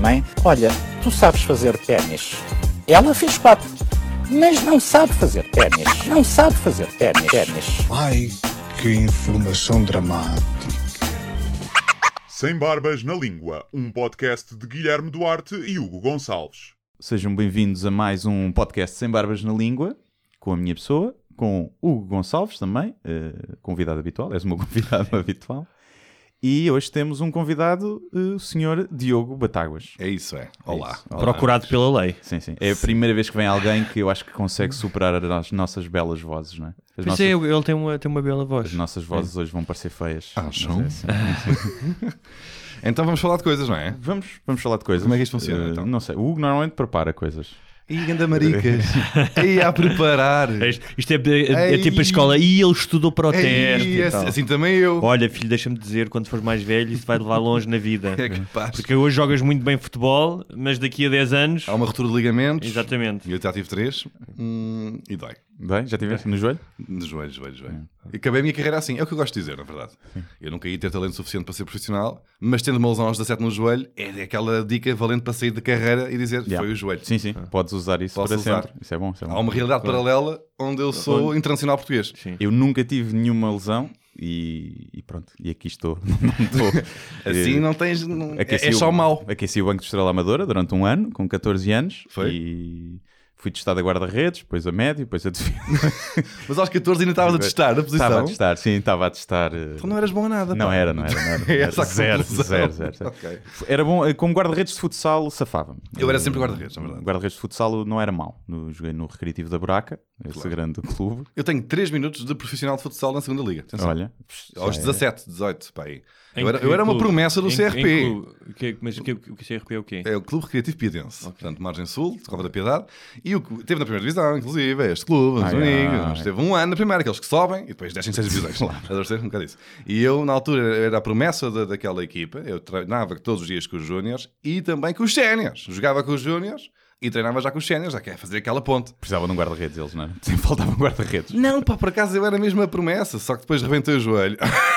Mãe, olha, tu sabes fazer ténis. Ela fez quatro, mas não sabe fazer ténis. Não sabe fazer ténis. ténis. Ai, que informação dramática. Sem Barbas na Língua, um podcast de Guilherme Duarte e Hugo Gonçalves. Sejam bem-vindos a mais um podcast Sem Barbas na Língua, com a minha pessoa, com Hugo Gonçalves também, eh, convidado habitual, és o meu convidado habitual. E hoje temos um convidado, eh, o senhor Diogo Batáguas. É isso, é. Olá. isso. Olá. Procurado pela lei. Sim, sim. É a primeira vez que vem alguém que eu acho que consegue superar as nossas belas vozes, não é? As, Pois nossas, é, ele tem uma, tem uma bela voz. as nossas vozes hoje vão parecer feias. Ah, são? é assim. Então vamos falar de coisas, não é? Vamos, vamos falar de coisas. Como é que isto funciona, Eh, então? Não sei. O Hugo normalmente prepara coisas. Ih, ganda maricas. Aí a preparar. É Isto, é, é- é tipo a escola. E ele estudou para o teste. Ei, e assim, assim também eu. Olha, filho, deixa-me dizer, quando fores mais velho, isso vai levar longe na vida. É capaz. Porque hoje jogas muito bem futebol, mas daqui a 10 anos. Há uma ruptura de ligamentos. Exatamente. E eu já tive três. Hum, e dói. Bem, já tiveste no joelho? De joelho, joelho, joelho. E acabei a minha carreira assim. É o que eu gosto de dizer, na verdade. Eu nunca ia ter talento suficiente para ser profissional, mas tendo uma lesão aos 17 no joelho, é aquela dica valente para sair da carreira e dizer Yeah. foi o joelho. Sim, sim. Podes usar isso Posso para usar. sempre. Isso é bom. Isso é bom. Há uma realidade paralela onde eu sou internacional português. Eu nunca tive nenhuma lesão e, e pronto, e aqui estou. Não estou. Assim não tens. Não, é, aqueci é só o- mau. Aqueci o Banco de Estrela Amadora durante um ano, com 14 anos. Foi? E fui testado a guarda-redes, depois a médio, depois a defesa. Mas aos 14 ainda estavas a testar a posição. Estava a testar, sim, estava a testar. eh, Então não eras bom a nada. Não era, não era, não era. É Era zero, zero, zero, zero. Ok. Era bom, eh, como guarda-redes de futsal, safava-me. Eu era sempre guarda-redes, na verdade. Guarda-redes de futsal não era mau. No, joguei no Recreativo da Buraca, esse Claro. grande clube. Eu tenho 3 minutos de profissional de futsal na segunda liga. Atenção. Olha, Aos já é- 17, 18, pá aí. Eu era, eu era uma promessa do Em- CRP. em clube? Que- mas o que, o CRP é o quê? É o Clube Recreativo Piedense. Portanto, Margem Sul, de Cova da Piedade. E o teve na primeira divisão, inclusive, é este clube, os amigos. ai. Esteve um ano na primeira, aqueles que sobem e depois descem seis divisões. Estás a perceber? Um bocado isso. E eu, na altura, era a promessa da, daquela equipa. Eu treinava todos os dias com os Júniors e também com os Séniors. Jogava com os Júniors e treinava já com os Séniors, já quer fazer aquela ponte. Precisava de um guarda-redes eles, não era? Sempre faltava um guarda-redes. Não, pá, por acaso eu era mesmo a promessa, só que depois rebentei o joelho.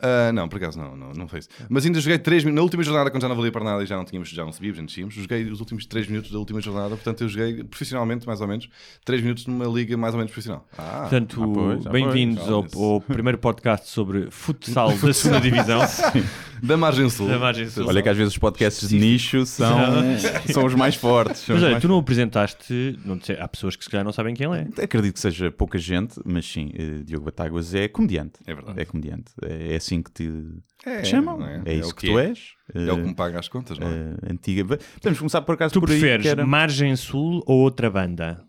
Ah, não, por acaso não, não, não foi isso. Mas ainda joguei 3 minutos. Na última jornada, quando já não valia para nada e já não tínhamos, já não subíamos, já não descíamos, joguei os últimos 3 minutos da última jornada. Portanto, eu joguei profissionalmente, mais ou menos, 3 minutos numa liga mais ou menos profissional. Ah, Portanto, ah, ah, bem-vindos ao, ao primeiro podcast sobre futsal da segunda divisão. Da margem sul. Da margem sul. Olha que às vezes os podcasts de nicho são, são os mais fortes. Mas olha, mais tu não o apresentaste, não sei, há pessoas que se calhar não sabem quem ele é. Acredito que seja pouca gente, mas sim, eh, Diogo Batáguas é comediante. É verdade. É comediante. É é assim que te É, te chamam. É, é? É isso que que tu é. és. É o que Eh, me paga as contas, não é? eh, antiga. Podemos começar por acaso Tu por aí. preferes que era- Margem Sul ou outra banda?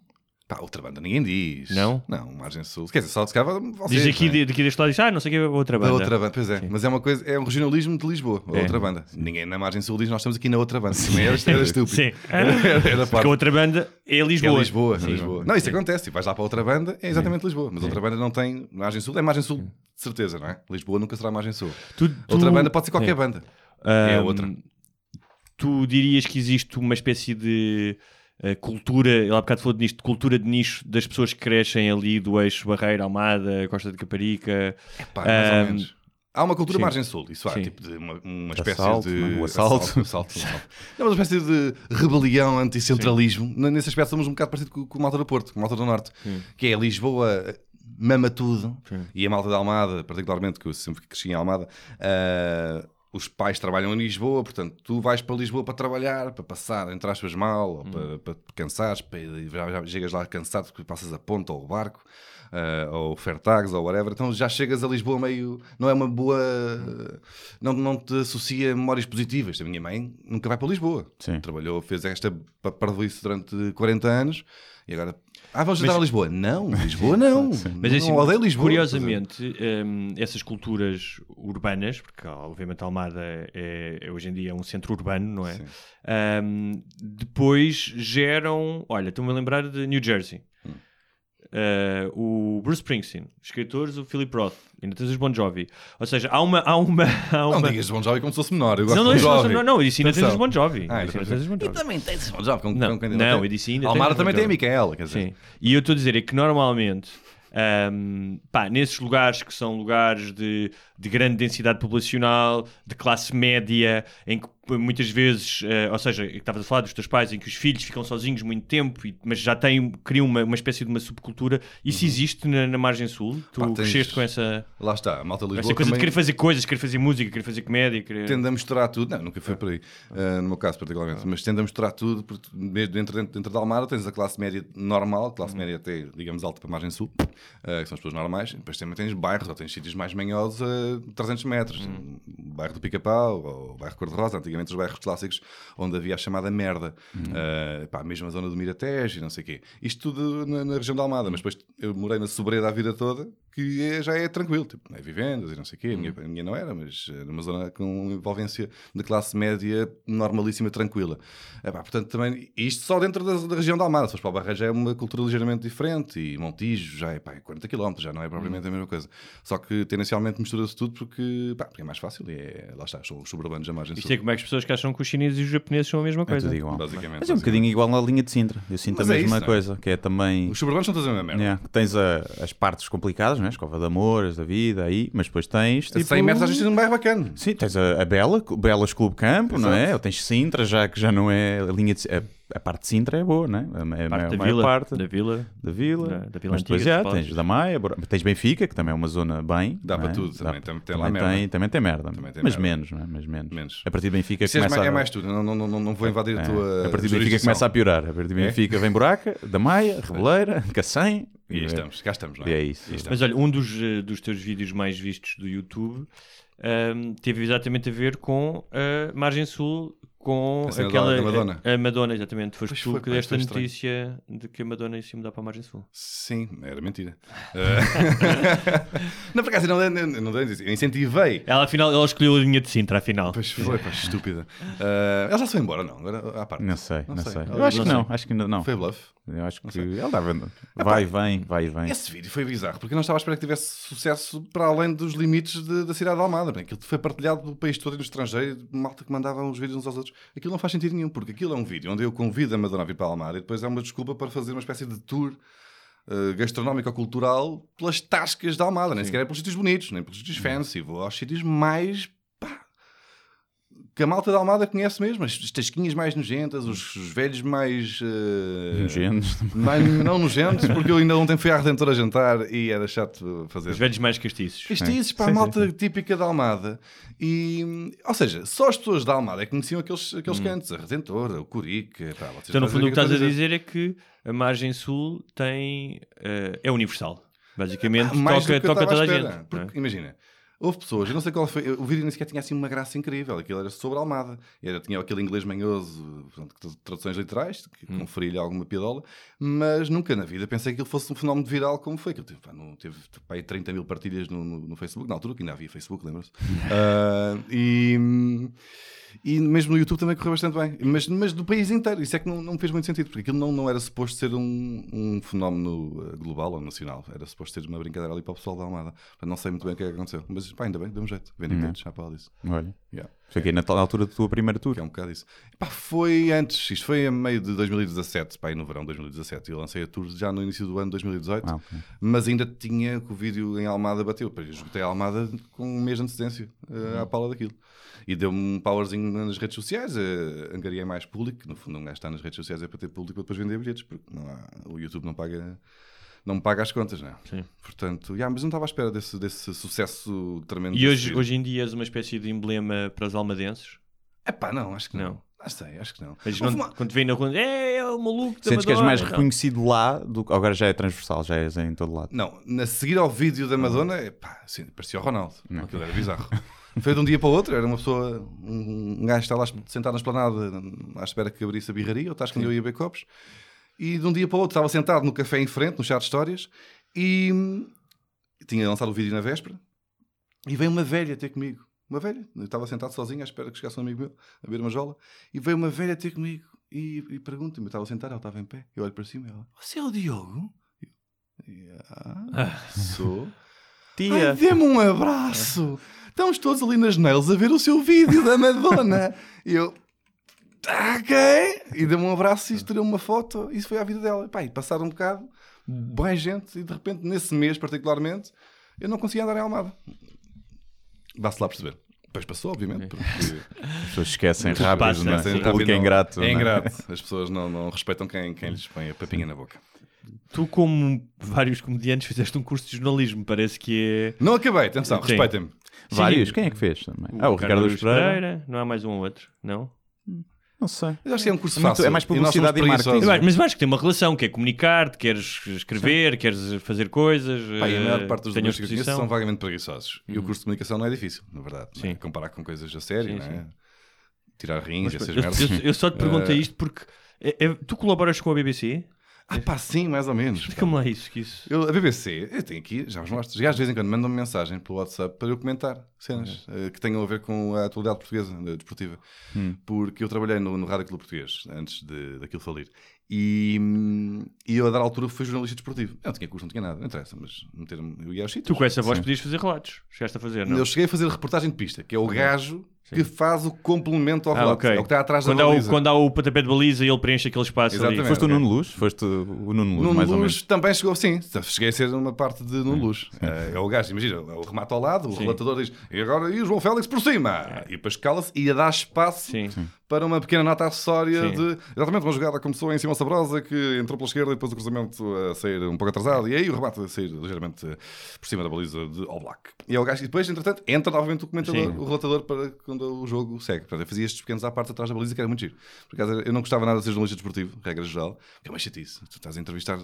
Pá, outra banda, ninguém diz. Não? Não, margem sul. Quer dizer, só se calhar vocês. Diz aqui, não é? de- daqui deste lado, diz, ah, não sei o que é outra Da banda. outra banda, pois é. Mas é uma coisa, é um regionalismo de Lisboa, a É. outra banda. Ninguém na margem sul diz nós estamos aqui na outra banda. Também era, era estúpido. Sim. Era, era, Porque parte. a outra banda é É Lisboa. Lisboa, é Sim. Lisboa. Não, isso acontece. Tipo, vais lá para outra banda, é exatamente Lisboa. Mas outra banda não tem margem sul, é margem sul, de certeza, não é? Lisboa nunca será margem sul. Tu- tu- Outra banda pode ser qualquer Sim. banda. É Ahm, outra. Tu dirias que existe uma espécie de eh, cultura, ele há bocado falou nisto, de cultura de nicho das pessoas que crescem ali do eixo Barreira, Almada, Costa de Caparica. Pá, mais ou Ahm, menos. Há uma cultura sim. margem sul, isso há, Sim. tipo de uma, uma espécie Assalto, de. não é? O assalto. assalto, assalto, assalto. Não, uma espécie de rebelião anticentralismo. Nesse aspecto somos um bocado parecido com, com o Malta do Porto, com o Malta do Norte, que é Lisboa mama tudo, e a Malta da Almada, particularmente, que eu sempre cresci em Almada, ah, os pais trabalham em Lisboa, portanto, tu vais para Lisboa para trabalhar, para passar, entre aspas, mal, ou para, para te cansares, para, já, já chegas lá cansado porque passas a ponta ou o barco, ah, ou Fairtags ou whatever, então já chegas a Lisboa meio. Não é uma boa. Não, não te associa memórias positivas. A minha mãe nunca vai para Lisboa. Sim. Trabalhou, fez esta pa- parvoíce durante 40 anos e agora. Ah, vamos jantar a Lisboa. Não, Lisboa não. Mas é assim, não odeio Lisboa. curiosamente, hum, essas culturas urbanas, porque obviamente Almada é, é hoje em dia um centro urbano, não é? Hum, depois geram. Olha, estou-me a lembrar de New Jersey. Uh, o Bruce Springsteen, os escritores, o Philip Roth, ainda tens os Bon Jovi. Ou seja, há uma. Há uma, há Não uma... digas Bon Jovi como se fosse menor. Eu gosto Não, não, de Bon não, Jovi. não, não, eu disse ainda tens os. Bon Jovi. Ah, disse ainda tens os Bon E Jovi. também tens Bon Jovi. Com, Não, com, não, eu disse ainda Almada também Bon tem a. Micaela, quer dizer. Sim. E eu estou a dizer é que normalmente, ahm, pá, nesses lugares que são lugares de, de grande densidade populacional, de classe média, em que muitas vezes, eh, ou seja, que estavas a falar dos teus pais, em que os filhos ficam sozinhos muito tempo, e- mas já têm, criam uma, uma espécie de uma subcultura. Isso existe na, na margem sul? Tu Uhum. Pá, tens- cresceste com essa, Lá está, a malta de Lisboa essa coisa de também querer fazer coisas, querer fazer música, querer fazer comédia, querer... tende a misturar tudo. Não, nunca foi por aí, uh, no meu caso particularmente. Mas tende a misturar tudo, porque dentro, dentro, dentro da Almada tens a classe média normal, classe média até, digamos, alta para a margem sul, uh, que são as pessoas normais. Depois também tens bairros, ou tens sítios mais manhosos 300 metros. O bairro do Pica-Pau, ou bairro Cor-de-Rosa, antigamente os bairros clássicos, onde havia a chamada merda. Uh, pá, mesmo a zona do Miratejo e não sei o quê. Isto tudo na, na região da Almada, mas depois eu morei na Sobreda a vida toda, que é- já é tranquilo, tipo, não é vivendas e não sei o quê. A minha, a minha não era, mas era uma zona com envolvência de classe média normalíssima, tranquila. É pá, portanto, também, isto só dentro da, da região da Almada. Se fores para o Barreiro já é uma cultura ligeiramente diferente e Montijo já é pá, é 40 km, já não é propriamente a mesma coisa. Só que tendencialmente mistura-se tudo porque, pá, porque é mais fácil e é, lá está, são os suburbanos da margem Isto sul. é como é que as pessoas que acham que os chineses e os japoneses são a mesma É coisa. tudo igual. Basicamente, Mas é um bocadinho igual na linha de Sintra. Eu sinto Mas a é mesma isso, não é? coisa, que é também. Os suburbanos são todos a mesma merda. Yeah, que tens a- as partes complicadas, não é? Escova de amores, da vida, aí, mas depois tens. A Tipo, 100 metros às vezes tens um bairro bacana. Sim, tens a, a Bela, Belas Clube Campo, não é? Ou tens Sintra, já que já não é a linha de. A, a parte de Sintra é boa, não é? A, a, Parte a da maior vila, parte da vila. da vila. da- da vila mas depois antiga, já tens da Maia, tens Benfica, que também é uma zona bem. Dá para é? tudo, também tem- também merda. Tem, também tem merda. Também tem mas merda. menos, não é? Mas menos. Menos. A partir de Benfica Isso é começa mais, a... é mais tudo, não, não, não, não vou invadir a É, tua. a partir de Benfica começa a piorar. A partir de É? Benfica vem Buraca, da Maia, Rebeleira, Cacém. E aí estamos, cá estamos, não é? E é isso. E. Mas olha, um dos, eh, dos teus vídeos mais vistos do YouTube ahm, teve exatamente a ver com a Margem Sul, com A aquela. Madonna. A, a Madonna, exatamente. Foste Pois tu foi, que deste a notícia de que a Madonna ia se mudar para a Margem Sul. Sim, era mentira. Eh, não, por acaso, não, não, não, não eu incentivei. Ela, afinal, ela escolheu a linha de Sintra, afinal. Pois foi, pá, estúpida. Eh, ela já se foi embora, não? Agora, à parte. Não sei, não, Não sei. sei. Eu acho que Não não, acho que ainda não. Foi bluff. Eu acho que ela dava. Vai e vem, vai e vem. Esse vídeo foi bizarro, porque eu não estava à espera que tivesse sucesso para além dos limites de- da cidade de Almada. Bem, Aquilo foi partilhado pelo país todo e no estrangeiro, malta que mandava uns vídeos uns aos outros. Aquilo não faz sentido nenhum, porque aquilo é um vídeo onde eu convido a Madonna a vir para Almada e depois é uma desculpa para fazer uma espécie de tour eh, gastronómico ou cultural pelas tascas da Almada, nem sequer é pelos sítios bonitos, nem pelos sítios fancy. Vou aos sítios mais. Que a malta da Almada conhece mesmo, as as tasquinhas mais nojentas, os, os velhos mais. eh, Nojentos. mais- não nojentos, porque eu ainda ontem fui à Redentora a jantar e era chato fazer. Os velhos mais castiços. Castiços para a malta típica da Almada. E, ou seja, só as pessoas da Almada é que conheciam aqueles, aqueles cantos, a Redentora, o Curica. Pá, Então, no fundo, o que estás a dizer é que a Margem Sul tem. eh, é universal. Basicamente, Ah, toca, toca toda a gente. é? Porque, imagina, houve pessoas, eu não sei qual foi, o vídeo nem sequer tinha assim uma graça incrível, aquilo era sobre a Almada, era, tinha aquele inglês manhoso, portanto, traduções literais, que Hum. conferia-lhe alguma piadola, mas nunca na vida pensei que ele fosse um fenómeno viral como foi, que teve, pá, não, teve pá, aí 30 mil partilhas no, no- no Facebook, na altura que ainda havia Facebook, lembra-se? Ah, e... E mesmo no YouTube também correu bastante bem. Mas, mas do país inteiro. Isso é que não, não fez muito sentido, porque aquilo não, não era suposto ser um, um fenómeno eh, global ou nacional. Era suposto ser uma brincadeira ali para o pessoal da Almada. Portanto, não sei muito bem o que é que aconteceu. Mas pá, ainda bem, deu um jeito. Vendem Uhum. já para disso. Olha. Yeah. Foi aqui na tal altura da tua primeira tour. Que é um bocado isso. Foi antes, isto foi a meio de 2017, pá, no verão de 2017. Eu lancei a tour já no início do ano de 2018, Ah, ok. mas ainda tinha que o vídeo em Almada bateu. Eu esgotei a Almada com um mês de antecedência eh, à pala daquilo. E deu-me um powerzinho nas redes sociais, eh, angariei mais público, no fundo um gajo está nas redes sociais é para ter público para depois vender bilhetes, porque há- o YouTube não paga. Não me paga as contas, não é? Sim. Portanto, yeah, mas não estava à espera desse, desse sucesso tremendo. E hoje, hoje em dia és uma espécie de emblema para os almadenses? Epá, não, acho que não. Não. Ah, sei, acho que não. Mas não, uma- quando te vem na rua, é, é o maluco da Sentes que és Madonna", mais não. reconhecido lá do que agora já é transversal, já és em todo lado. Não, na seguir ao vídeo da Madonna, epá, sim, parecia o Ronaldo. Aquilo era bizarro. Foi de um dia para o outro, era uma pessoa, um, um gajo que está lá sentado na esplanada à espera que abrisse a birraria, ou estás quando eu ia beber copos. E de um dia para o outro estava sentado no café em frente, no chat de histórias, e hum, tinha lançado o vídeo na véspera. E veio uma velha ter comigo. Uma velha. Eu estava sentado sozinho à espera que chegasse um amigo meu a ver uma jola. E veio uma velha ter comigo e, e pergunta-me. Eu estava sentado, ela estava em pé. Eu olho para cima e ela: Você é o Diogo? Eu, ah, sou. Tia. Ai, dê-me um abraço. Estamos todos ali nas nails a ver o seu vídeo da Madonna. e eu, "Tá, ok. E deu-me um abraço e tirou uma foto. Isso foi a vida dela. Pá, e passaram um bocado, bem gente, e de repente, nesse mês particularmente, eu não conseguia andar em Almada. Dá-se lá a perceber. Depois passou, obviamente. Porque As pessoas esquecem rápido, passa, não é? O rápido é não- ingrato. É não é? ingrato. As pessoas não, não respeitam quem, quem lhes põe a papinha na boca. Tu, como vários comediantes, fizeste um curso de jornalismo. Parece que é. Não acabei, atenção, respeitem-me. Vários. Sim. Quem é que fez também? ah, o Ricardo Luz Pereira. Não há mais um ou outro, não? Não sei. Mas acho que é um curso É muito- fácil. é mais E publicidade e marketing. Preguiçosos. acho- Mas eu acho que tem uma relação, que é comunicar, queres escrever, queres fazer coisas. Pá, e a maior eh, parte dos dois que eu conheço são vagamente preguiçosos. E o curso de comunicação não é difícil, na verdade. não é? Sim. Comparar com coisas a sério, Sim, não é? sim. Tirar rins, Mas, essas eu, merdas. eu- eu só te perguntei Eh, isto porque é- é- tu colaboras com a BBC? Ah, pá, sim, mais ou menos. Explica-me lá isso. Que isso... Eu, a BBC, eu tenho aqui, já vos mostro. Já às vezes em quando mandam-me mensagem pelo WhatsApp para eu comentar cenas eh, que tenham a ver com a atualidade portuguesa, eh, desportiva. Porque eu trabalhei no, no Rádio Clube Português antes de, daquilo falir. E, hum, e eu, a dar altura, fui jornalista desportivo. Eu não tinha curso, não tinha nada, não interessa, mas meter-me, eu ia aos sítios. Tu com essa voz podias fazer relatos. Chegaste a fazer, não? Eu cheguei a fazer reportagem de pista, que é o gajo que faz o complemento ao Ah, relato. ok. É o que está atrás quando da há, o, baliza. quando há o pontapé de baliza e ele preenche aquele espaço Exatamente. ali. Foste o. Nuno Luz? Foste o Nuno Luz, Nuno mais ou Luz menos. também chegou, sim, cheguei a ser uma parte de Nuno Luz. Eh, É o gajo, imagina, é o remate ao lado, o relatador diz, e agora e o João Félix por cima. E depois cala-se e dá espaço Sim. Para uma pequena nota acessória Sim. de. Exatamente, uma jogada começou em Simão Sabrosa, que entrou pela esquerda e depois o cruzamento a sair um pouco atrasado, e aí o remate a sair ligeiramente eh, por cima da baliza de All Black. E é o gajo, e depois, entretanto, entra novamente o comentador, Sim. o relatador, para quando o jogo segue. Portanto, eu fazia estes pequenos à parte atrás da baliza, que era muito giro. Por acaso, eu não gostava nada de ser jornalista desportivo, regra geral, porque é uma chatice. Tu estás a entrevistar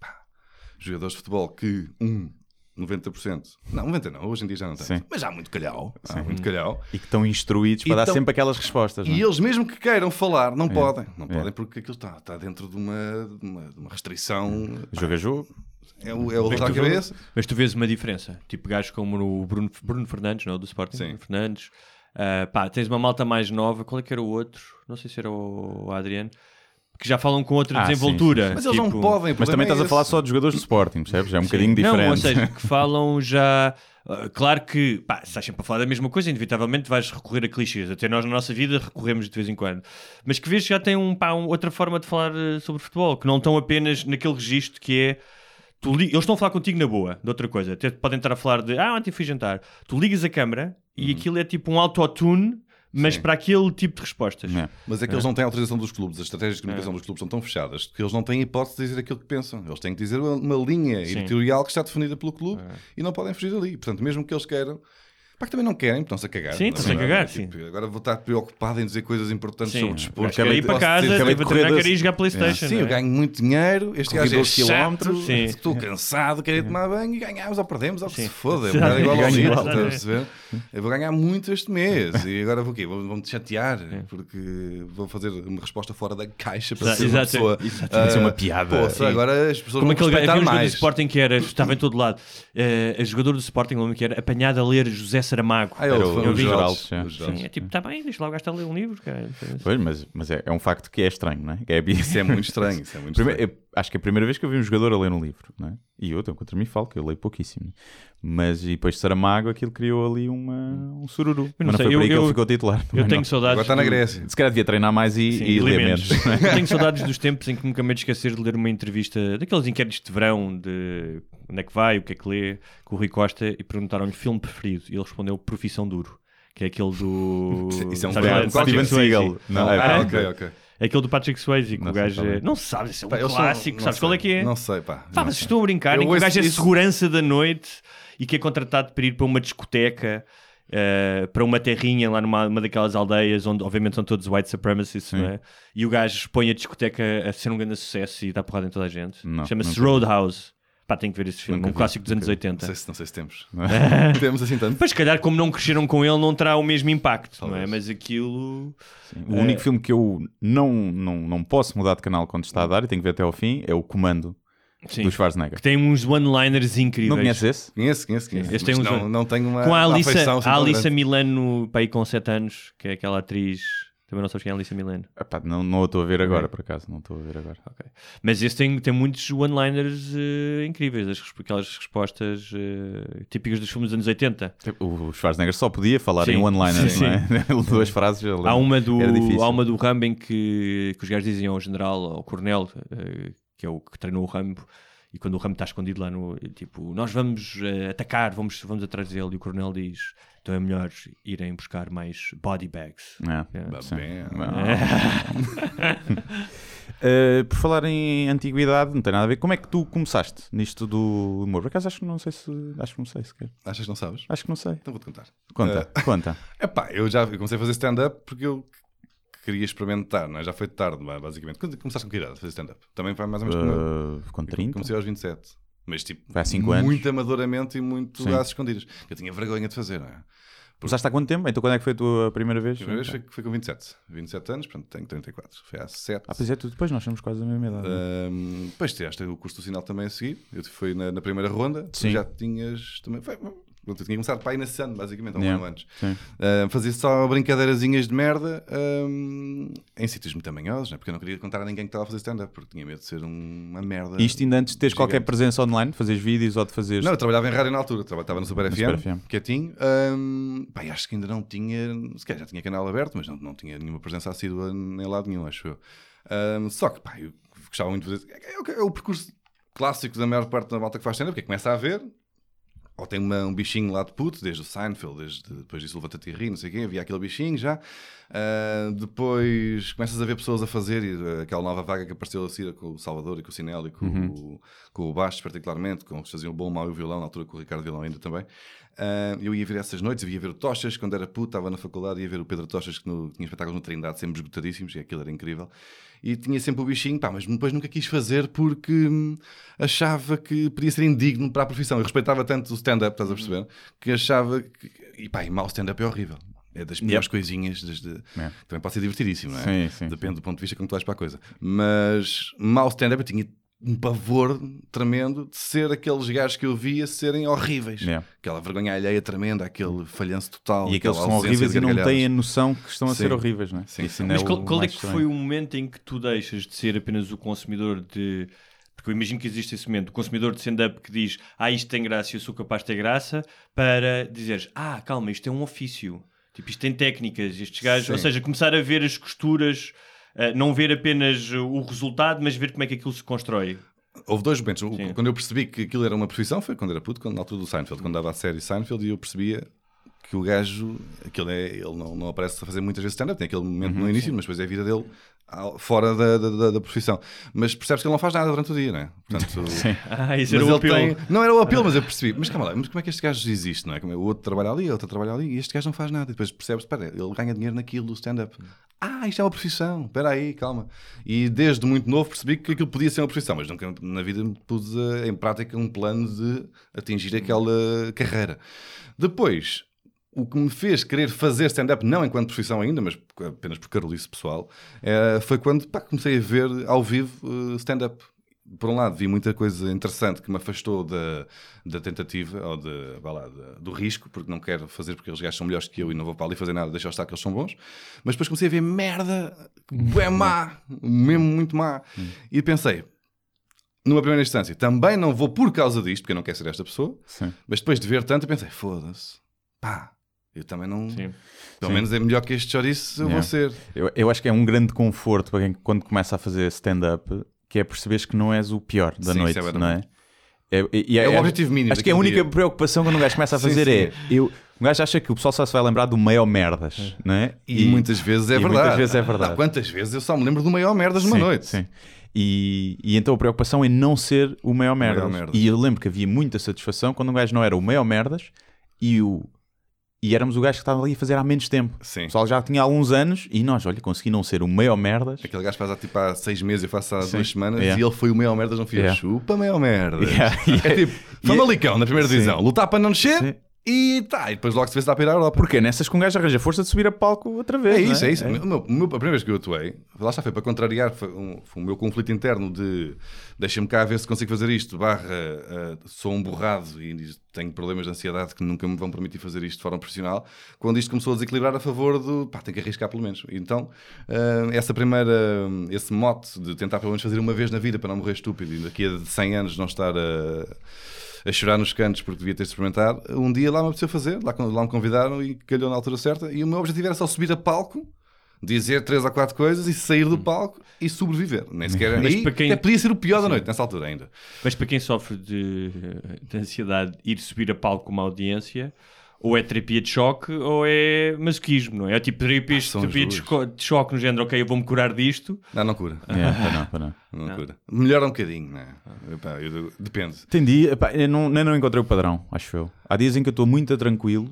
pá, jogadores de futebol que, um, 90%, não, 90% não, hoje em dia já não tem, mas há muito calhau, há muito calhau. E que estão instruídos para E dar tão- sempre aquelas respostas. não é? E eles mesmo que queiram falar, não podem. Não É. podem porque aquilo está, está dentro de uma, de uma, de uma restrição. Jogo a jogo. É o, é o Mas tu, cabeça. mas tu vês uma diferença. Tipo gajos como o Bruno, Bruno Fernandes, não? do Sporting. Sim. Bruno Fernandes. Ah, pá, tens uma malta mais nova. Qual é que era o outro? Não sei se era o Adriano. Que já falam com outra Ah, desenvoltura. sim, sim. Mas eles não tipo- podem. Mas também problema estás é a falar esse. só de jogadores do Sporting, percebes? É um Sim. bocadinho diferente. Não, ou seja, que falam já. ah, claro que, pá, se estás sempre a falar da mesma coisa, inevitavelmente vais recorrer a clichês. Até nós, na nossa vida, recorremos de vez em quando. Mas que vês que já tem um, pá, um- outra forma de falar eh, sobre futebol, que não estão apenas naquele registro que é. Tu li- Eles estão a falar contigo na boa, de outra coisa. Até podem estar a falar de. Ah, ontem fui jantar. Tu ligas a câmara e aquilo é tipo um autotune, mas Sim. para aquele tipo de respostas. É. Mas é que eles não têm autorização dos clubes. As estratégias de comunicação dos clubes são tão fechadas que eles não têm hipótese de dizer aquilo que pensam. Eles têm que dizer uma, uma linha Sim. editorial que está definida pelo clube e não podem fugir dali. Portanto, mesmo que eles queiram. Pá, que também não querem, porque estão-se a cagar. Sim, na estão-se a cagar, Tipo, Agora vou estar preocupado em dizer coisas importantes Sim. sobre o desporto. Quero ir para casa, a correr treinar, quero ir jogar Playstation. Sim, não eu é? ganho muito dinheiro. Este gajo é 12 chato. Sim. Estou cansado, quero ir tomar banho e ganhamos ou perdemos ou que Sim. se foda. É Sim. bocado igual ao igual. a perceber? Eu vou ganhar muito este mês e agora vou o quê? Vou-me chatear porque vou fazer uma resposta fora da caixa para ser uma pessoa. exato. Uma ah, piada. Poxa, Sim. agora as pessoas Como vão aquele respeitar havia um jogador do mais. Sporting que era, estava em todo lado. Eh, a jogador do Sporting, que era apanhado a ler José Saramago. Ah, ele Era o- os Geraldo, é. Sim, é tipo, está bem, deixa lá o gajo estar a ler um livro, cara. Pois, mas, mas é, é um facto que é estranho, não é? Que é Isso é muito estranho. Isso é muito Primeiro- estranho. Acho que é a primeira vez que eu vi um jogador a ler um livro, não é? E eu, então, contra mim falo, que eu leio pouquíssimo. Mas e depois de Saramago, aquilo criou ali uma, um sururu. Mas não, sei, foi eu- por aí que eu- ele ficou titular. Eu também tenho não. saudades. Agora está na do- Grécia. Se calhar devia treinar mais e, Sim, e ler menos. não é? Eu tenho saudades dos tempos em que nunca me esquecer de ler uma entrevista daqueles inquéritos de verão de onde é que vai, o que é que lê, com o Rui Costa e perguntaram-lhe filme preferido. E ele respondeu Profissão Duro, que é aquele do. Isso é um Steven. Seagal. Não, é, Ah, pá, ok, ok. É aquele do Patrick Swayze, que Não o sei gajo. qual é. é- Não sabes, esse é um Pá, sou- clássico. Sabes sei. qual é que é? Não sei, pá. Pá, mas sei. estou a brincar, Eu em que o gajo é isso- segurança da noite e que é contratado para ir para uma discoteca, eh, para uma terrinha lá numa uma daquelas aldeias onde, obviamente, são todos white supremacists, não é? E o gajo põe a discoteca a ser um grande sucesso e dá porrada em toda a gente. Chama-se sei. Roadhouse. Pá, tem que ver esse filme, Nunca um vi, clássico dos anos nunca vi. 80. Não sei se, não sei se temos. temos assim tanto. Mas se calhar, como não cresceram com ele, não terá o mesmo impacto, não é? Talvez. Mas aquilo. O único filme que eu não, não, não posso mudar de canal quando está a dar e tenho que ver até ao fim é o Comando Sim. do Schwarzenegger. Que tem uns one-liners incríveis. Não conheces esse? Conheço, conheço, conheço. Este tem uns- não, não tenho uma Com a Alissa, assim a tão Alissa. Milano, para aí com 7 anos, que é aquela atriz. Também não sabes quem é a Alissa Milano. Epá, não, não o estou a ver agora, por acaso. Não estou a ver agora. Mas esse tem, tem muitos one-liners eh, incríveis, as, aquelas respostas eh, típicas dos filmes dos anos 80. O Schwarzenegger só podia falar Sim, em one-liners, não é? Duas frases. Há uma do, há uma do Rambo em que, que os gajos dizem ao general, ao coronel, eh, que é o que treinou o Rambo, e quando o Rambo está escondido lá no. Tipo, nós vamos eh, atacar, vamos, vamos atrás dele, e o coronel diz: então é melhor irem buscar mais body bags. É, É. Uh, por falar em antiguidade, não tem nada a ver. Como é que tu começaste nisto do humor? Por acaso acho que não sei se. Acho que não sei sequer. Achas que não sabes? Acho que não sei. Então vou-te contar. Conta, conta. Epá, eu já comecei a fazer stand-up porque eu queria experimentar, não é? Já foi tarde, ba- basicamente. Quando começaste com que idade a fazer stand-up? Também foi mais ou menos. Uh, com Eu 30? Comecei aos 27. Mas tipo, Foi há cinco anos? muito amadoramente e muito Sim. às escondidas. Eu tinha vergonha de fazer, não é? Começaste há quanto tempo? Então quando é que foi a tua primeira vez? A primeira vez foi, foi com 27. 27 anos, portanto tenho 34. Foi há 7. Ah, pois é, tu depois nós somos quase da mesma idade. Um, depois tiraste o curso do sinal também a seguir. Eu fui na, na primeira ronda. Tu Sim. já tinhas também. Foi, eu tinha começado para aí nesse ano, basicamente, há um Yeah. ano antes. Uh, fazia só brincadeirazinhas de merda um, em sítios muito tamanhosos, né? porque eu não queria contar a ninguém que estava a fazer stand-up, porque tinha medo de ser um- uma merda. Isto ainda antes de teres qualquer presença online, de fazeres vídeos ou de fazeres. Não, eu trabalhava em rádio na altura, estava no Super, No FM, Super FM. quietinho. Um, pá, e acho que ainda não tinha, se calhar já tinha canal aberto, mas não, não tinha nenhuma presença assídua em lado nenhum, acho eu. Um, só que, pá, eu gostava muito de fazer. É, o- é o percurso clássico da maior parte da malta que faz stand-up, porque começa a ver, ou tem uma- um bichinho lá de puto, desde o Seinfeld, desde, depois disso Levanta-te e ri, não sei o quê, havia aquele bichinho já. Ah, depois começas a ver pessoas a fazer, e, ah, aquela nova vaga que apareceu a seguir com o Salvador e com o Sinel e com, o, com o Bastos, particularmente, com os que faziam o bom, mau e o violão, na altura com o Ricardo Violão ainda também. Ah, eu ia ver essas noites, eu ia ver o Tochas, quando era puto, estava na faculdade, ia ver o Pedro Tochas, que no- tinha espetáculos no Trindade, sempre esgotadíssimos, e aquilo era incrível. E tinha sempre o bichinho, pá, mas depois nunca quis fazer porque hum, achava que podia ser indigno para a profissão. Eu respeitava tanto o stand-up, estás a perceber? Que achava que. E pá, e mau stand-up é horrível. É das piores coisinhas. Desde... É. Também pode ser divertidíssimo, não é? Sim, sim, Depende do ponto de vista como tu vais para a coisa. Mas mau stand-up eu tinha um pavor tremendo de ser aqueles gajos que eu via serem horríveis. Yeah. Aquela vergonha alheia tremenda, aquele falhanço total. E aqueles que são horríveis de e não têm a noção que estão a ser Sim. horríveis, não é? Sim, sim. Mas é qual, qual é que estranho. foi o momento em que tu deixas de ser apenas o consumidor de. Porque eu imagino que existe esse momento, o consumidor de stand-up que diz ah, isto tem graça e eu sou capaz de ter graça, para dizeres ah, calma, isto é um ofício. Tipo, isto tem técnicas, estes gajos. Sim. Ou seja, começar a ver as costuras, não ver apenas uh, o resultado, mas ver como é que aquilo se constrói. Houve dois momentos. Sim. Quando eu percebi que aquilo era uma profissão foi quando era puto, quando, na altura do Seinfeld, quando dava a série Seinfeld, e eu percebia que o gajo, aquilo é, ele não, não aparece a fazer muitas vezes stand-up, tem aquele momento Uhum, no início, mas depois é a vida dele fora da, da, da- profissão. Mas percebes que ele não faz nada durante o dia, não é? Portanto, Ah, isso era o apelo. tem- Não era o apelo, mas eu percebi. Mas calma lá, mas como é que este gajo existe, não é? Como é? O outro trabalha ali, o outro trabalha ali, e este gajo não faz nada. E depois percebes, espera, ele ganha dinheiro naquilo do stand-up. Ah, isto é uma profissão, espera aí, calma. E desde muito novo percebi que aquilo podia ser uma profissão, mas nunca na vida me pus eh, em prática um plano de atingir aquela carreira. Depois, o que me fez querer fazer stand-up, não enquanto profissão ainda, mas apenas por carolice pessoal, eh, foi quando pá, comecei a ver ao vivo eh, stand-up. Por um lado, vi muita coisa interessante que me afastou da, da tentativa ou de, lá, da- do risco, porque não quero fazer porque eles gajos são melhores que eu e não vou para ali fazer nada, deixa estar que eles são bons. Mas depois comecei a ver merda, é má, mesmo muito má. E pensei, numa primeira instância, também não vou por causa disto, porque eu não quero ser esta pessoa, Sim. mas depois de ver tanto, pensei, foda-se, pá, eu também não. Sim. Pelo Sim. menos é melhor que este chouriço eu Yeah. vou ser. Eu, eu acho que é um grande conforto para quem quando começa a fazer stand-up, que é perceberes que não és o pior da Sim, noite, isso é verdade. não é? É, e- e É o objetivo mínimo Acho que é a única dia. preocupação quando um gajo começa a fazer sim. é. Eu, um gajo acha que o pessoal só se vai lembrar do maior merdas, não é? E, muitas vezes é e verdade. muitas vezes é verdade. Não, quantas vezes eu só me lembro do maior merdas numa noite. Sim. E, e então a preocupação é não ser o maior merdas. merdas. E eu lembro que havia muita satisfação quando um gajo não era o maior merdas e o, E éramos o gajo que estava ali a fazer há menos tempo. Sim. O pessoal já tinha alguns anos e nós, olha, consegui não ser o meio merdas. Aquele gajo faz há, tipo, há seis meses, eu faço há Sim. duas semanas Yeah. e ele foi o meio merdas, não fui. Yeah. Chupa meio merdas. Yeah. É tipo, Famalicão na primeira divisão, lutar para não descer. E tá, e depois logo se vê se dá para ir à Europa. Porque é nessas que um gajo arranja força de subir a palco outra vez. É isso, é isso. O meu- o meu- a primeira vez que eu atuei, lá está, foi para contrariar foi, um- foi o meu conflito interno de deixa-me cá ver se consigo fazer isto, barra ah, sou um borrado e tenho problemas de ansiedade que nunca me vão permitir fazer isto de forma profissional, quando isto começou a desequilibrar a favor do pá, tenho que arriscar pelo menos. Então, ah, essa primeira, esse mote de tentar pelo menos fazer uma vez na vida para não morrer estúpido e daqui a 100 anos não estar a a chorar nos cantos porque devia ter experimentado. Um dia lá me apeteceu fazer, lá, lá me convidaram e calhou na altura certa. E o meu objetivo era só subir a palco, dizer três ou quatro coisas e sair do palco e sobreviver. Nem sequer Mas aí, para quem- até podia ser o pior da noite nessa altura ainda. Mas para quem sofre de, de ansiedade, ir subir a palco com uma audiência, ou é terapia de choque ou é masoquismo, não é? É tipo terapia, Ah, terapia de, choque, de choque no género, ok, eu vou-me curar disto. Não, não cura. É, para não, para não. Não, cura. Melhora um bocadinho, não é? Epá, eu- depende. Tem dia, epá, eu não, nem não encontrei o padrão, acho eu. Há dias em que eu estou muito tranquilo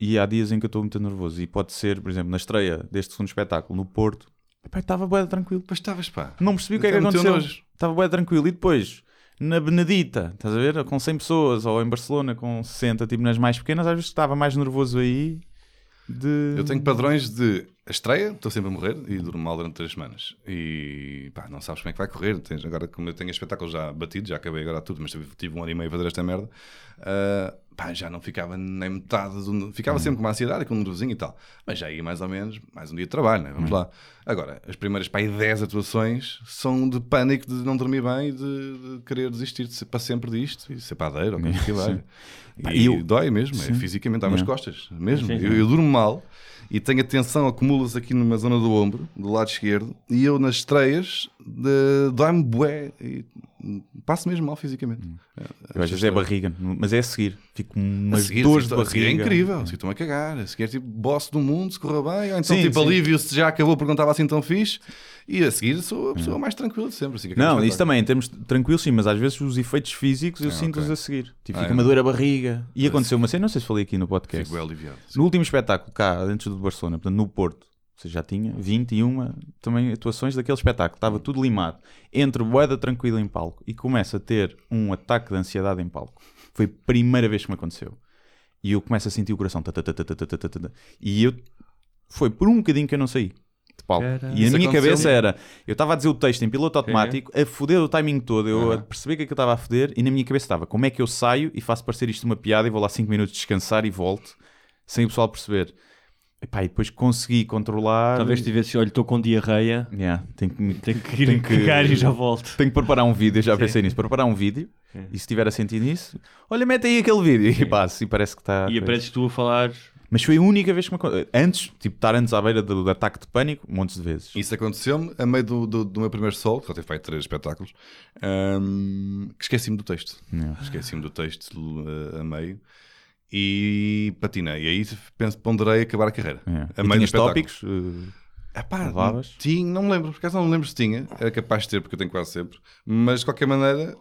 e há dias em que eu estou muito nervoso. E pode ser, por exemplo, na estreia deste segundo espetáculo no Porto, epá, estava bem tranquilo. Depois estavas, pá. Não percebi o que é que aconteceu. Estava bem tranquilo. E depois, na Benedita, estás a ver? Com 100 pessoas, ou em Barcelona com 60, tipo nas mais pequenas, às vezes estava mais nervoso aí. De... Eu tenho padrões de estreia, estou sempre a morrer e durmo mal durante três semanas. E pá, não sabes como é que vai correr. Tens, agora, como eu tenho espetáculos já batidos, já acabei agora tudo, mas tive, um ano e meio a fazer esta merda, ah, pá, já não ficava nem metade. Do, ficava sempre com uma ansiedade e com um nervosinho e tal. Mas já ia mais ou menos, mais um dia de trabalho, né? vamos lá. Agora, as primeiras pá, aí 10 atuações são de pânico de não dormir bem e de, de querer desistir de ser para sempre disto e ser padeiro ou como é que vai. Sim. Pá, E eu- dói mesmo, é fisicamente, dá umas Yeah. costas, mesmo. Sim, sim. Eu, eu durmo mal e tenho a tensão, acumula-se aqui numa zona do ombro, do lado esquerdo, e eu nas estreias dói-me bué e passo mesmo mal fisicamente. Eu às vezes é barriga, mas é a seguir. Fico umas seguir, dores de seguir barriga. é incrível, seguir estou-me a cagar, a seguir é tipo boss do mundo, se corra bem, ou então Sim, tipo sim. alívio se já acabou porque não estava assim tão fixe, e a seguir sou a pessoa uhum. mais tranquila de sempre. Assim, é não, isso também, em termos tranquilos, sim, mas às vezes os efeitos físicos eu ah, sinto-os okay. a seguir. Tipo, ah, fica é. uma dor a barriga. E mas aconteceu assim. uma cena, não sei se falei aqui no podcast. Fico aliviado. No último espetáculo, cá, antes do Barcelona, portanto, no Porto, você já tinha 21 também atuações daquele espetáculo, estava hum. tudo limado. Entre boeda tranquila em palco e começa a ter um ataque de ansiedade em palco. Foi a primeira vez que me aconteceu. E eu começo a sentir o coração. E eu. Foi por um bocadinho que eu não saí palco. Caralho. E a Isso minha cabeça era. Eu estava a dizer o texto em piloto automático, a foder o timing todo, eu a perceber que aquilo estava a foder, e na minha cabeça estava como é que eu saio e faço parecer isto uma piada e vou lá 5 minutos descansar e volto, sem o pessoal perceber. Epá, e depois consegui controlar. Talvez tivesse, olha, estou com diarreia, Yeah, tenho que, tenho que ir Tenho que- cagar e já volto. tenho que preparar um vídeo, eu já pensei nisso, preparar um vídeo e se estiver a sentir nisso, olha, mete aí aquele vídeo e passo, e parece que está. E apareces tu a falar. Mas foi a única vez que me aconteceu. Antes, tipo, estar antes à beira do, do ataque de pânico, montes de vezes. Isso aconteceu-me a meio do, do, do meu primeiro solo, que só tive feito três espetáculos, hum, que esqueci-me do texto. Esqueci-me do texto uh, a meio e patinei. E aí penso, ponderei acabar a carreira. Yeah. A meio tinhas tópicos? uh, Epá, Levavas? tinha, não me lembro, por acaso não me lembro se tinha, era capaz de ter, porque eu tenho quase sempre, mas de qualquer maneira,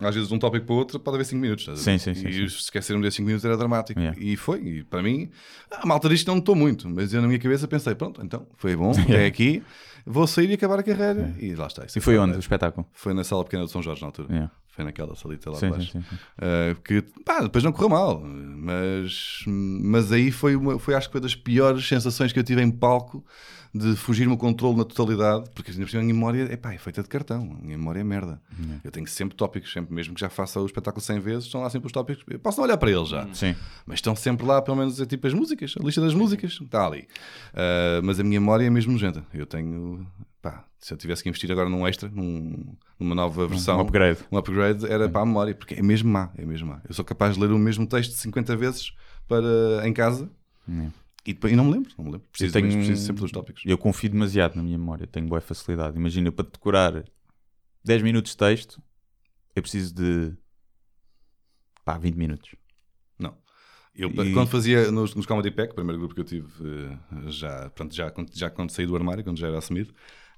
às vezes de um tópico para o outro pode haver 5 minutos. Sim, sim, sim, E sim. se esquecer-me desses 5 minutos era dramático. Yeah. E foi, e para mim, a malta disto não notou muito, mas eu na minha cabeça pensei, pronto, então foi bom, até aqui, vou sair e acabar a carreira. E lá está. isso E foi onde o espetáculo? Foi na sala pequena de São Jorge na altura. Yeah. Foi naquela salita lá Sim, sim, sim. Uh, que pá, depois não correu mal, mas, mas aí foi, uma, foi acho que foi das piores sensações que eu tive em palco de fugir-me o controle na totalidade, porque cima a minha memória epá, é feita de cartão, a minha memória é merda. Eu tenho sempre tópicos, sempre, mesmo que já faça o espetáculo 100 vezes, estão lá sempre os tópicos. Eu posso não olhar para eles já, Sim. mas estão sempre lá, pelo menos, é tipo as músicas, a lista das músicas, está ali. Uh, mas a minha memória é mesmo nojenta. Eu tenho, pá, se eu tivesse que investir agora num extra, num- numa nova versão, Um upgrade. um upgrade era para a memória, porque é mesmo má, é mesmo má. Eu sou capaz de ler o mesmo texto 50 vezes para, em casa e, depois, e não me lembro, não me lembro. Preciso, Eu tenho- preciso sempre dos tópicos. Eu confio demasiado na minha memória, tenho boa facilidade. Imagina, eu para decorar 10 minutos de texto, eu preciso de pá, 20 minutos. Não. Eu, E- quando fazia nos, nos Comedy Pack, o primeiro grupo que eu tive, eh, já, pronto, já, quando- já quando saí do armário, quando já era assumido,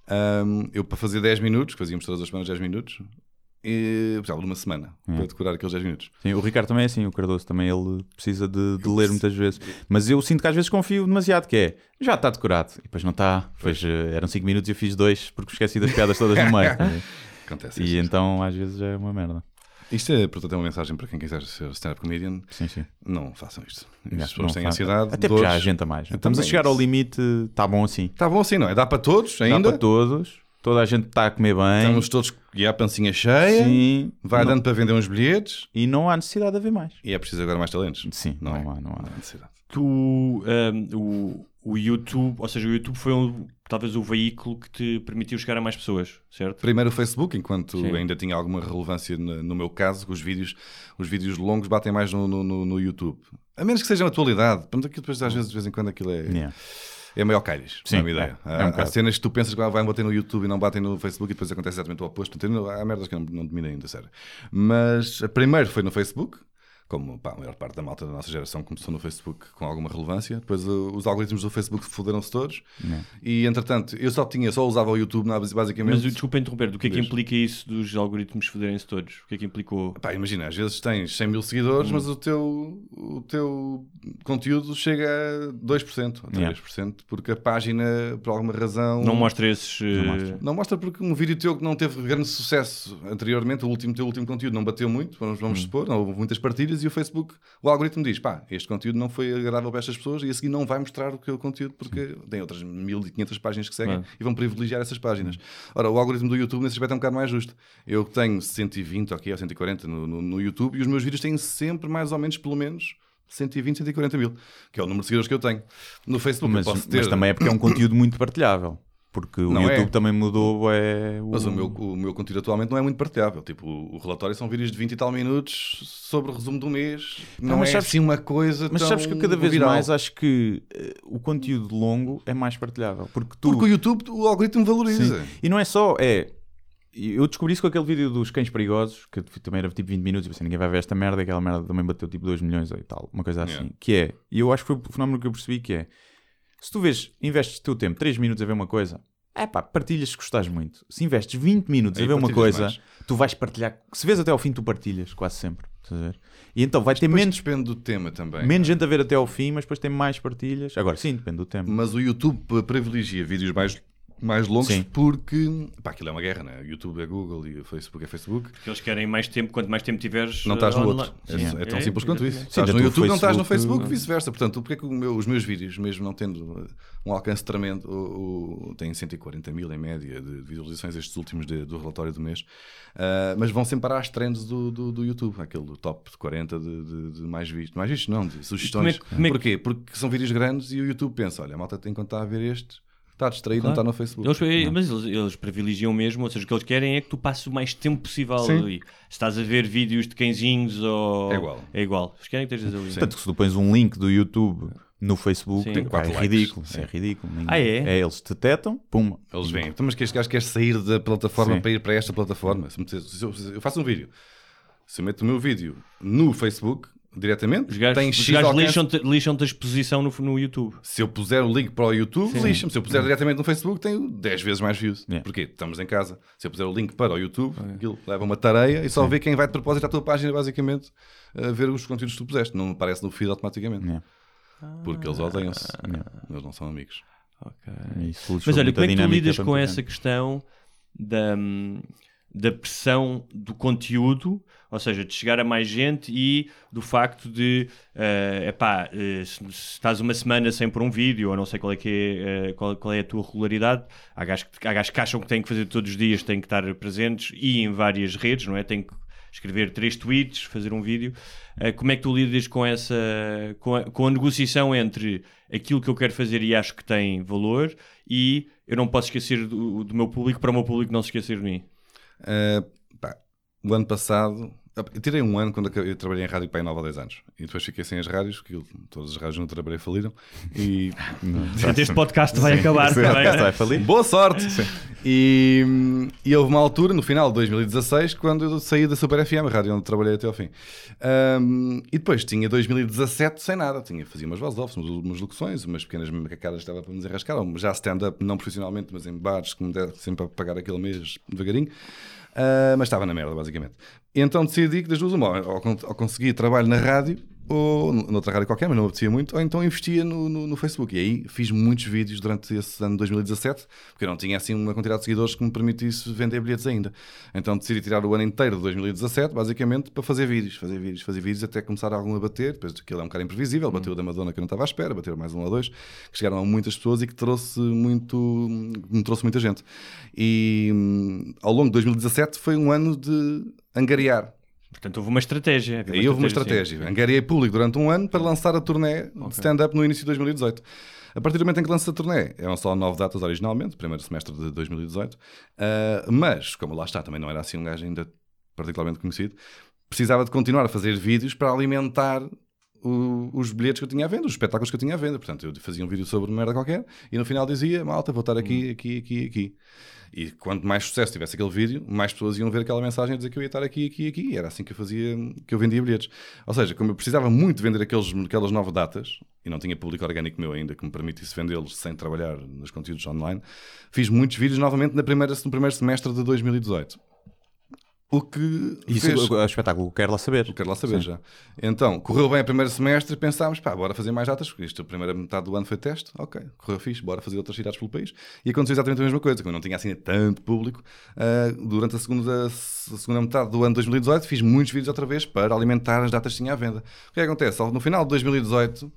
ahm, eu para fazer 10 minutos, que fazíamos todas as semanas 10 minutos, e, por exemplo, uma semana Hum. para decorar aqueles 10 minutos. Sim, o Ricardo também é assim, o Cardoso também ele precisa de, de ler muitas vezes. Mas eu sinto que às vezes confio demasiado, que é já está decorado, e depois não está. Depois eh, eram 5 minutos e eu fiz dois porque esqueci das piadas todas no meio. Acontece e então às vezes é uma merda. Isto é, portanto, é uma mensagem para quem quiser ser stand-up comedian. Sim, sim. Não façam isto. As Já, pessoas têm ansiedade. Até já dores. gente a mais. Eu Estamos a chegar ao limite, está bom assim. Está bom assim, não é? Dá para todos Dá ainda. para todos, toda a gente está a comer bem. Estamos todos e a pancinha cheia. Sim. Vai Não- dando para vender uns bilhetes. E não há necessidade de haver mais. E é preciso agora mais talentos. Sim, Não não, é? há, não há. Não há necessidade. Tu, um, o, o YouTube, ou seja, o YouTube foi um- talvez o veículo que te permitiu chegar a mais pessoas, certo? Primeiro o Facebook, enquanto Sim. ainda tinha alguma relevância no, no meu caso, os vídeos, os vídeos longos batem mais no, no, no- YouTube. A menos que seja na atualidade. Portanto, aquilo depois, às vezes, de vez em quando, aquilo é, Yeah. É maior calhas. Sim, não é uma ideia. é, é um há, há cenas que tu pensas que vai bater no YouTube e não batem no Facebook e depois acontece exatamente o oposto. Portanto, há merdas que eu não, não domino ainda, sério. Mas primeiro foi no Facebook. Como pá, a maior parte da malta da nossa geração começou no Facebook com alguma relevância, depois uh, os algoritmos do Facebook foderam-se todos. E entretanto, eu só tinha, só usava o YouTube na- basicamente. Mas desculpa interromper, do que é que implica isso dos algoritmos foderem-se todos? O que é que implicou? Pá, imagina, às vezes tens 100 mil seguidores, Hum. mas o teu, o teu conteúdo chega a 2% ou 3%, Yeah. porque a página, por alguma razão. Não mostra esses. eh, mostra. Não mostra porque um vídeo teu que não teve grande sucesso anteriormente, o último teu último conteúdo não bateu muito, vamos, vamos Hum. supor, não houve muitas partilhas e o Facebook, o algoritmo diz, pá, este conteúdo não foi agradável para estas pessoas e a seguir não vai mostrar o que é o conteúdo porque tem outras 1500 páginas que seguem Claro. e vão privilegiar essas páginas. Ora, o algoritmo do YouTube nesse aspecto é um bocado mais justo. Eu tenho 120 ok, ou 140 no, no, no YouTube e os meus vídeos têm sempre mais ou menos, pelo menos, 120, 140 mil, que é o número de seguidores que eu tenho. No Facebook Mas, posso ter... mas também é porque é um conteúdo muito partilhável. Porque o Não é. YouTube também mudou. É, o... Mas o meu, o meu conteúdo atualmente não é muito partilhável. Tipo, o, relatório são vídeos de 20 e tal minutos sobre o resumo do mês. Não, mas é sabes- assim uma coisa Mas sabes que eu cada vez viral. mais acho que eh, o conteúdo longo é mais partilhável. Porque tu. Porque o YouTube, o algoritmo valoriza. Sim. E não é só, é. Eu descobri isso com aquele vídeo dos cães perigosos, que também era tipo 20 minutos, e pensei, ninguém vai ver esta merda, aquela merda também bateu tipo 2 milhões e tal, uma coisa assim. Yeah. Que é, e eu acho que foi o fenómeno que eu percebi que é, se tu vês, investes o teu tempo 3 minutos a ver uma coisa, é pá, partilhas se gostares muito. Se investes 20 minutos Aí a ver uma coisa, mais. tu vais partilhar, se vês até ao fim, tu partilhas, quase sempre. E então vai ter Depois menos, depende do tema também. menos gente a ver até ao fim, mas depois tem mais partilhas. Agora sim, depende do tempo. Mas o YouTube privilegia vídeos mais, mais longos Sim. porque pá, aquilo é uma guerra, né? O YouTube é Google e o Facebook é Facebook. Porque eles querem mais tempo, quanto mais tempo tiveres. Não estás eh, no online. outro. É, Sim. é tão É, simples quanto isso. exatamente. Estás no YouTube, não estás no Facebook- Facebook, vice-versa. Portanto, porque é que o meu- os meus vídeos, mesmo não tendo uh, um alcance tremendo, o- o- têm 140 mil em média de visualizações, estes últimos de- do relatório do mês, uh, mas vão sempre para as trends do, do, do YouTube, aquele do top de 40 de, de- de mais vistos. Mais vistos, não, de sugestões. como é que- como é que- Porquê? Porque são vídeos grandes e o YouTube pensa: olha, a malta tem enquanto está a ver este. Está distraído, Claro. não está no Facebook. Eles, eh, mas eles, eles privilegiam mesmo, ou seja, o que eles querem é que tu passes o mais tempo possível Sim. ali. Se estás a ver vídeos de cãezinhos ou. É igual. É igual. Eles querem que estejas ali. Tanto que se tu pões um link do YouTube no Facebook, Sim. tem Quatro é likes. ridículo. Sim. É ridículo. Ninguém- Ah, é? eles te detetam, pum. Eles vêm, então, mas que este gajo quer sair da plataforma Sim. para ir para esta plataforma. Se eu faço um vídeo, se eu meto o meu vídeo no Facebook, diretamente, Os gajos, tem os gajos lixam-te lixam-te a exposição no, no YouTube. Se eu puser o link para o YouTube, lixa-me. Se eu puser diretamente no Facebook, tenho 10 vezes mais views. Yeah. Porquê? Estamos em casa. Se eu puser o link para o YouTube, aquilo leva uma tarefa e só vê quem vai de propósito à tua página, basicamente, a ver os conteúdos que tu puseste. Não aparece no feed automaticamente. Yeah. Porque eles odeiam-se. Eles não são amigos. Isso Mas olha, como é que tu lidas com essa questão da, hum, da pressão do conteúdo, ou seja, de chegar a mais gente e do facto de, eh, epá, eh, se, se estás uma semana sem pôr um vídeo, ou não sei qual é, que é, eh, qual, qual é a tua regularidade, há gajos, que- há gajos que acham que têm que fazer todos os dias, têm que estar presentes e em várias redes, não é? Têm que escrever três tweets, fazer um vídeo. Eh, como é que tu lidas com essa com a, com a negociação entre aquilo que eu quero fazer e acho que tem valor e eu não posso esquecer do, do meu público para o meu público não se esquecer de mim? Uh, pá, o ano passado, eu tirei um ano quando eu trabalhei em rádio para aí 9 ou 10 anos e depois fiquei sem as rádios, porque eu- todas as rádios onde eu trabalhei faliram. E Este podcast vai acabar Sim, também. está a falir. boa sorte! E, e houve uma altura, no final de 2016, quando eu saí da Super FM, a rádio onde trabalhei até ao fim. Um, e depois tinha 2017 sem nada. Tinha, fazia umas voz off, umas, umas locuções, umas pequenas macacadas que estava para me desenrascar. Já stand-up, não profissionalmente, mas em bares, que me der sempre a pagar aquele mês devagarinho. Uh, mas estava na merda, basicamente. Então decidi que das duas, uma, ou, ou trabalho na rádio, ou noutra rádio qualquer, mas não apetecia muito, ou então investia no, no, no, Facebook. E aí fiz muitos vídeos durante esse ano de 2017, porque eu não tinha assim uma quantidade de seguidores que me permitisse vender bilhetes ainda. Então decidi tirar o ano inteiro de 2017, basicamente, para fazer vídeos, fazer vídeos, fazer vídeos, até começar algum a bater. Depois aquilo é um bocado imprevisível, Hum. bateu da Madonna que eu não estava à espera, bateu mais um ou dois, que chegaram a muitas pessoas e que trouxe muito, me trouxe muita gente. E hum, ao longo de 2017 foi um ano de angariar. Portanto, houve uma estratégia. havia Aí houve uma sim. estratégia. Angariei público durante um ano para lançar a turnê de stand-up no início de 2018. A partir do momento em que lança a turnê, eram só nove datas originalmente, primeiro semestre de 2018, Ah, mas, como lá está, também não era assim um gajo ainda particularmente conhecido, precisava de continuar a fazer vídeos para alimentar o- os bilhetes que eu tinha à venda, os espetáculos que eu tinha à venda. Portanto, eu fazia um vídeo sobre uma merda qualquer e no final dizia, malta, vou estar aqui, aqui, aqui, aqui. E quanto mais sucesso tivesse aquele vídeo, mais pessoas iam ver aquela mensagem a dizer que eu ia estar aqui, aqui, aqui. Era assim que eu fazia, que eu vendia bilhetes. Ou seja, como eu precisava muito de vender aqueles, aquelas nove datas, e não tinha público orgânico meu ainda que me permitisse vendê-los sem trabalhar nos conteúdos online, fiz muitos vídeos novamente na primeira, no primeiro semestre de 2018. O que Isso, fez... o, o espetáculo, quero lá saber. Quero lá saber já. Então, correu bem o primeiro semestre pensámos, pá, bora fazer mais datas, porque isto a primeira metade do ano foi teste, ok, correu fixe, bora fazer outras cidades pelo país. E aconteceu exatamente a mesma coisa, como eu não tinha assim tanto público, ah, durante a segunda, a segunda metade do ano de 2018 fiz muitos vídeos outra vez para alimentar as datas que tinha à venda. O que é que acontece? No final de 2018,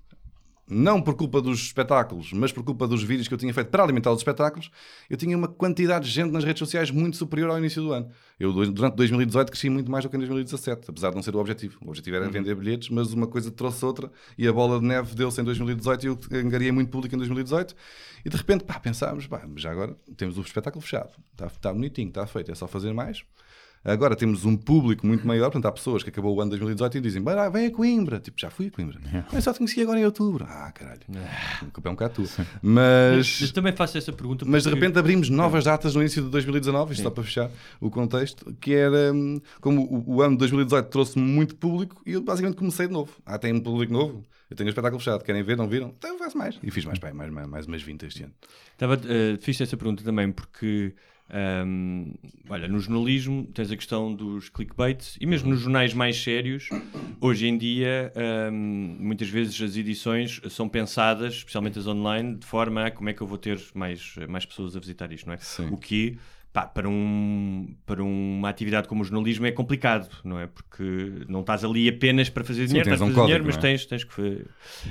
não por culpa dos espetáculos, mas por culpa dos vídeos que eu tinha feito para alimentar os espetáculos, eu tinha uma quantidade de gente nas redes sociais muito superior ao início do ano. Eu, durante 2018, cresci muito mais do que em 2017, apesar de não ser o objetivo. O objetivo era vender bilhetes, mas uma coisa trouxe outra e a bola de neve deu-se em 2018 e eu angariei muito público em 2018. E de repente, pá, pensámos, pá, já agora temos o espetáculo fechado, está tá bonitinho, está feito, é só fazer mais. Agora temos um público muito maior, portanto, há pessoas que acabou o ano de 2018 e dizem, "Bah, vem a Coimbra. Tipo, já fui a Coimbra. Mas só te conheci agora em outubro. Ah, caralho. A culpa é um bocado tua. Mas, Mas, eu também faço essa pergunta. mas de repente abrimos novas datas no início de 2019, isto só para fechar o contexto, que era hum, como o, o ano de 2018 trouxe-me muito público e eu basicamente comecei de novo. Ah, tem um público novo? Eu tenho um espetáculo fechado, querem ver? Não viram? Então eu faço mais. E fiz mais, pá, mais, mais, mais umas 20 este ano. Estava, eh, fiz essa pergunta também porque, ahm, olha, no jornalismo tens a questão dos clickbaits e mesmo nos jornais mais sérios, hoje em dia, ahm, muitas vezes as edições são pensadas, especialmente as online, de forma a como é que eu vou ter mais, mais pessoas a visitar isto, não é? Sim. O que, pá, para, um, para uma atividade como o jornalismo é complicado, não é? Porque não estás ali apenas para fazer dinheiro, tens estás um fazer dinheiro, código, mas não é? tens, tens que.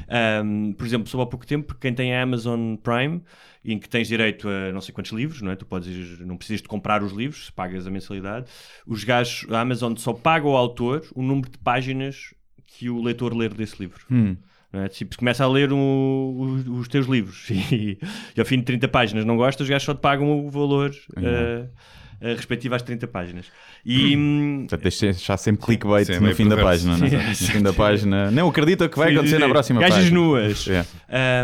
Ahm, por exemplo, soube há pouco tempo quem tem a Amazon Prime, em que tens direito a não sei quantos livros, não é? Tu podes, ir- não precisas de comprar os livros, pagas a mensalidade. Os gajos, a Amazon só paga ao autor o número de páginas que o leitor ler desse livro. Hum. É? Tipo, se começa a ler o- o- os teus livros e, e ao fim de 30 páginas não gostas, os gajos só te pagam o valor eh, eh, respectivo às 30 páginas. E, hum, Portanto, deixa deixar sempre clickbait Sim, é no meio fim da página. não é? No fim da página. Não acredita que vai Sim, acontecer na próxima Gajas página. nuas. É.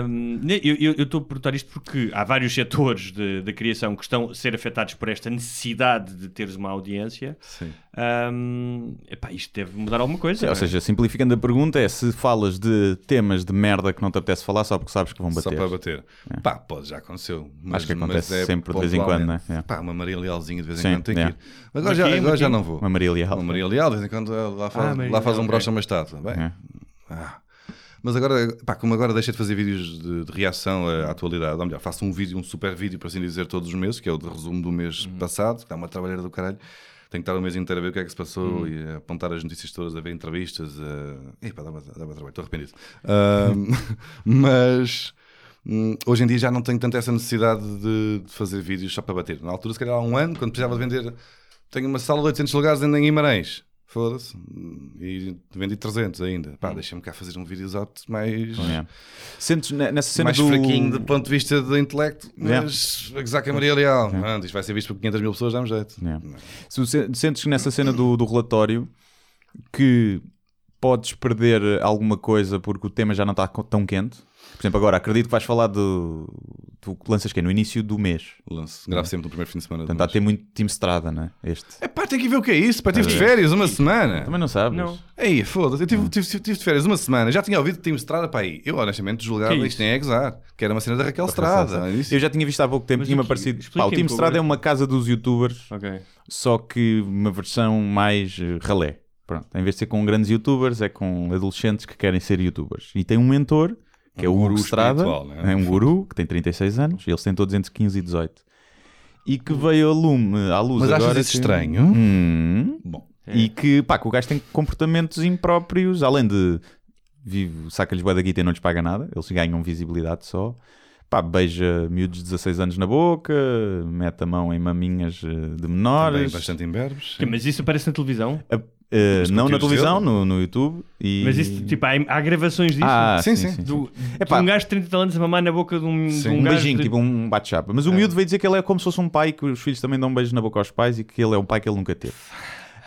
Um, eu estou a perguntar isto porque há vários setores de- da criação que estão a ser afetados por esta necessidade de teres uma audiência. Sim. Um, epá, isto deve mudar alguma coisa. Sim, ou é? seja, simplificando a pergunta é se falas de temas de merda que não te apetece falar só porque sabes que vão Só bater. para bater. Pá, pode, já aconteceu. Mas, Acho que acontece mas é sempre de vez em quando, não é? É. Pá, uma Maria Lealzinha de vez em Sim, quando tem é. que ir. Agora, Mas já, agora já não vou. Uma Maria Leal. Uma Maria Leal, de vez em quando lá faz, Ah, Maria lá faz um brocha ok. uma estátua. Bem, É. ah. Mas agora, pá, como agora deixei de fazer vídeos de, de reação à atualidade, ou melhor, faço um vídeo, um super vídeo, por assim dizer, todos os meses, que é o de resumo do mês Uhum. passado, que dá uma trabalheira do caralho. Tenho que estar o mês inteiro a ver o que é que se passou Uhum. e a apontar as notícias todas, a ver entrevistas. A... Epá, dá-me dá trabalho, estou arrependido. Mas hum, hoje em dia já não tenho tanto essa necessidade de, de fazer vídeos só para bater. Na altura, se calhar há um ano, quando precisava de vender, tenho uma sala de 800 lugares em Guimarães. Foda-se. E vendi 300 ainda. Pá, deixa-me cá fazer um vídeo mais, É. Sentes ne- nessa cena mais do... fraquinho do ponto de vista do intelecto, mas a gozar com a Maria Leal. Mano, isto vai ser visto por 500 mil pessoas, dá-me jeito. É. Você- Sentes que nessa cena do, do relatório que podes perder alguma coisa porque o tema já não está tão quente. Por exemplo, agora acredito que vais falar de. Tu lanças que No início do mês. Lance. Gravo sempre no primeiro fim de semana. do Portanto, há de ter muito time Strada, né? Este. É pá, tem que ver o que é isso. Pá, tive de férias uma semana. Também não sabes? Não. Ei, foda-se, eu tive, tive, tive de férias uma semana, já tinha ouvido tínhamos Estrada para aí. Eu honestamente julgava Que é isto nem é gozar, que era uma cena da Raquel Estrada. Isso- Eu já tinha visto há pouco tempo, tinha-me aparecido. Pá, o expliquem-me, Team por Strada é uma casa dos youtubers, Ok. só que uma versão mais eh, ralé. Pronto, em vez de ser com grandes youtubers, é com adolescentes que querem ser youtubers. E tem um mentor, que é Um o guru Estrada, né? é um guru que tem 36 anos, e eles têm todos entre 15 e 18. E que veio a lume, à luz Mas achas agora. isso que- estranho? Hum, Bom, E que, pá, que o gajo tem comportamentos impróprios, além de vive, saca-lhes bué da guita e não lhes paga nada, eles ganham visibilidade só. Pá, beija miúdos de 16 anos na boca, mete a mão em maminhas eh, de também menores. bastante imberbes. Mas isso aparece na televisão? Eh, Os não na televisão, no, no YouTube. E... Mas isso, tipo, há, há gravações disso? Ah, Sim, sim, sim. sim. Do, Epá. de um gajo de 30 anos a mamar na boca de um, de Sim. um, Um gajo beijinho, de- tipo um bate-chapa. Mas o miúdo veio dizer que ele é como se fosse um pai, que os filhos também dão um beijo na boca aos pais e que ele é um pai que ele nunca teve.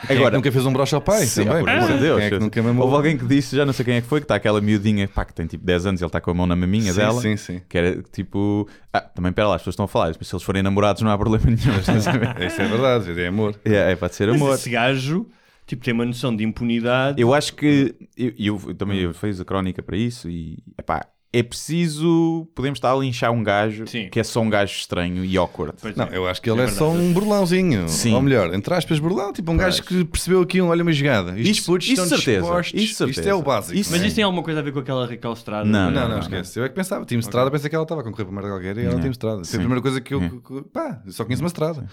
Quem é que nunca fez um broche ao pai? Sim, também, por amor de Deus. É que nunca mamou? Houve alguém que disse, já não sei quem é que foi, que está aquela miudinha, pá, que tem tipo 10 anos e ele está com a mão na maminha Sim, dela. sim, sim. Que era tipo. Ah, também pera lá, as pessoas estão a falar, mas se eles forem namorados não há problema nenhum. Isso é verdade, é amor. é, é, pode ser Mas amor. esse gajo, tipo, tem uma noção de impunidade. Eu acho que. Eu, eu também eu fiz a crónica para isso e. Epá, é preciso. Podemos estar a linchar um gajo Sim. que é só um gajo estranho e awkward. Pois Não, é. eu acho que ele É é, só um burlãozinho. Sim. Ou melhor, entre aspas, burlão. Tipo um gajo que percebeu aqui um olha uma jogada. Estes Isso- putos isso estão certeza, isso certeza. Isto é o básico. Isso não é? Mas isso tem alguma coisa a ver com aquela Raquel Estrada? Não, Não, não, não, esquece. Eu é que pensava, Team Estrada, pensei que ela estava a concorrer para Marta Galgueira e ela Não. Team Estrada. Foi a primeira coisa que eu. É. que- Pá, eu só conheço uma Estrada.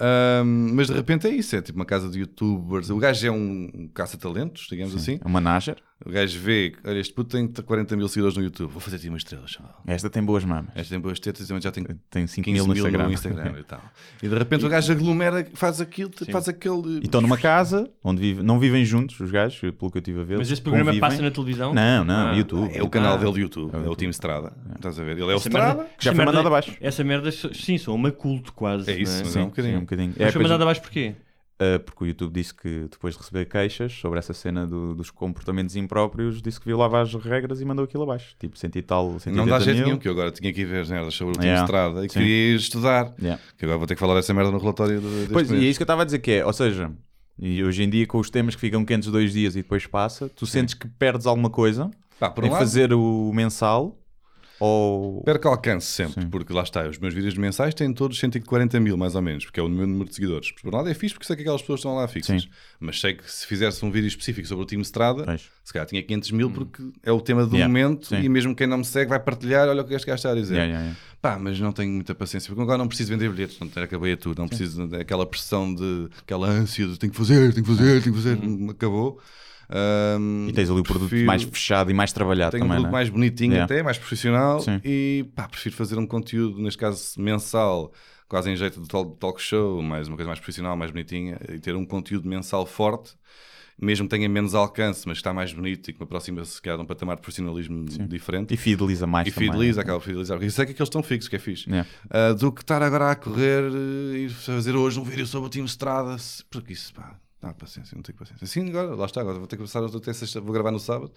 Ahm, mas de repente é isso, é tipo uma casa de youtubers. O gajo é um caça-talentos, digamos assim. É uma Nager. O gajo vê, olha, este puto tem 40 mil seguidores no YouTube, vou fazer-te uma estrela, chaval. Esta tem boas mamas. Este tem boas tetas, mas já tem Tem 5 15 mil no Instagram. no Instagram e tal. E de repente o gajo aglomera, faz aquilo, faz aquele. E estão numa casa onde vive, não vivem juntos os gajos, pelo que eu estive a ver. Mas esse programa convivem. passa na televisão? Não, não, Ah. YouTube. É o canal Ah. dele do YouTube, é o Team Estrada. Estás a ver? Ele é o Essa Estrada. merda- Que já foi merda- mandado abaixo. Essa merda, sim, sou uma culto quase. É isso, não mas Sim, é um bocadinho. sim, um bocadinho. Mas É, foi mandado abaixo porquê? Uh, porque o YouTube disse que depois de receber queixas sobre essa cena do- dos comportamentos impróprios, disse que violava as regras e mandou aquilo abaixo. Tipo, senti tal. 180 Não dá jeito nenhum, que eu agora tinha que ir ver as merdas sobre o Yeah. Estrada e Sim. queria estudar. Yeah. Que agora vou ter que falar dessa merda no relatório do- Pois, e mês. é isso que eu estava a dizer que é, ou seja, e hoje em dia com os temas que ficam quentes dois dias e depois passa, tu sentes que perdes alguma coisa Pá, por em um lado, fazer o mensal ou... Perca alcance sempre, Sim. porque lá está, os meus vídeos mensais têm todos 140 mil, mais ou menos, porque é o meu número de seguidores. Por um lado é fixe, porque sei que aquelas pessoas estão lá fixas. Sim. Mas sei que se fizesse um vídeo específico sobre o time Estrada, Pois. se calhar tinha 500 mil, porque é o tema do Yeah. momento Sim. e mesmo quem não me segue vai partilhar. Olha o que este gajo está a dizer. Yeah, yeah, yeah. Pá, mas não tenho muita paciência, porque agora não preciso vender bilhetes, não acabei a tudo, não preciso daquela pressão de aquela ânsia de tenho que fazer, tenho que fazer, tenho que fazer, acabou. Uhum. E tens ali o produto prefiro- mais fechado e mais trabalhado tenho um também, produto não é? mais bonitinho Yeah. até, mais profissional Sim. e pá, prefiro fazer um conteúdo, neste caso mensal, quase em jeito de tal- talk show, mais uma coisa mais profissional, mais bonitinha, e ter um conteúdo mensal forte, mesmo que tenha menos alcance, mas está mais bonito e que me aproxima se calhar de um patamar de profissionalismo diferente. E fideliza mais E também. fideliza, acaba de fidelizar, porque eu sei que aqueles estão fixos, que é fixe. Yeah. Ah, do que estar agora a correr eh, e fazer hoje um vídeo sobre o time Estrada, porque isso, pá, não há paciência, não tenho paciência. Assim, agora, lá está, agora vou ter que começar até sexta, vou gravar no sábado,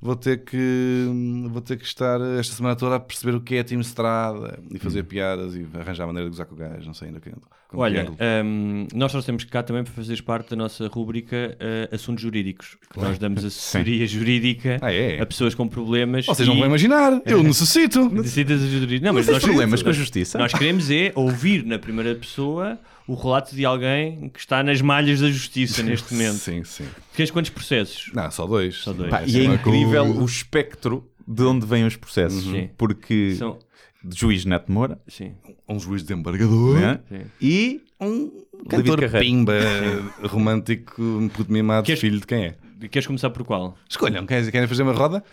vou ter que vou ter que estar esta semana toda a perceber o que é time Estrada e fazer Hum. piadas e arranjar a maneira de gozar com o gajo, não sei ainda. Com com que Olha, hum, nós trouxemos cá também para fazeres parte da nossa rúbrica eh, Assuntos Jurídicos. que Nós damos assessoria jurídica Ah, é? a pessoas com problemas. Vocês não e- vão imaginar, eu necessito. Necessitas ajuda. Não, mas tens nós problemas com a justiça? Nós queremos é ouvir na primeira pessoa o relato de alguém que está nas malhas da justiça neste momento. Sim, sim. Queres quantos processos? Não, só dois. Só dois. Pá, e é incrível o espectro de onde vêm os processos. Sim. Porque São... de juiz Neto Moura Sim, Um juiz de embargador. né? sim. e Um cantor pimba romântico, um puto mimado, Queres- filho de quem é? Queres começar por qual? Escolham, querem, querem fazer uma roda?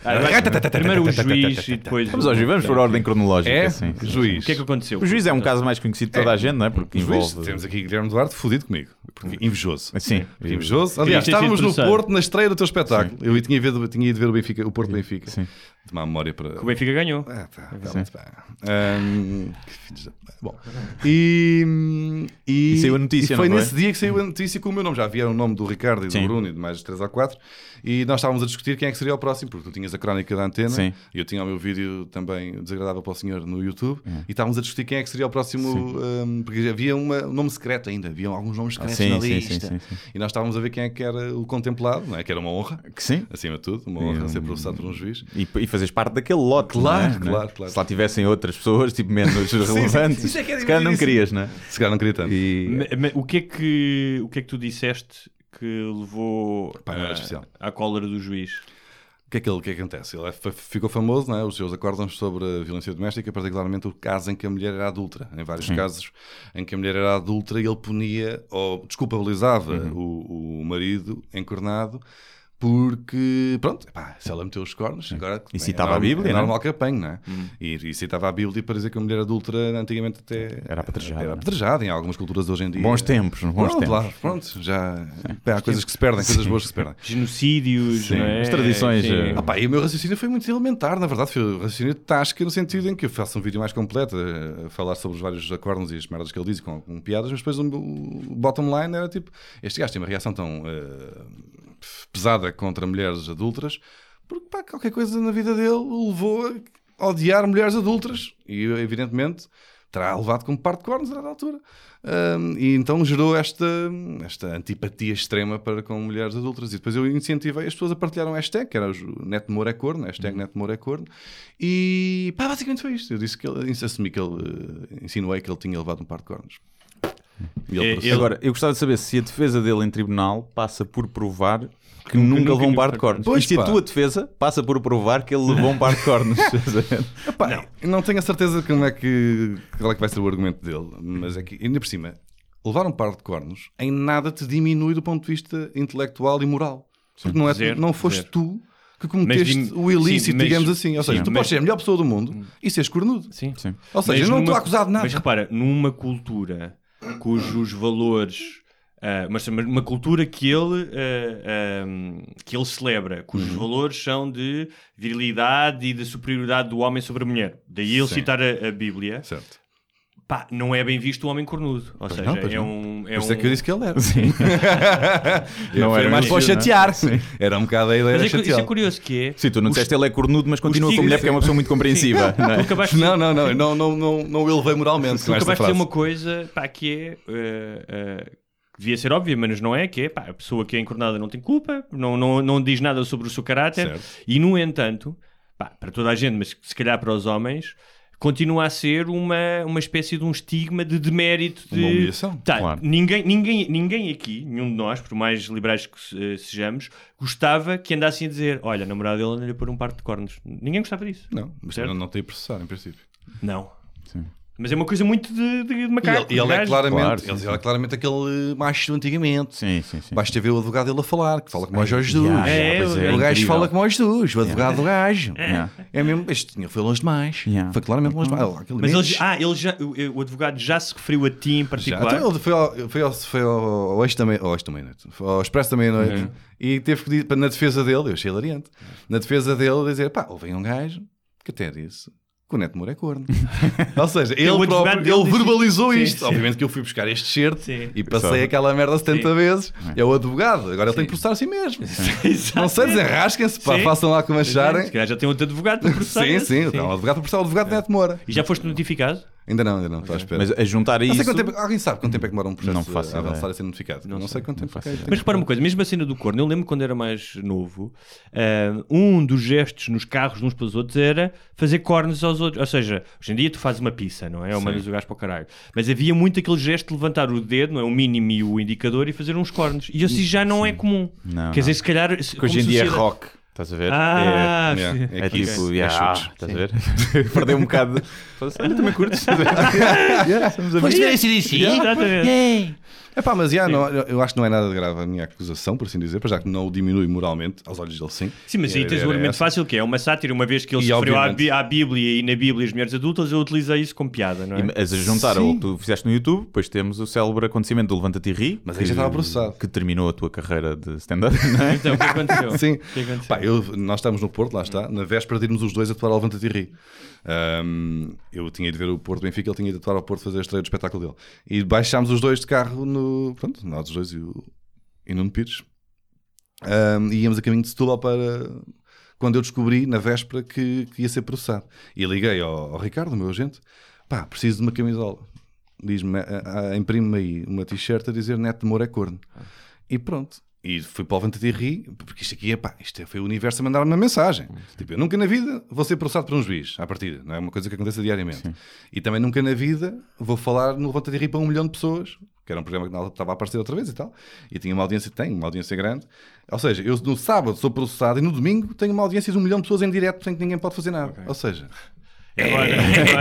Primeiro o juiz e depois. Vamos ao juiz, vamos por ordem cronológica. É? assim. Juiz. O que é que aconteceu? O juiz é um caso mais conhecido de toda a gente, não é? Porque Juiz, envolve. temos aqui Guilherme Duarte fudido comigo. Porque invejoso. Sim, Invejoso. Aliás, estávamos no. Porto na estreia do teu espetáculo. Eu tinha ido ver, tinha ido ver o, Benfica, o Porto Benfica. Sim. De má memória para. Que o Benfica ganhou. Ah, tá, tá muito bem. Filhos da- Bom, e, e, E saiu a notícia, e foi não foi? nesse dia que saiu a notícia com o meu nome. Já havia o nome do Ricardo e do Sim. Bruno e de mais 3 ou 4. E nós estávamos a discutir quem é que seria o próximo, porque tu tinhas a crónica da antena Sim. e eu tinha o meu vídeo também desagradável para o senhor no YouTube. É. E estávamos a discutir quem é que seria o próximo, ahm, porque havia uma- um nome secreto ainda, havia alguns nomes secretos sim, na sim, lista. sim, sim, sim. E nós estávamos a ver quem é que era o contemplado, não é? que era uma honra, Que sim. acima de tudo, uma honra E, ser um, processado por um juiz. E, e fazes parte daquele lote, Claro, não é? claro, claro. Se lá tivessem outras pessoas, tipo, menos relevantes, é é se calhar não querias, não é? Se calhar não queria tanto. E... O que, é que, o que é que tu disseste que levou era ah, especial. à cólera do juiz? O que é que, ele, o que é que acontece? Ele é- ficou famoso, não é? os seus acordos sobre a violência doméstica, particularmente o caso em que a mulher era adulta. Em vários casos em que a mulher era adulta, ele punia ou desculpabilizava o, o marido encornado porque, pronto, epá, se ela meteu os cornos, agora E bem, citava é a normal- Bíblia, é não é? normal que apanhe, não é? E, e citava a Bíblia para dizer que a mulher adulta antigamente até Era apedrejada, Era não é? apedrejada em algumas culturas hoje em dia. Bons tempos, bons pronto, tempos. Lá, pronto, já há coisas que se perdem, coisas boas que se perdem. Genocídios, Sim, não é? as tradições, Sim. eh, Ah, pá, e o meu raciocínio foi muito elementar, na verdade, foi o raciocínio de tasca, no sentido em que eu faço um vídeo mais completo a, a falar sobre os vários acordos e as merdas que ele diz com, com piadas, mas depois o, bottom line era tipo: este gajo tem uma reação tão eh, pesada contra mulheres adultas, porque pá, qualquer coisa na vida dele o levou a odiar mulheres adultas e, evidentemente, terá levado como parte de cornos a altura. Ahm, e então gerou esta, esta antipatia extrema para com mulheres adultas. E depois eu incentivei as pessoas a partilhar um hashtag, que era o Neto Moura é corno, hashtag Neto Moura é corno. E pá, basicamente foi isto. Eu disse que ele, assumi que ele, eh, insinuei que ele tinha levado um par de cornos. E ele É, ele- Agora, eu gostava de saber se a defesa dele em tribunal passa por provar que nunca nunca levou um par de cornos. de cornos. E se a Pois, pá. tua defesa passa por provar que ele levou um par de cornos. Epá, eu não tenho a certeza como é que, qual é que vai ser o argumento dele, mas é que, ainda por cima, levar um par de cornos em nada te diminui do ponto de vista intelectual e moral. Porque não, é, Zero, não foste zero. tu que cometeste Mas o ilícito, sim, mas- digamos assim. Ou seja, sim, tu mas- podes ser a melhor pessoa do mundo e seres cornudo. Sim. Sim. Ou seja, Mas eu não numa- estou acusado de nada. Mas repara, numa cultura cujos valores. ah, mas uma cultura que ele, ah, ah, que ele celebra, cujos Uhum. valores são de virilidade e de superioridade do homem sobre a mulher. Daí ele Sim. citar a, a Bíblia. Certo. Pá, não é bem visto o homem cornudo. Ou seja, não, pois é não. um. É Por isso é um... que eu disse que ele era. Sim. Não era mais para é? chatear. Era um bocado a ideia Mas é, isso é curioso que é. Sim, tu não disseste ele é cornudo, mas continua Os com mulher tigres- porque é uma pessoa muito compreensiva. não é? Não, não, não, não, não, não, não o elevei moralmente tu acabaste de dizer uma coisa pá, que é. ah, que devia ser óbvia, mas não é, que é pá, a pessoa que é encornada não tem culpa, não, não, não diz nada sobre o seu caráter, Certo. e no entanto, pá, para toda a gente, mas se calhar para os homens, continua a ser uma, uma espécie de um estigma de demérito de Uma humilhação, Tá, claro. ninguém, ninguém, ninguém aqui, nenhum de nós, por mais liberais que eh, sejamos, gostava que andassem a dizer: Olha, a namorada dele anda-lhe por um par de cornos. Ninguém gostava disso. Não, mas Certo? não, não tem processar, em princípio. Não. Sim. Mas é uma coisa muito de, de, de E macaco. ele, e ele de é gajo. claramente, Claro, sim, ele sim. é claramente aquele macho do antigamente. Sim, sim, sim. Basta ver o advogado dele a falar, que fala como o Jorge Jesus. Yeah, É, pois o gajo incrível. fala como o Jesus, o advogado do gajo. Yeah. É mesmo, este tinha- foi longe demais. Yeah. Foi claramente longe demais. Ah, aquele Mas ele, ah, ele já, o, o advogado já se referiu a ti em Já. particular. Então ele foi ao, foi ao, foi ao, ao meia- ao foi ao Expresso da meia-noite Uhum. e teve que dizer, na defesa dele, eu achei hilariante, na defesa dele dizer, pá, houve aí um gajo que até disse que o Neto Moura é corno. Ou seja, ele, advogado próprio, ele disse- verbalizou Sim, isto. sim. Obviamente que eu fui buscar este certo Sim. e passei aquela merda 70 Sim. vezes. É o advogado, agora ele tem que processar a si mesmo. Não sei, desenrasquem-se, pá, Sim. façam lá como acharem. Se calhar já tem outro advogado para processar. Sim, esse. sim, então, o advogado para processar o advogado de Neto Moura. E já foste notificado? Ainda não, ainda não, estou à espera. Mas a juntar a Não isso. sei quanto tempo, alguém sabe quanto tempo é que demora um processo Não faço a avançar ideia. a ser notificado? Não, sei, quanto tempo. Ok, ideia. Mas repara uma coisa, mesmo a cena do corno, eu lembro quando era mais novo, ah, um dos gestos nos carros uns para os outros era fazer cornos aos outros. Ou seja, hoje em dia tu fazes uma pizza, não é? Ou mandas o gajo para o caralho. Mas havia muito aquele gesto de levantar o dedo, não é? O mínimo e o indicador e fazer uns cornos. E assim já não é comum. Não, Quer dizer, não. se calhar. hoje em dia é rock. Estás a ver? Ah, É, sim. é, É, é tipo, é yeah, chutes. estás a ver? Perdeu um bocado. Olha, também curtes. Yeah, somos amigos. Exatamente. É pá, mas já, não, eu acho que não é nada de grave a minha acusação, por assim dizer, para já que não o diminui moralmente, aos olhos dele sim. Sim, mas aí tens o era argumento essa. fácil que é uma sátira, uma vez que ele E à, obviamente- à Bíblia e na Bíblia as mulheres adultas, eu utilizei isso como piada, não é? E, Mas a juntar ao que tu fizeste no YouTube, depois temos o célebre acontecimento do Levanta-te e Ri. Mas aí já estava processado. Que terminou a tua carreira de stand-up, não é? Então, o que aconteceu? Sim. O que aconteceu? Pá, eu, nós estávamos no Porto, lá está, na véspera de irmos os dois atuar ao Levanta-te e Ri. Ahm, eu tinha ido ver o Porto Benfica, ele tinha ido atuar ao Porto fazer a estreia do espetáculo dele. E baixámos os dois de carro no. Pronto, nós os dois e o e Nuno Pires. Ahm, e íamos a caminho de Setúbal para. Quando eu descobri, na véspera, que, que ia ser processado. E liguei ao, ao Ricardo, meu agente, pá, preciso de uma camisola. Diz-me, imprime-me aí uma t-shirt a dizer Neto de Moura é corno. E pronto. E fui para o Levanta-te e Ri, porque isto aqui é pá, isto é- foi o universo a mandar-me uma mensagem. Tipo, eu nunca na vida vou ser processado por um juiz, à partida. Não é uma coisa que acontece diariamente. E também nunca na vida vou falar no Levanta-te e Ri para um milhão de pessoas, que era um programa que estava a aparecer outra vez e tal. E tinha uma audiência, tem uma audiência grande. Ou seja, eu no sábado sou processado e no domingo tenho uma audiência de um milhão de pessoas em direto sem que ninguém pode fazer nada. Ou seja, Agora, agora-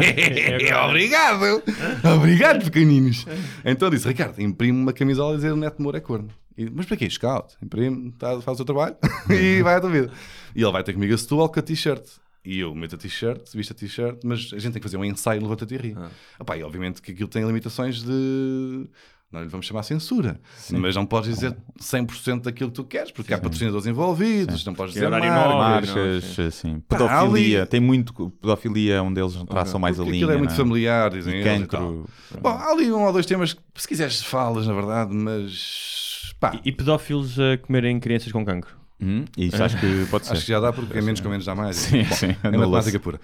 agora- Obrigado! Obrigado, pequeninos! Então disse, Ricardo, imprime uma camisola a dizer o Neto Moura é corno. E, mas para quê? Scout. Imprime, tá, faz o seu trabalho e vai à tua vida. E ele vai ter comigo a Setúbal com a t-shirt. E eu meto a t-shirt, visto a t-shirt, mas a gente tem que fazer um ensaio no Levanta-te e ri. Epá, e obviamente que aquilo tem limitações de... Não lhe vamos chamar censura, mas não podes dizer 100% daquilo que tu queres, porque há patrocinadores envolvidos, não podes dizer marcas, Marcas, assim, pedofilia. ali- Tem muito pedofilia, um deles traçam mais a Porque linha. Aquilo é muito não familiar, dizem E eles e cancro. tal. Bom, há ali um ou dois temas que, se quiseres, falas, na verdade, mas. Pá, E pedófilos a comerem crianças com cancro. Hum, isso acho que pode ser. acho que já dá, porque é menos com menos dá mais. Sim, Bom, sim, é matemática pura.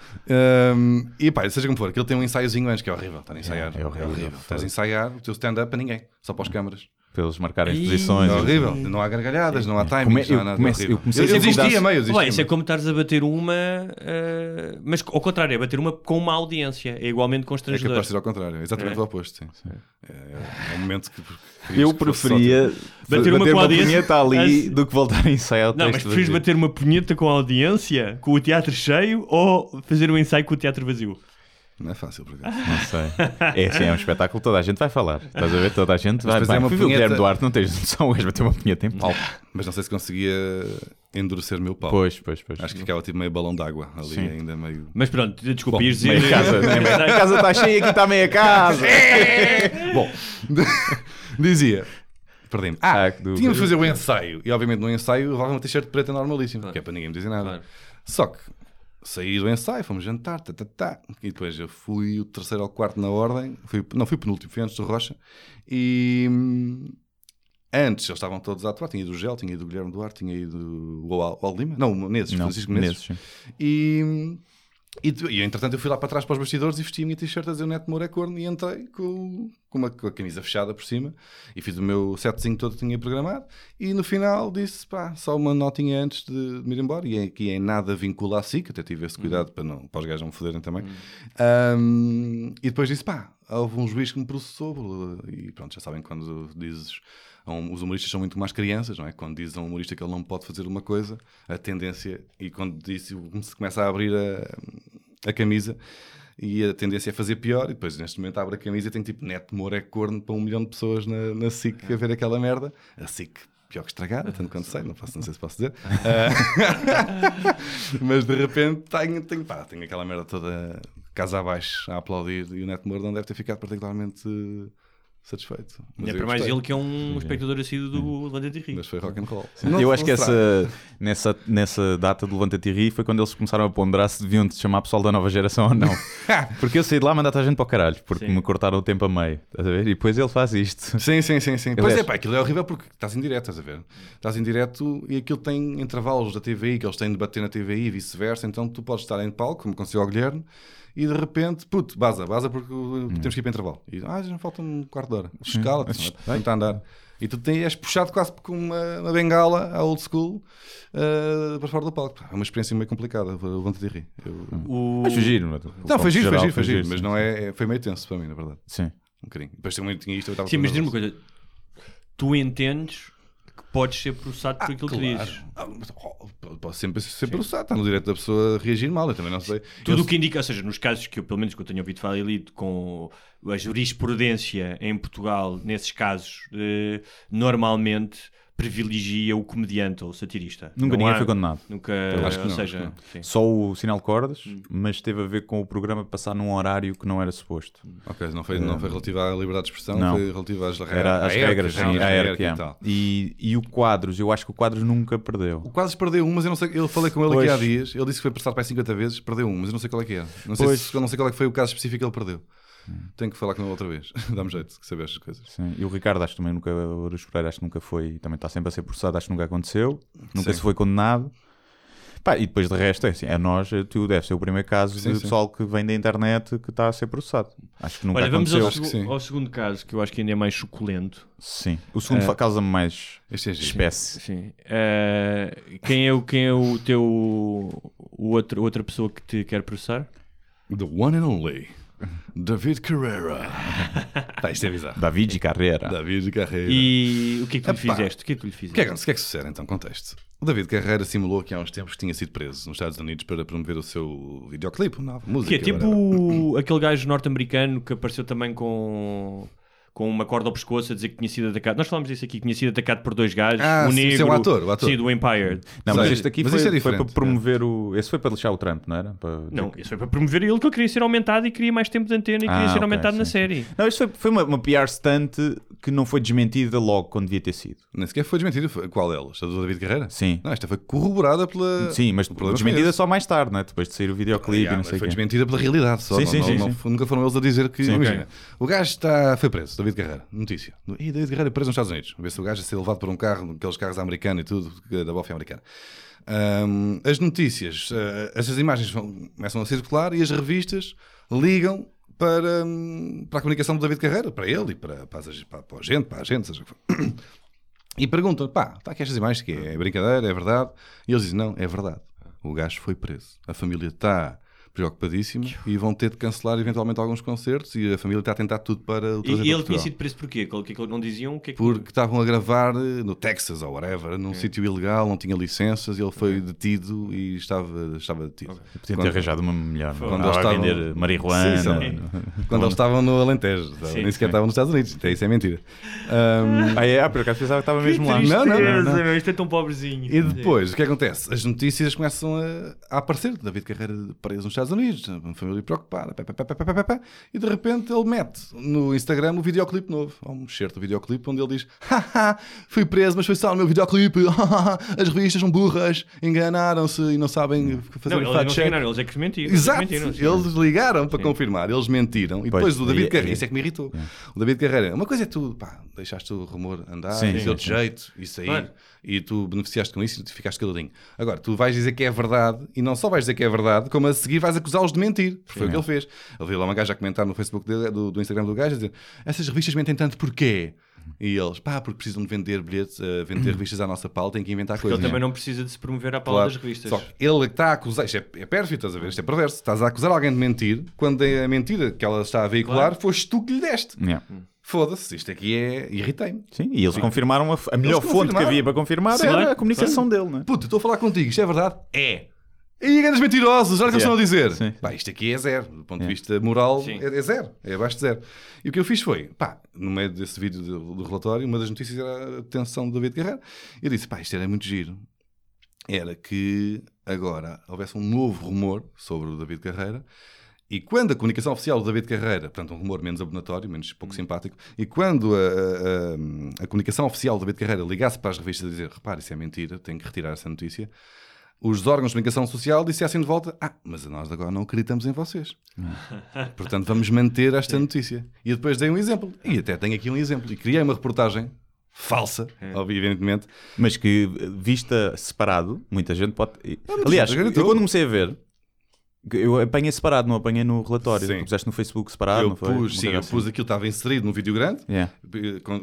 Hum, e pá, seja como for, aquilo tem um ensaiozinho antes que é horrível. Estar a ensaiar. É, é horrível. Estás a ensaiar o teu stand-up a ninguém, só para as câmaras. Para eles marcarem as posições. É horrível. Não há gargalhadas, não há Come- timings, não há eu nada. começo- é eu horrível. comecei eu, sempre a existia dar- meio, eu existia isso é como estares a bater uma, eh, mas ao contrário, é bater uma com uma audiência, é igualmente É constrangedor. capaz de ser ao contrário, é exatamente É. o oposto. Sim. É, é um momento que. Eu preferia Bater uma com a audiência. punheta ali Assim. do que voltar a ensaiar o Não, mas preferes bater uma punheta com a audiência, com o teatro cheio, ou fazer um ensaio com o teatro vazio? Não é fácil, por acaso. Não sei. É assim, é um espetáculo, toda a gente vai falar. Estás a ver? Toda a gente vai. depois vai. é uma Fui ver o punheta- Guilherme Duarte, não tens noção, o gajo bateu uma punheta em palco. Mas não sei se conseguia endurecer o meu pau. Pois, pois, pois. Acho que ficava tipo meio balão d'água ali, Sim. ainda meio. Mas pronto, desculpa, Bom. Meia casa, né? A casa está cheia, aqui está meia casa. Bom, dizia. Perdi-me. Ah, Ah, do- tínhamos de fazer o ensaio. E obviamente no ensaio levava uma t-shirt preta normalíssima, que é para ninguém me dizer nada. Claro. Só que saí do ensaio, fomos jantar, tá, tá, tá, e depois eu fui o terceiro ou quarto na ordem, fui, não fui penúltimo, fui antes do Rocha, e hum, antes eles estavam todos a atuar, tinha ido o Gel, tinha ido o Guilherme Duarte, tinha ido o, o, o Lima, não, o Menezes, Não, Francisco Menezes, Menezes, e, e, e, entretanto eu fui lá para trás para os bastidores e vesti a minha t-shirt a dizer o Neto Moura é corno e entrei com, com, uma, com a camisa fechada por cima e fiz o meu setzinho todo que tinha programado. E no final disse pá, só uma notinha antes de me ir embora e aqui em nada vincula a si, que até tive esse cuidado para, não, para os gajos não me foderem também. Um, e depois disse pá, houve um juiz que me processou e pronto, já sabem quando dizes os humoristas são muito mais crianças, não é? Quando dizes a um humorista que ele não pode fazer uma coisa, a tendência, e quando disse, se começa a abrir a, a camisa, e a tendência é fazer pior, e depois neste momento abre a camisa e tem tipo Neto Moura é corno para um milhão de pessoas na, na SIC a ver aquela merda. A SIC pior que estragada, tanto quanto sei, não, posso, não sei se posso dizer. Ah, mas de repente tenho, tenho, pá, tenho aquela merda toda casa abaixo a aplaudir e o Neto Moura não deve ter ficado particularmente satisfeito. Mas É para mais ele que é um espectador assíduo do Levante de Rio. Mas foi rock and roll. eu acho que essa, nessa, nessa data do Levanta-te e Ri foi quando eles começaram a ponderar se deviam te chamar pessoal da nova geração ou não. Porque eu saí de lá mandar a gente para o caralho, porque Sim. me cortaram o tempo a meio. Estás a ver? E depois ele faz isto. Sim, sim, sim, sim. Pois é, pá, aquilo é horrível porque estás em direto, estás a ver? Estás em direto e aquilo tem intervalos da TVI que eles têm de bater na TVI e vice-versa, então tu podes estar em palco, como aconteceu ao Guilherme, e de repente, puto, baza, baza porque uh, temos que ir para intervalo. E ah, já falta um quarto de hora. Escala-te, tenta andar. E tu tens, és puxado quase com uma, uma bengala à old school uh, para fora do palco. É uma experiência meio complicada, de rir. Eu- O... Mas foi giro, não é? Não, foi giro, foi giro, foi giro, mas não é, é- foi meio tenso para mim, na verdade. Sim. Um bocadinho. Depois também tinha isto, eu estava Sim, mas diz-me uma coisa. Tu entendes podes ser processado por aquilo que dizes. Ah, oh, Posso sempre ser processado, está no direito da pessoa reagir mal, eu também não sei. Tudo o que indica, ou seja, nos casos que eu, pelo menos que eu tenho ouvido falar e lido com a jurisprudência em Portugal, nesses casos, eh, normalmente privilegia o comediante ou o satirista. Nunca Não ninguém há- foi condenado. Nunca, acho que não, seja, acho que sim. Só o sinal de cordas, Hum. mas teve a ver com o programa passar num horário que não era suposto. Ok, não foi, não foi relativo à liberdade de expressão, Não. foi relativo às, Era à as ERC, regras, sim, à ERC e é. e, o Quadros, eu acho que o Quadros nunca perdeu. O Quadros perdeu um, mas eu não sei. Eu falei com ele Pois. aqui há dias. Ele disse que foi prestado para aí 50 vezes, perdeu um, mas eu não sei qual é que é. Não sei, se, eu não sei qual é que foi o caso específico que ele perdeu. Tenho que falar com ele outra vez. Dá-me jeito de saber estas coisas. Sim. E o Ricardo, acho que também nunca, o Aruz Pereira, acho que nunca foi, também está sempre a ser processado, acho que nunca aconteceu, nunca Sim. se foi condenado. Pá, e depois de resto, é assim, a nós, tu deve ser o primeiro caso Sim, de sim. pessoal que vem da internet que está a ser processado. Acho que nunca Olha, vamos aconteceu. ao, segu- sim. ao segundo caso, que eu acho que ainda é mais suculento. Sim. O segundo fa- causa-me mais Este é espécie. Sim. Eh, quem, é o, quem é o teu o outro, outra pessoa que te quer processar? The one and only David Carrera. Pá, isto é bizarro. David Carreira. David Carreira. E o que é que tu lhe Epá. fizeste? O que é que tu lhe O fizeste? que, é que, o que é que sucede então? Contexto. O David Carreira simulou que há uns tempos tinha sido preso nos Estados Unidos para promover o seu videoclipe, uma nova música. Que é tipo whatever. aquele gajo norte-americano que apareceu também com, com uma corda ao pescoço a dizer que tinha sido atacado. Nós falámos disso aqui, que tinha sido atacado por dois gajos. Ah, o sim, negro, sim, o ator, o ator. Sim, do Empire. Não, mas este aqui mas foi, isso é foi para promover o. Esse foi para deixar o Trump, não era? Para- Não, isso foi para promover ele que ele queria ser aumentado e queria mais tempo de antena e Ah, queria ser ok, aumentado na sim, série. Não, isto foi, foi uma, uma PR stunt que não foi desmentida logo quando devia ter sido. Nem sequer foi desmentido. Foi- Qual delas? A do David Carreira? Sim. Não, esta foi corroborada pela. Sim, mas o problema foi desmentida esse. só mais tarde, né? depois de sair o videoclipe Ah, e não sei foi quê. desmentida pela realidade só. Sim, não, sim, não- sim, não- sim. Nunca foram eles a dizer que. Sim, imagina, o gajo está, foi preso, David Carreira. Notícia. E David Carreira preso nos Estados Unidos. Ver se o gajo a ser levado por um carro, aqueles carros americanos e tudo, que- da bofia americana. Ahm, as notícias, ah, essas imagens começam a circular e as revistas ligam para, hum, para a comunicação do David Carreira, para ele e para, para, para, para a gente, para a gente, seja o que for. E perguntam, pá, está aqui estas imagens, que é brincadeira, é verdade? E eles dizem, não, é verdade. O gajo foi preso. A família está preocupadíssima e vão ter de cancelar eventualmente alguns concertos e a família está a tentar tudo para o E, trazer e para ele tinha sido preso porquê? O que é que não diziam? O que é que... Porque estavam a gravar eh, no Texas ou whatever, num sítio ilegal, não tinha licenças e ele foi detido e estava, estava detido. Podia ter Quando- arranjado uma mulher. Quando Quando eles a estavam- vender marihuana. Sim, sim. Quando eles estavam no Alentejo, Sim, nem sequer sim. estavam nos Estados Unidos, até isso é mentira. Ahm, Ah, é? Ah, por acaso pensava que estava mesmo lá. Não, não, não, não. Isto é tão pobrezinho. E depois, o que acontece? As notícias começam a, a aparecer. David Carreira preso nos Estados Unidos, uma família preocupada, pá, pá, pá, pá, pá, pá, pá, e de repente ele mete no Instagram o videoclipe novo, um certo videoclipe onde ele diz: Haha, fui preso, mas foi só no meu videoclipe, as revistas são burras, enganaram-se e não sabem fazer Não, o eles não fact se check. enganaram, eles é que mentiram. eles é que Exato, mentiram, sim. eles ligaram para confirmar, eles mentiram. E Pois, depois o David aí- Carreira, aí- isso é que me irritou. O David Carreira, uma coisa é tu, pá, deixaste o rumor andar, Sim, de sim, outro sim. jeito e sair, Claro. E tu beneficiaste com isso e tu ficaste caladinho. Agora, tu vais dizer que é verdade, e não só vais dizer que é verdade, como a seguir vais acusá-los de mentir. Porque foi o que ele fez. Ele veio lá uma gaja a comentar no Facebook dele, do, do Instagram do gajo, a dizer: essas revistas mentem tanto porquê? E eles, pá, porque precisam de vender bilhetes, eh, vender revistas à nossa pauta, têm que inventar Ele coisas. também não precisa de se promover à pala Claro. das revistas. Só que ele está a acusar, isto é, é pérfido, estás a ver? Isto é perverso. Estás a acusar alguém de mentir quando a mentira que ela está a veicular Claro. foste tu que lhe deste. Yeah. Foda-se, isto aqui é. Irritei-me. Sim, e eles confirmaram a, f- a melhor fonte que havia para confirmar Sim, era a comunicação dele, não é? Puto, estou a falar contigo, isto é verdade? É. E grandes mentirosos, olha o que eles estão a dizer. Sim. Pá, isto aqui é zero. Do ponto de vista moral, Sim. é, é zero. É abaixo de zero. E o que eu fiz foi, pá, no meio desse vídeo do, do relatório, uma das notícias era a detenção do David Carreira. E eu disse, pá, isto era muito giro. Era que agora houvesse um novo rumor sobre o David Carreira. E quando a comunicação oficial do David Carreira, portanto, um rumor menos abonatório, menos pouco simpático, e quando a, a- a- a comunicação oficial do David Carreira ligasse para as revistas a dizer repare, isso é mentira, tenho que retirar essa notícia, os órgãos de comunicação social dissessem de volta: Ah, mas nós agora não acreditamos em vocês. Portanto, vamos manter esta notícia. E depois dei um exemplo. E até tenho aqui um exemplo. E criei uma reportagem falsa, evidentemente. Mas que, vista separado, muita gente pode. muita Aliás, eu quando comecei a ver, eu apanhei separado, não apanhei no relatório. Sim. Tu puseste no Facebook separado, eu não foi? pus, sim, eu coisa pus assim. aquilo, estava inserido num vídeo grande. Yeah.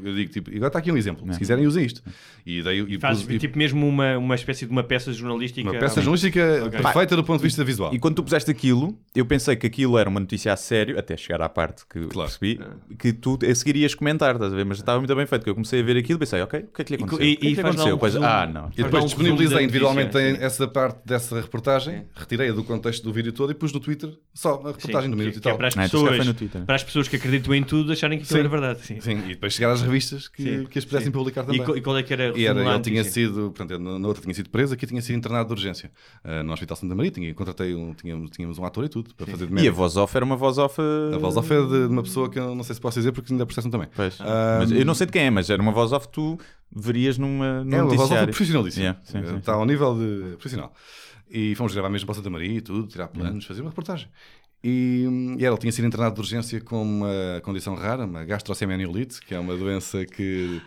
Eu digo tipo, e agora está aqui um exemplo. Se quiserem, usem isto. E daí e Fazes pus- e- tipo mesmo uma, uma espécie de uma peça jornalística. uma peça jornalística perfeita do ponto de vista visual. E quando tu puseste aquilo, eu pensei que aquilo era uma notícia a sério, até chegar à parte que Claro. percebi, que tu a seguir ias comentar, estás a ver? Mas estava muito bem feito, que eu comecei a ver aquilo e pensei, ok, o que é que lhe aconteceu? e- o que é e que faz aconteceu? um ah, não. E Faz depois disponibilizei individualmente essa parte dessa reportagem, retirei-a do contexto do vídeo vídeo todo e pus no Twitter só a reportagem Sim, do minuto que- e que é tal. para as calhar pessoas, Twitter. para as pessoas que acreditam em tudo acharem que aquilo era verdade. Sim. Sim, e depois chegar às revistas que, Sim, que as pudessem sim. publicar E, também. co- e qual é que era E era, a ele tinha sido, portanto, na outra tinha sido preso, aqui tinha sido internado de urgência uh, no Hospital Santa Maria. Tinha, contratei um, tínhamos, tínhamos um ator e tudo para fazer de E a médico. voz off era uma voz off. A voz off é de, de uma pessoa que eu não sei se posso dizer porque ainda processam também. Pois. Ah, Mas eu não sei de quem é, mas era uma voz off que tu verias numa, num É uma voz off profissionalíssima. Yeah, sim, sim, Está ao nível de profissional. E fomos gravar mesmo para Santa Maria e tudo, tirar planos, Uhum. fazer uma reportagem. E, e ele tinha sido internado de urgência com uma condição rara, uma gastrocemaniolite, que é uma doença que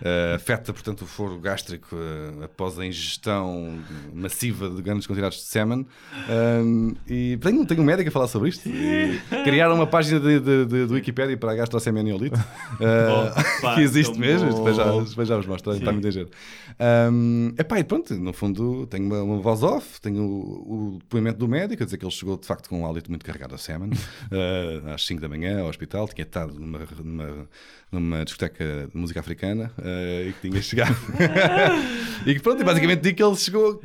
eh, afeta, portanto, o foro gástrico eh, após a ingestão massiva de grandes quantidades de sêmen. Um, e tenho, tenho um médico a falar sobre isto. E criaram uma página de, de, de, do Wikipedia para a gastrocemaniolite, eh, Opa, que existe mesmo. Depois já, depois já vos mostro, está muito giro. Um, epá, e pronto, no fundo tenho uma, uma voz off, tenho o, o depoimento do médico, a dizer que ele chegou de facto com um hálito muito carregado a semen, uh, às 5 da manhã ao hospital, tinha estado numa, numa, numa discoteca de música africana uh, e que tinha chegado. e que pronto, e basicamente digo que ele chegou.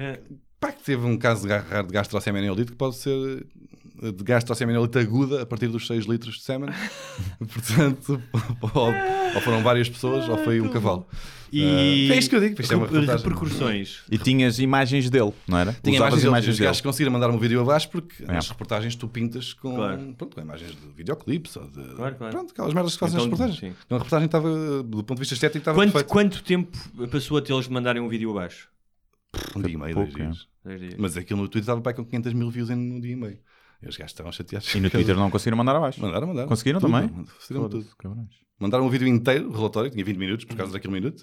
Pá, que teve um caso de ga- de gastrocemaniolite que pode ser de gastrocemaniolite aguda a partir dos 6 litros de semen. Portanto, ou, ou foram várias pessoas ou foi um cavalo. E é isto que eu digo, isto é uma repercussões. E tinhas imagens dele, não era? Tinha Usavas imagens, deles, imagens os gajos conseguiram mandar um vídeo abaixo porque É. as reportagens tu pintas com, Claro. pronto, com imagens de videoclipes ou de Claro, claro. pronto, aquelas merdas que fazem Então, as reportagens. sim. Então a reportagem estava, do ponto de vista estético, estava Quanto, perfeito. quanto tempo passou até eles mandarem um vídeo abaixo? Um dia e meio, Pouco, dois dias. Dois dias. Mas aquilo no Twitter estava pai com 500 mil views em um dia e meio. E os gajos estavam chateados. E no Twitter não conseguiram mandar abaixo. Mandaram, mandaram. Conseguiram Tudo, também? Conseguiram tudo. Cabrões. Mandaram um vídeo inteiro, relatório, tinha 20 minutos, por causa daquele minuto.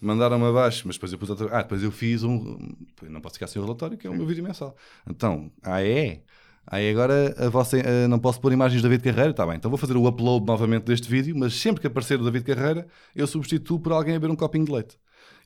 Mandaram-me abaixo, mas depois eu pus outra. Ah, depois eu fiz um. Não posso ficar sem o relatório, que é o meu vídeo mensal. Então, ah, é? Aí agora a vossa, ah, não posso pôr imagens do David Carreira, está bem, então vou fazer o upload novamente deste vídeo, mas sempre que aparecer o David Carreira, eu substituo por alguém a beber um copinho de leite.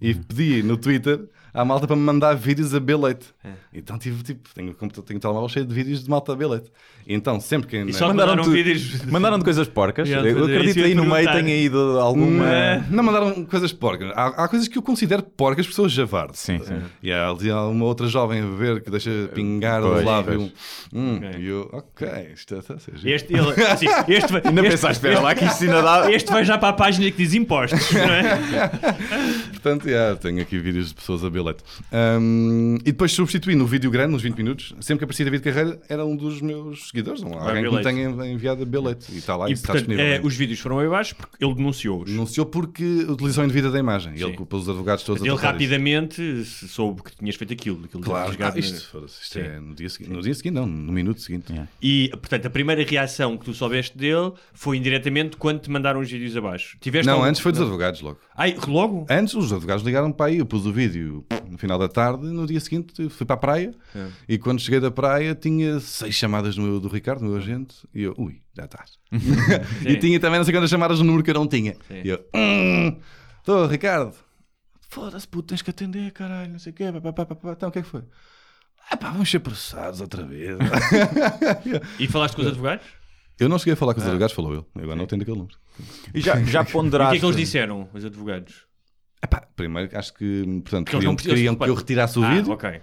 E pedi no Twitter à malta para me mandar vídeos a beber leite. Então tive, tipo, tenho, computador- tenho um telemóvel cheio de vídeos de malta a beber leite. Então, sempre que. E só Mandaram mandaram tu- vídeos. Mandaram de coisas porcas. Eu acredito aí no meio tenha ido alguma. Não, não mandaram coisas porcas. Há, há coisas que eu considero porcas, pessoas javarde. Sim, sim. E há ali há uma outra jovem a beber que deixa pingar Pois, do lábio. pois. Hum, Ok. E eu, ok, isto está a ser giro. Este, ele, assim, este, vai- Ainda este, pensaste, espera lá que isto ainda dá. este vai já para a página que diz impostos, não é? Portanto, yeah, tenho aqui vídeos de pessoas a beber leite. Um, e depois substituí no vídeo grande, nos 20 minutos, sempre que aparecia David Carreira, era um dos meus seguidores, um, alguém que me tenha enviado a leite. E está lá, E está portanto, disponível. eh, os vídeos foram aí abaixo porque ele denunciou-os. Denunciou porque utilização indevida da imagem. E ele Sim. culpa os advogados todos Ele rapidamente soube que tinhas feito aquilo. aquilo Claro, ah, na- isto, foda-se, isto Sim. é no dia seguinte. No dia seguinte, não, no minuto seguinte. E, portanto, a primeira reação que tu soubeste dele foi indiretamente quando te mandaram os vídeos abaixo. Tiveste Não, algum- antes foi dos advogados logo. Ai, logo? Antes os advogados ligaram para aí, eu pus o vídeo no final da tarde, no dia seguinte fui para a praia É. e quando cheguei da praia tinha seis chamadas do, meu- do Ricardo, meu agente, e eu, ui, já estás. e tinha também não sei quantas chamadas no número que eu não tinha. Sim. E eu, hum, estou, Ricardo. Foda-se, puto, tens que atender, caralho, não sei o quê. pá, pá, pá, pá, pá. Então o que é que foi? Ah pá, vamos ser processados outra vez. E falaste com os advogados? eu não cheguei a falar com os Ah. advogados, falou ele. Eu agora não atendo aquele número. E já, já E o ponderaste. que é que eles disseram, os advogados? Epá, primeiro acho que portanto, queriam, não queriam que eu retirasse o ah, vídeo. ok.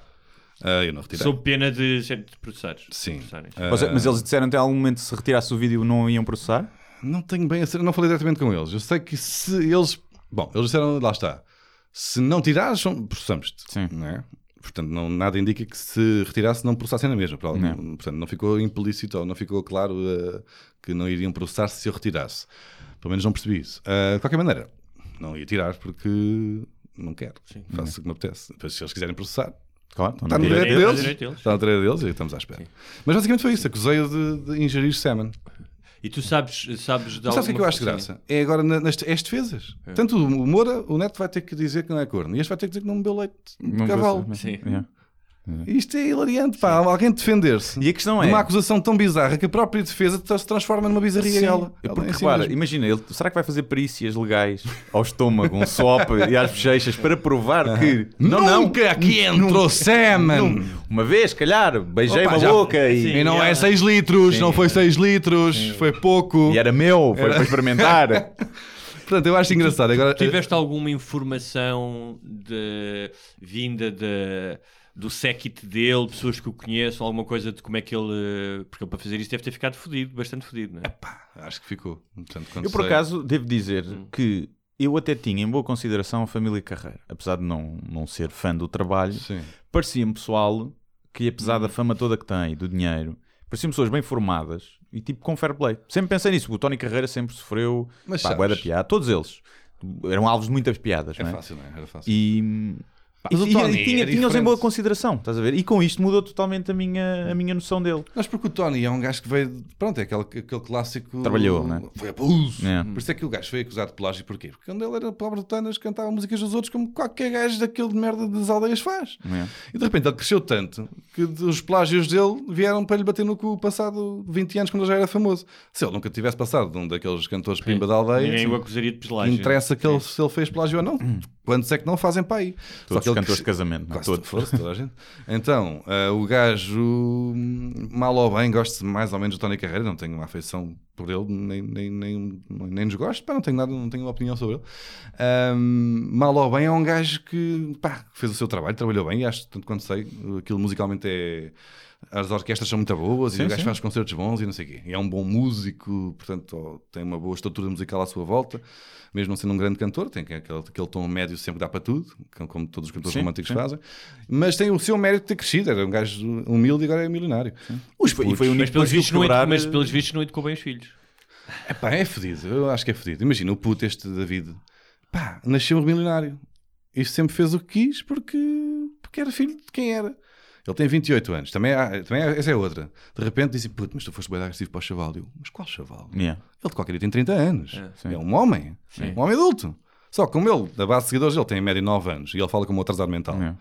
Ah, eu não retirei. Sob pena de ser processados. Sim. Ah, mas eles disseram até algum momento se retirasse o vídeo não iam processar? Não tenho bem a ser, não falei diretamente com eles. Eu sei que se eles. Bom, eles disseram, lá está. Se não tirares, processamos-te. Sim. Não é? Portanto, não, nada indica que se retirasse não processassem na mesma. Não. Portanto, não ficou implícito ou não ficou claro eh, que não iriam processar se eu retirasse. Pelo menos não percebi isso. Ah, de qualquer maneira, não ia tirar porque não quero. Faço o que me apetece. Depois, se eles quiserem processar, Claro, está no direito deles. Está no direito deles e estamos à espera. Mas basicamente foi isso. Acusei-o de, de ingerir semen. E tu sabes, sabes de sabes o que é que eu acho de graça? É agora na- nas as defesas. Tanto o Moura, o Neto vai ter que dizer que não é corno. E este vai ter que dizer que não bebeu leite de cavalo. Sim. Yeah. Isto é hilariante, pá. Alguém defender-se. E a questão é- Uma acusação tão bizarra que a própria defesa se transforma numa bizarria Sim, ela. é Ela porque em si repara, mesma. imagina, ele, será que vai fazer perícias legais ao estômago, um swap e às bochechas para provar que não, não, Nunca aqui entrou semen. uma vez, calhar, beijei Opa, uma já- boca e, Sim. E não é ela- 6 litros, não foi 6 litros, foi pouco. e era meu, foi para experimentar. Portanto, eu acho engraçado. Agora, Tiveste alguma informação de vinda de do séquito dele, pessoas que o conheçam, alguma coisa de como é que ele. eh, Porque ele para fazer isso deve ter ficado fodido, bastante fodido, não é? Pá, acho que ficou. Portanto, Eu, por sei- acaso, devo dizer Hum. que eu até tinha em boa consideração a família Carreira. Apesar de não, não ser fã do trabalho, parecia-me pessoal que, apesar Hum. da fama toda que tem, do dinheiro, pareciam pessoas bem formadas e tipo com fair play. Sempre pensei nisso. O Tony Carreira sempre sofreu Mas pá, sabes- da piada. Todos eles eram alvos de muitas piadas, É não é? fácil, não é? Era fácil. E, mas e- o e- Tony e tinha, é tinha-os em diferente. boa consideração, estás a ver? E com isto mudou totalmente a minha, a minha noção dele. Mas porque o Tony é um gajo que veio. Pronto, é aquele, aquele clássico. Trabalhou, né? Foi abuso. É. Por isso é que o gajo foi acusado de plágio. Porquê? Porque quando ele era pobre de Tanas, cantava músicas dos outros como qualquer gajo daquele de merda das aldeias faz. É. E de repente ele cresceu tanto que os plágios dele vieram para lhe bater no cu passado 20 anos, quando ele já era famoso. Se ele nunca tivesse passado de um daqueles cantores pimba da aldeia, Ninguém sim, o acusaria de plágio. interessa que ele, se ele fez plágio ou não. Quantos é que não fazem para aí? Só Todos que ele cantores de casamento, é? Quase Todos. fosse, toda a gente. Então, eh, o gajo, hum, mal ou bem, gosto mais ou menos do Tony Carreira, não tenho uma afeição por ele, nem, nem, nem, nem nos gosto, pá, não tenho nada, não tenho uma opinião sobre ele. Hum, mal ou bem é um gajo que pá, fez o seu trabalho, trabalhou bem, e acho, tanto quanto sei, aquilo musicalmente é. As orquestras são muito boas e Sim, o gajo sim. faz concertos bons e não sei o quê. E é um bom músico, portanto, tem uma boa estrutura musical à sua volta, mesmo não sendo um grande cantor, tem aquele, aquele tom médio sempre dá para tudo, como- todos os cantores Sim, românticos sim. fazem. Mas tem o seu mérito de ter crescido, era um gajo humilde e agora é milionário. Os E foi- e o único Mas pelos, que vistos edu- mas pelos vistos não educou bem os filhos. Epá, é fedido, eu acho que é fedido. Imagina, o puto este David, pá, nasceu milionário. E sempre fez o que quis porque, porque era filho de quem era. Ele tem 28 anos, também, há- também há- essa é outra. De repente dizem, puto, mas tu foste bem agressivo para o chaval. Eu, mas qual chaval? Yeah. Ele de qualquer dia tem 30 anos. sim. É, um homem. Um homem adulto. Só que como ele, da base de seguidores, ele tem em média 9 anos e ele fala como um atrasado mental. É.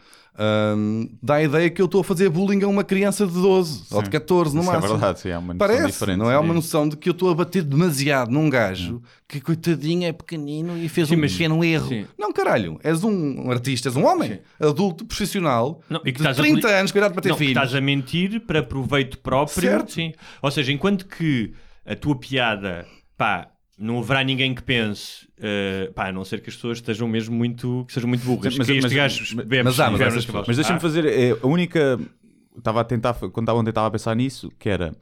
Hum, dá a ideia que eu estou a fazer bullying a uma criança de 12 ou de 14 no Isso é máximo. verdade, sim, é uma noção Parece, diferente, não é sim. uma noção de que eu estou a bater demasiado num gajo que coitadinho é pequenino e fez Sim, um mas- pequeno erro. sim. Não, caralho, és um artista, és um homem adulto, profissional, Não, e que de estás a 30 poli- anos, cuidado para ter não, filhos. estás a mentir para proveito próprio. Certo. Sim. Ou seja, enquanto que a tua piada, pá, não haverá ninguém que pense, eh, pá, a não ser que as pessoas estejam mesmo muito, que sejam muito burras. Mas- que este mas- gajo mas- bebe mas há, mas essas cavalos. Mas deixa-me Ah, fazer é, a única. Estava a tentar, quando estava ontem estava a pensar nisso, que era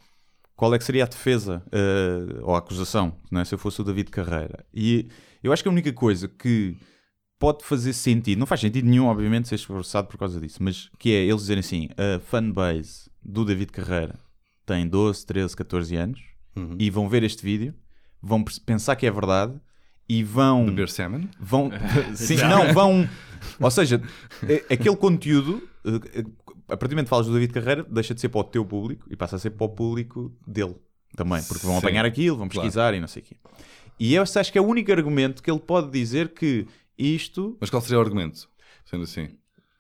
qual é que seria a defesa eh, ou a acusação, não é? se eu fosse o David Carreira. E eu acho que a única coisa que pode fazer sentido, não faz sentido nenhum, obviamente, ser esforçado por causa disso, mas que é eles dizerem assim: a fanbase do David Carreira tem 12, 13, 14 anos Uhum. e vão ver este vídeo, vão pensar que é verdade e vão Beber semen. vão sim, não vão ou seja é- aquele conteúdo eh, eh, a partir do momento que falas do David Carreira deixa de ser para o teu público e passa a ser para o público dele também porque vão Sim, apanhar aquilo vão claro. pesquisar e não sei o quê e eu acho que é o único argumento que ele pode dizer que isto Mas qual seria o argumento? Sendo assim,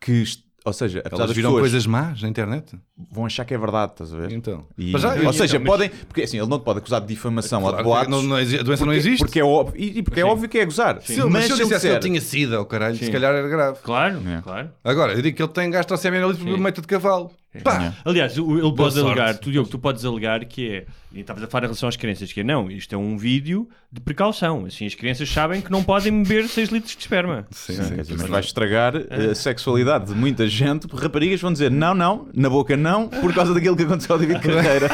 que isto- ou seja apesar elas viram pessoas coisas más na internet? vão achar que é verdade estás a ver Então. E- Mas já- ou seja, então, mas- podem. Porque assim, ele não te pode acusar de difamação ou de Claro, boatos. não- não a doença não porque- existe. Porque é óbvio, e, porque é óbvio que é gozar. Se eu, mas se eu ele dissesse que ele disser- tinha sida, o caralho, se Sim. calhar era grave. Claro, É. claro. Agora, eu digo que ele tem gastroceminolite por meio de cavalo. Pá! Aliás, o- ele pode alegar, tu, Diogo, tu podes alegar que é, e estavas a falar em relação às crianças, que é não, isto é um vídeo de precaução. Assim, as crianças sabem que não podem beber 6 litros de esperma. Sim, Sim, sim. dizer, mas vais estragar eh, a sexualidade de muita gente, raparigas vão dizer não, não, na boca não, por causa daquilo que aconteceu ao David Carreira.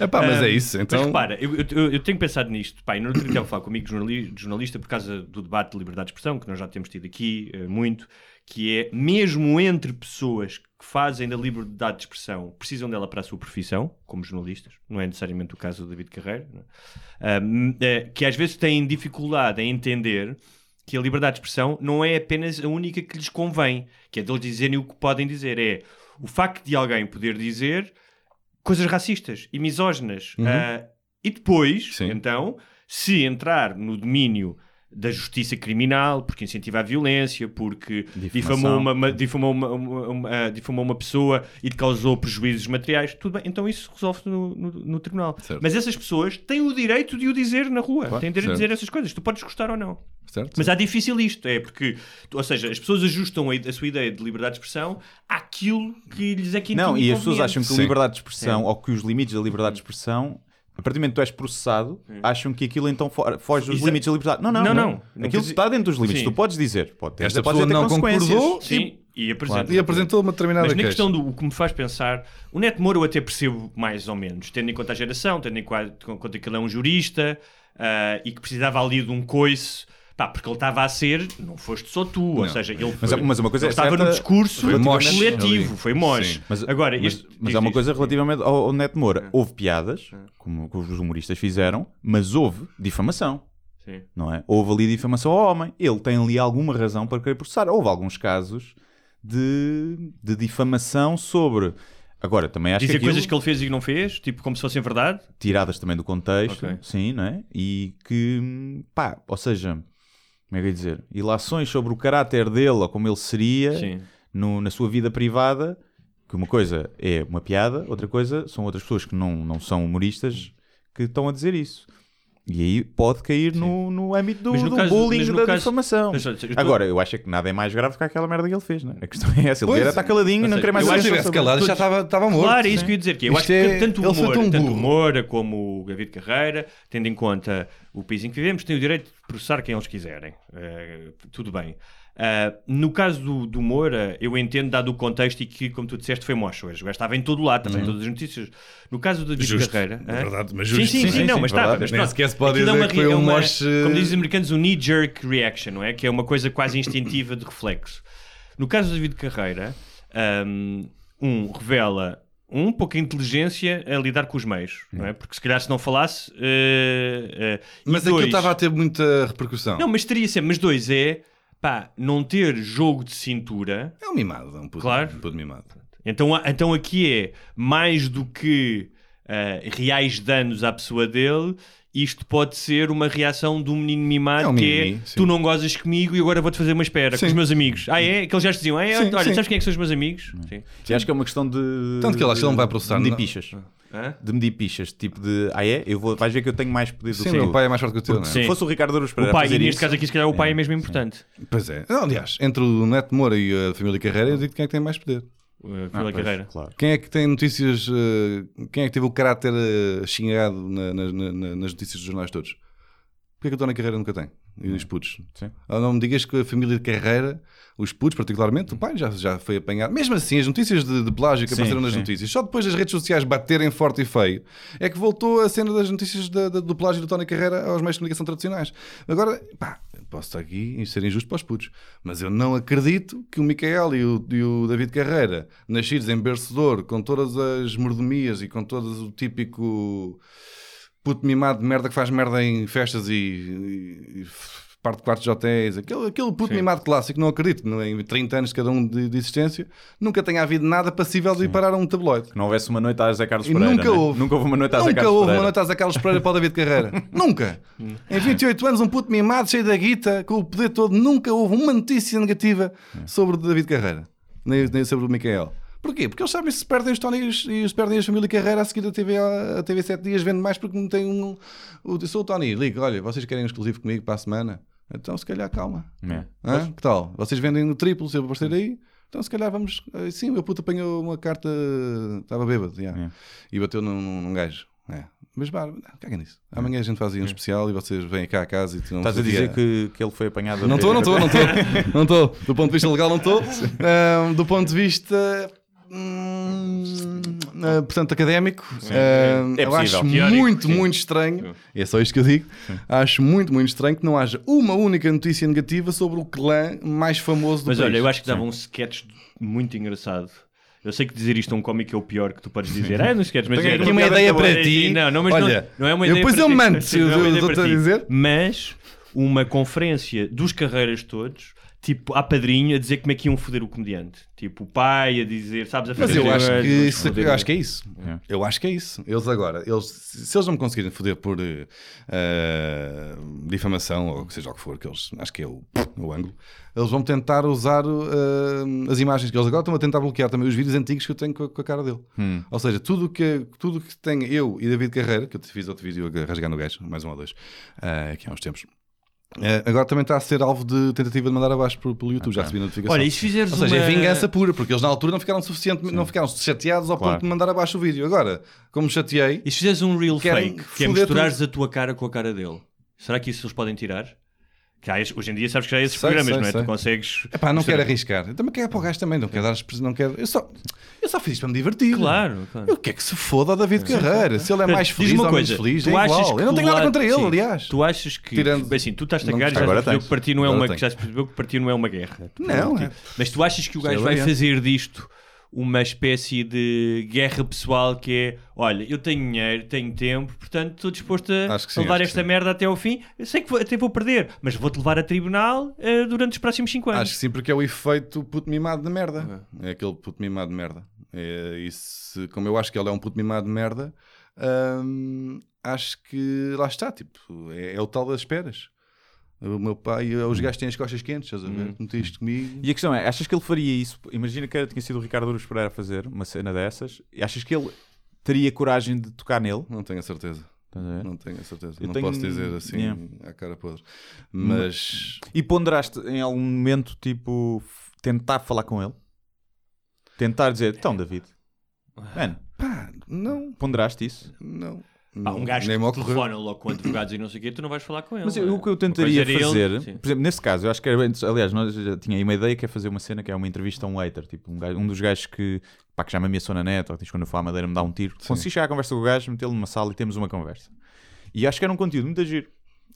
Epá, mas é isso. Mas Então, repara, eu, eu- eu tenho pensado nisto. Pá, e no outro dia estava a falar comigo jornali- jornalista por causa do debate de liberdade de expressão, que nós já temos tido aqui eh, muito, que é mesmo entre pessoas que fazem da liberdade de expressão, precisam dela para a sua profissão, como jornalistas, não é necessariamente o caso do David Carreira, não é? Eh, que às vezes têm dificuldade em entender que a liberdade de expressão não é apenas a única que lhes convém, que é de eles dizerem o que podem dizer, é o facto de alguém poder dizer coisas racistas e misóginas. Ah, e depois, Sim. então, se entrar no domínio da justiça criminal, porque incentiva a violência, porque difamou uma, uma- difamou, uma, uma- uma- ah, difamou uma pessoa e te causou prejuízos materiais, tudo bem, então isso resolve no, no, no tribunal. Certo. Mas essas pessoas têm o direito de o dizer na rua, têm o direito de certo. dizer essas coisas, tu podes gostar ou não. certo? Mas há difícil isto, é porque, ou seja, as pessoas ajustam a, a sua ideia de liberdade de expressão àquilo que lhes é que Não, e as pessoas acham que a liberdade de expressão, ou que os limites da liberdade de expressão, a partir do momento que tu és processado, acham que aquilo então fo- foge dos Isso é- limites da liberdade. Não, não, Não, não. não. Não Aquilo está dentro dos limites. Sim. Tu podes dizer. Pode ter, Esta pode pessoa ter não concordou Sim. E apresenta. E apresentou uma determinada Mas na questão do o que me faz pensar, o Neto Moura eu até percebo mais ou menos, tendo em conta a geração, tendo em conta que ele é um jurista ah, e que precisava ali de um coice. Pá, porque ele estava a ser, não foste só tu, ou Não. seja, ele Mas- foi- mas uma coisa ele é estava certa- no discurso Foi moche coletivo, foi moche. Mas, Agora, mas, este- mas há uma coisa relativamente ao, ao Neto Moura. Houve piadas, como, os humoristas fizeram, mas houve difamação. Sim. Não é? Houve ali difamação ao homem. Ele tem ali alguma razão para querer processar. Houve alguns casos de, de difamação sobre. Agora, também acho Dizer que aquilo, coisas que ele fez e que não fez, tipo como se fossem verdade. tiradas também do contexto, Ok. sim, não é? E que, pá, ou seja, como é que eu ia dizer? Ilações sobre o caráter dele ou como ele seria no- na sua vida privada, que uma coisa é uma piada, outra coisa são outras pessoas que não, não são humoristas que estão a dizer isso. E aí pode cair no, no âmbito do, no do caso- bullying da caso- difamação. Mas, eu Agora, eu acho é que nada é mais grave que aquela merda que ele fez, né? A questão é essa. Ele Pois era é. estar caladinho e não seja, querer mais eu Se acho saber tivesse sobre- calado, já estava, estava morto. Claro, é isso que eu ia dizer. Que eu Isto acho que é- tanto o Moura, tão tanto. Moura como o David Carreira, tendo em conta o país em que vivemos, têm o direito de processar quem eles quiserem. Eh, tudo bem. Ah, no caso do, do Moura, eu entendo, dado o contexto e que, como tu disseste, foi mocho. O gajo estava em todo lado, também em todas as notícias. No caso do David. Carreira. É hã? verdade, mas sim, justo. sim, sim, Sim, não, sim, mas verdade. estava. Mas pronto, sequer se pode aquilo é dizer uma que foi é um uma- moche- Como dizem os americanos, um knee-jerk reaction, não é? Que é uma coisa quase instintiva de reflexo. No caso do David Carreira, hum, um, revela um pouca inteligência a lidar com os meios, não é? Porque se calhar se não falasse. eh, e Mas aquilo dois- estava a ter muita repercussão. Não, mas teria sempre. Mas dois é pá, não ter jogo de cintura. É um mimado, é um puto, Claro. um puto mimado. Então, então aqui é mais do que ah, reais danos à pessoa dele. Isto pode ser uma reação de um menino mimado É um que mimimi, é sim. tu não gozas comigo e agora vou-te fazer uma espera com Sim. os meus amigos. Ah, é? Que eles já te diziam, ah, é? Sim, olha, sim. sabes quem é que são os meus amigos? Sim. Sim, acho que é uma questão de. Tanto que ele acha que ele não vai processar, De medir pichas. Hã? De medir pichas. Tipo de. Ah, é? Eu vou, vais ver que eu tenho mais poder do Sim, que o tu. meu pai é mais forte que o teu, não é? Se Sim. fosse o Ricardo Aruz O Pereira a pai, e fazer neste isso, caso aqui, se calhar, o pai é mesmo importante. Pois é. Não, aliás, entre o Neto Moura e a família Carreira, eu digo quem é que tem mais poder. Uh, Ah, pela pois, carreira. Claro. Quem é que tem notícias. eh, quem é que teve o caráter eh, xingado na- na- na- nas notícias dos jornais todos? Porquê que a Dona Carreira nunca tem? E os putos? Sim. Ah, Não me digas que a família de Carreira, os putos particularmente, o pai já, já foi apanhado. Mesmo assim, as notícias de, de plágio que Sim, apareceram nas sim. notícias, só depois das redes sociais baterem forte e feio, é que voltou a cena das notícias da- da- do plágio do Tony Carreira aos meios de comunicação tradicionais. Agora, pá, posso estar aqui e ser injusto para os putos, mas eu não acredito que o Micael e o, e o David Carreira, nascidos em bercedor, com todas as mordomias e com todo o típico puto mimado de merda que faz merda em festas e, e- e parte de quartos de hotéis, aquele, aquele puto mimado clássico, não acredito, não, é? em 30 anos cada um de, de existência, nunca tenha havido nada passível de ir parar a um tabloide. Que não houvesse uma noite a Zé Carlos E Pereira. nunca né? houve. Nunca houve uma noite a Zé Nunca Carlos houve Pereira. uma noite Zé Carlos Pereira para o David Carreira. nunca. Em 28 anos, um puto mimado, cheio da guita, com o poder todo, nunca houve uma notícia negativa sobre o David Carreira, nem, nem sobre o Micael. Porquê? Porque eles sabem se perdem os Tony e os- se perdem a família Carreira a seguir a TV, a, TV 7 dias, vende mais porque não tem um. Eu sou o Tony, liga, olha, vocês querem um exclusivo comigo para a semana? Então se calhar calma. É. Que tal? Vocês vendem o triplo se eu aparecer aí? Então se calhar vamos. eh, Sim, o meu puto apanhou uma carta. Estava bêbado, já. É. E bateu num, num gajo. É. Mas vá, caga nisso. Amanhã a gente faz aí um especial e vocês vêm cá a casa e tiram Estás a dizer que, que ele foi apanhado. Não estou, não estou, não estou. Não estou. Do ponto de vista legal, não estou. Ahm, do ponto de vista. Hum, ah, portanto, académico, ahm, É eu acho Teórico, muito, sim. muito estranho. É só isto que eu digo. Acho muito, muito estranho que não haja uma única notícia negativa sobre o clã mais famoso do Mas país. olha, eu acho que dava um sketch muito engraçado. Eu sei que dizer isto a um cómico é o pior que tu podes dizer. Ah, não sketch, mas Tenho é aqui uma ideia para ti. Não, não, mas Olha, não, não é uma ideia depois para eu ti. mando, Sim, não é uma eu ideia estou a dizer. Mas uma conferência dos carreiras todos, tipo, à padrinho, a dizer como é que iam foder o comediante. Tipo, o pai a dizer, sabes, a Mas fazer eu acho que, isso, eu acho que é isso. Eu acho que é isso. Eles agora, eles, se eles não me conseguirem foder por eh, difamação ou seja o que for, que eles acho que é o, o ângulo, eles vão tentar usar eh, as imagens que eles agora estão a tentar bloquear também os vídeos antigos que eu tenho com a, com a cara dele. Ou seja, tudo que, tudo que tem eu e David Carreira, que eu te fiz outro vídeo a rasgar no gajo, mais um ou dois, eh, aqui há uns tempos. Eh, agora também está a ser alvo de tentativa de mandar abaixo pelo, pelo YouTube, já recebi notificação. Olha, e se fizeres Ou seja, é uma- vingança pura, porque eles na altura não ficaram suficiente, não ficaram chateados ao Claro. ponto de mandar abaixo o vídeo. Agora, como chateei, E se fizeres um real fake, que é misturares a tua cara com a cara dele, será que isso eles podem tirar? Que há hoje em dia sabes que já há esses Sei, programas, sei, não é? sei. Tu consegues. Epá, não mostrar- quero arriscar. Eu também quero para o gajo também, não quero dar não quero. Eu só, eu só fiz isto para me divertir. Claro, claro. Eu quero que se foda ao David Carreira. Se ele é mais feliz uma ou menos coisa, feliz, tu é achas igual. que Eu não tenho nada contra ele, sim, aliás. Tu achas que. Tirando- Assim, tu estás a e já percebeu que para ti não é uma. Já percebeu que para ti não é uma guerra. Não, é. Mas tu achas que o gajo vai bem. fazer disto uma espécie de guerra pessoal que é olha, eu tenho dinheiro, tenho tempo, portanto estou disposto a sim, levar esta sim. merda até ao fim. Eu sei que vou- até vou perder, mas vou-te levar a tribunal eh, durante os próximos 5 anos. Acho que sim, porque é o efeito puto mimado de merda. É aquele puto mimado de merda. É, e se- como eu acho que ele é um puto mimado de merda, hum, acho que lá está, tipo, é, é o tal das esperas. O meu pai, os gajos têm as costas quentes, estás a ver? Não tens isto comigo. E a questão é, achas que ele faria isso? Imagina que era, tinha sido o Ricardo Aruz Pereira a fazer uma cena dessas. E achas que ele teria coragem de tocar nele? Não tenho a certeza. Não tenho a certeza. Eu não tenho- posso dizer assim Yeah. à cara podre. Mas E ponderaste em algum momento, tipo, tentar falar com ele? Tentar dizer, então, David, mano, pá, não, ponderaste isso? não. Pá, um gajo nem que te telefona logo com advogados e não sei o quê, tu não vais falar com ele. Mas é? eu- o que eu tentaria fazer, ele- por exemplo, nesse caso, eu acho que era, aliás, nós já tinha aí uma ideia que é fazer uma cena que é uma entrevista a um hater, tipo, um, gajo- um dos gajos que, pá, que já me ameaçou na net, ou diz quando eu for à Madeira me dá um tiro. Consegui chegar à conversa com o gajo, metê-lo numa sala e temos uma conversa. E acho que era um conteúdo muito giro.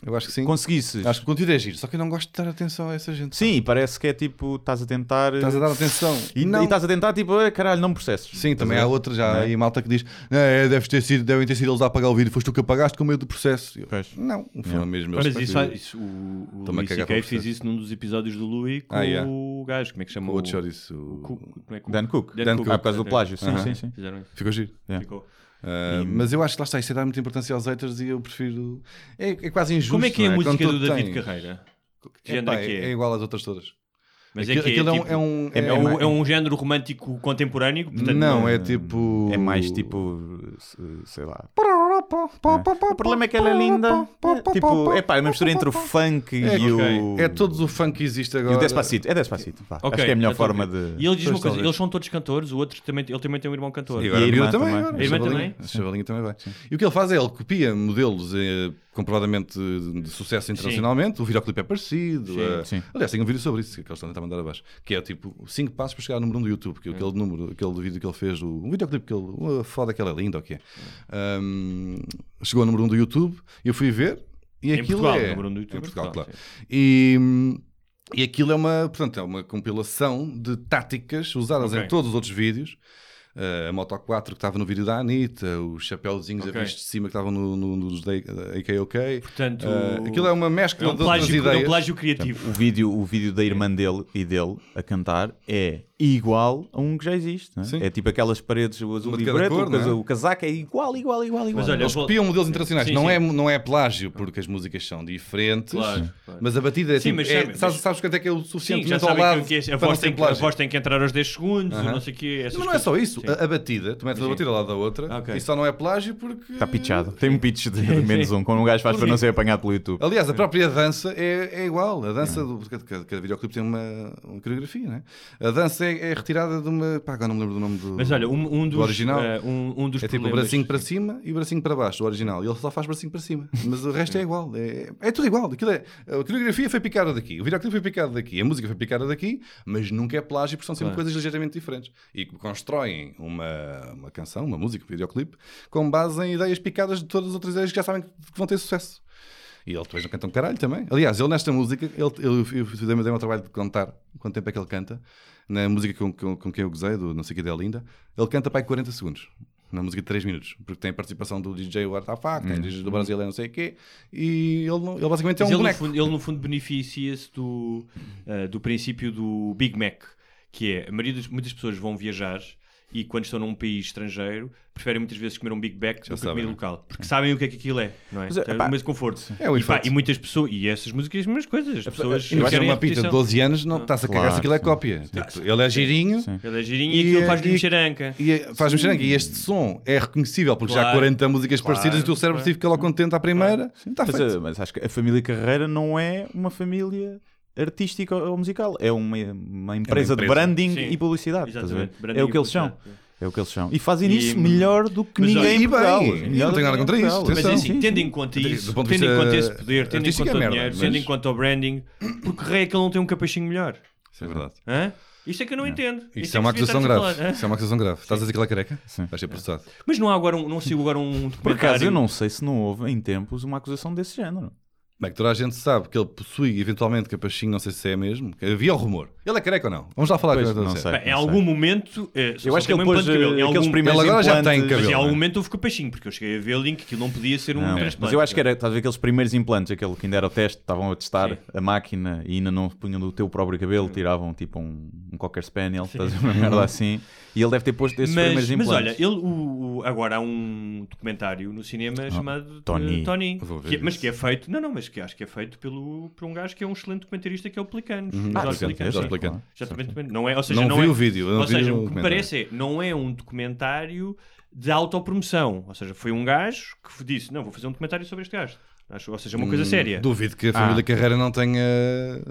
Eu acho que sim. Conseguisses. Acho que o conteúdo é giro, só que eu não gosto de dar atenção a essa gente. Sim, e parece que é tipo, estás a tentar. Estás a dar atenção. E, Não. e estás a tentar, tipo, "Ah, caralho, não processos. Sim, Estás também há outra já Não é? aí malta que diz "Não, é, deves ter sido, devem ter sido eles a apagar o vídeo, foste tu que apagaste com medo do processo. Eu, Pois. não, foi Yeah. mesmo. Mas isso, que- isso, o, o Luís o fez isso num dos episódios do Louis com Ah, yeah. o gajo, como é que chama? o outro o- o Cook- como é que- Dan Cook. Dan Dan Cook. Cook. Ah, por causa do plágio. Sim, sim, sim. Fizeram isso. Ficou giro. Ficou. E- Mas eu acho que lá está, isso é dar muita importância aos haters e eu prefiro. É, é quase injusto. Como é que é a não música do David Carreira? Que É, género pá, é que é é? igual às outras todas. Mas é Aquilo- que é, aquilo é um- tipo- é um- é, é um, é um género romântico contemporâneo? Portanto, não, é tipo. É mais tipo, se- sei lá. O problema é que ela é linda. É, tipo, é pá, é uma mistura entre o funk É, e ok. o. é todo o funk que existe E agora. o Despacito. É Despacito. Pá. Ok, Acho que é a melhor então, forma ok. de. E ele diz uma coisa: eles são todos cantores, o outro também, ele também tem um irmão cantor. E agora E a irmã também. também. A irmã Chavalinha. também? A Chavalinha também vai. E o que ele faz é, ele copia modelos eh, comprovadamente de, sucesso internacionalmente. O videoclipe é parecido. Sim. eh, Sim. Aliás, tem um vídeo sobre isso que eles estão a tentar mandar abaixo. Que é tipo 5 passos para chegar ao número 1 do YouTube. Que é aquele número, aquele vídeo que ele fez, o, um videoclipe que ele. Uh, foda que ela é linda, ou o que é. Um, chegou ao número 1 do YouTube eu fui ver. E Em aquilo Portugal, é. número um do YouTube, Em Portugal, Portugal, claro. E, e aquilo é uma, portanto, é uma compilação de táticas usadas Ok. em todos os outros vídeos. Uh, a Moto 4 que estava no vídeo da Anitta, os chapéuzinhos Ok. a visto de cima que estavam no, no, nos da AKOK. Portanto, Uh, aquilo é uma é mescla um de outras plágio, é ideias. um plágio criativo. O vídeo, o vídeo da irmã dele e dele a cantar é igual a um que já existe. não é? Sim. É tipo aquelas paredes, o azul Uma de e preto, cor, o, não é? o casaco é igual, igual, igual, igual. Mas olha, Eles vou- copiam modelos internacionais. Sim, não, sim. É, não é plágio, porque as músicas são diferentes. Claro, claro. Mas a batida é Sim, tipo. mas é- sabes, mas- sabes quanto é que é o suficientemente já ao lado que é, a, não voz tem, que- a voz tem que entrar aos 10 segundos, Aham. não sei o quê. Mas não é só isso. A, a batida, tu metes a batida ao lado da outra Ok. e só não é plágio porque. Está pitchado. Tem um pitch de, menos um, quando um gajo faz para não ser apanhado pelo YouTube. Aliás, a própria dança é, é igual. A dança do. Cada, videoclipe tem uma, coreografia, né? A dança é, é retirada de uma. Pá, agora não me lembro do nome do. Mas olha, um, um dos, do original. eh, um, um dos É tipo bracinho para cima e o bracinho para baixo, o original. E ele só faz bracinho para cima. Mas o resto é igual. É, é tudo igual. Aquilo é, a coreografia foi picada daqui, o videoclipe foi picado daqui, a música foi picada daqui, mas nunca é plágio porque são sempre Claro. coisas ligeiramente diferentes. E constroem uma, uma canção, uma música, um videoclipe, com base em ideias picadas de todas as outras ideias que já sabem que vão ter sucesso. E ele depois não canta um caralho também. Aliás, ele nesta música, ele, ele, eu dei-me ao trabalho de contar quanto tempo é que ele canta. Na música com, com, com quem eu gozei, do Não sei que é linda, ele canta para aí 40 segundos. Na música de 3 minutos, porque tem a participação do DJ Wartafak, tem DJs do Brasil, não sei o quê, e ele, não- ele basicamente é um ele, no boneco. fundo, ele, no fundo, beneficia-se do, eh, do princípio do Big Mac, que é a maioria das muitas pessoas vão viajar e quando estão num país estrangeiro preferem muitas vezes comer um Big Mac do que sabem. comida local, porque sabem o que é que aquilo é, não é? Mas, Tem epá, o mesmo conforto. É o e, pá, e muitas pessoas, e essas músicas, as mesmas coisas. As pessoas Imagina querem uma pita de repetição. 12 anos, não estás a cagar Claro, se aquilo é sim. cópia. Tipo, ele é girinho Sim. Ele é girinho e, E, aquilo eh, faz-lhe e- mexer a anca. e é- faz mexer aqui. E este som é reconhecível porque já há Claro. 40 músicas Claro, parecidas e o teu cérebro claro. fica logo contente à primeira. Está Mas, feito. eh, mas acho que a família Carreira não é uma família artística ou musical. É uma, uma empresa de empresa. branding Sim. e publicidade. estás a ver? Exatamente. Branding É o que eles são. publicidade. É o que eles são. E fazem E- isso melhor do que ninguém em e Portugal. não tenho nada contra isso. Mas Atenção. assim, tendo em conta isso, de tendo em conta esse poder, tendo em artístico conta é o dinheiro, mas- tendo em conta o branding, porque rei é que ele não tem um capachinho melhor? Isso é verdade. Hã? Isto é que eu não entendo. Isto Isso é uma acusação grave. Isso é uma acusação grave. Estás a dizer que ele é careca? Sim. Vais ser processado. Mas não há agora um, não sigo agora um Por acaso, eu não sei se não houve em tempos uma acusação desse género. Bem, que toda a gente sabe que ele possui eventualmente capachinho, não sei se é mesmo. que Havia o rumor. Ele é careca ou não? Vamos lá falar Pois, com ele. não sei. Bem, em não algum momento. eh, só- Eu acho que ele um pôs de cabelo. Em eh, algum- primeiros Ele agora já tem implantes- Mas cabelo. em algum não é? momento houve capachinho, porque eu cheguei a ver o link que aquilo não podia ser um Não, transplante. mas eu acho que era, estás a ver aqueles primeiros implantes, aquele que ainda era o teste, estavam a testar Sim. a máquina e ainda não punham do teu próprio cabelo, tiravam tipo um, um qualquer spaniel, estás a ver uma merda assim, e ele deve ter posto esses primeiros Mas, mas implantes. olha, ele, o, o- agora há um documentário no cinema chamado Ah, Tony. eh, Tony Vou ver que é- mas que é feito, não, não, mas que acho que é feito pelo, por um gajo que é um excelente documentarista que é o Pelicanos. Uhum. Ah, Jorge sim, Pelicanos, Jorge sim. Pelicanos. Exatamente. Não é, ou seja, Não não vi é, o vídeo, Ou seja, o o que me parece é, não é um documentário de autopromoção. Ou seja, foi um gajo que disse, não, vou fazer um documentário sobre este gajo. Acho, ou seja, uma coisa Hum, séria. Duvido que a família Carreira não tenha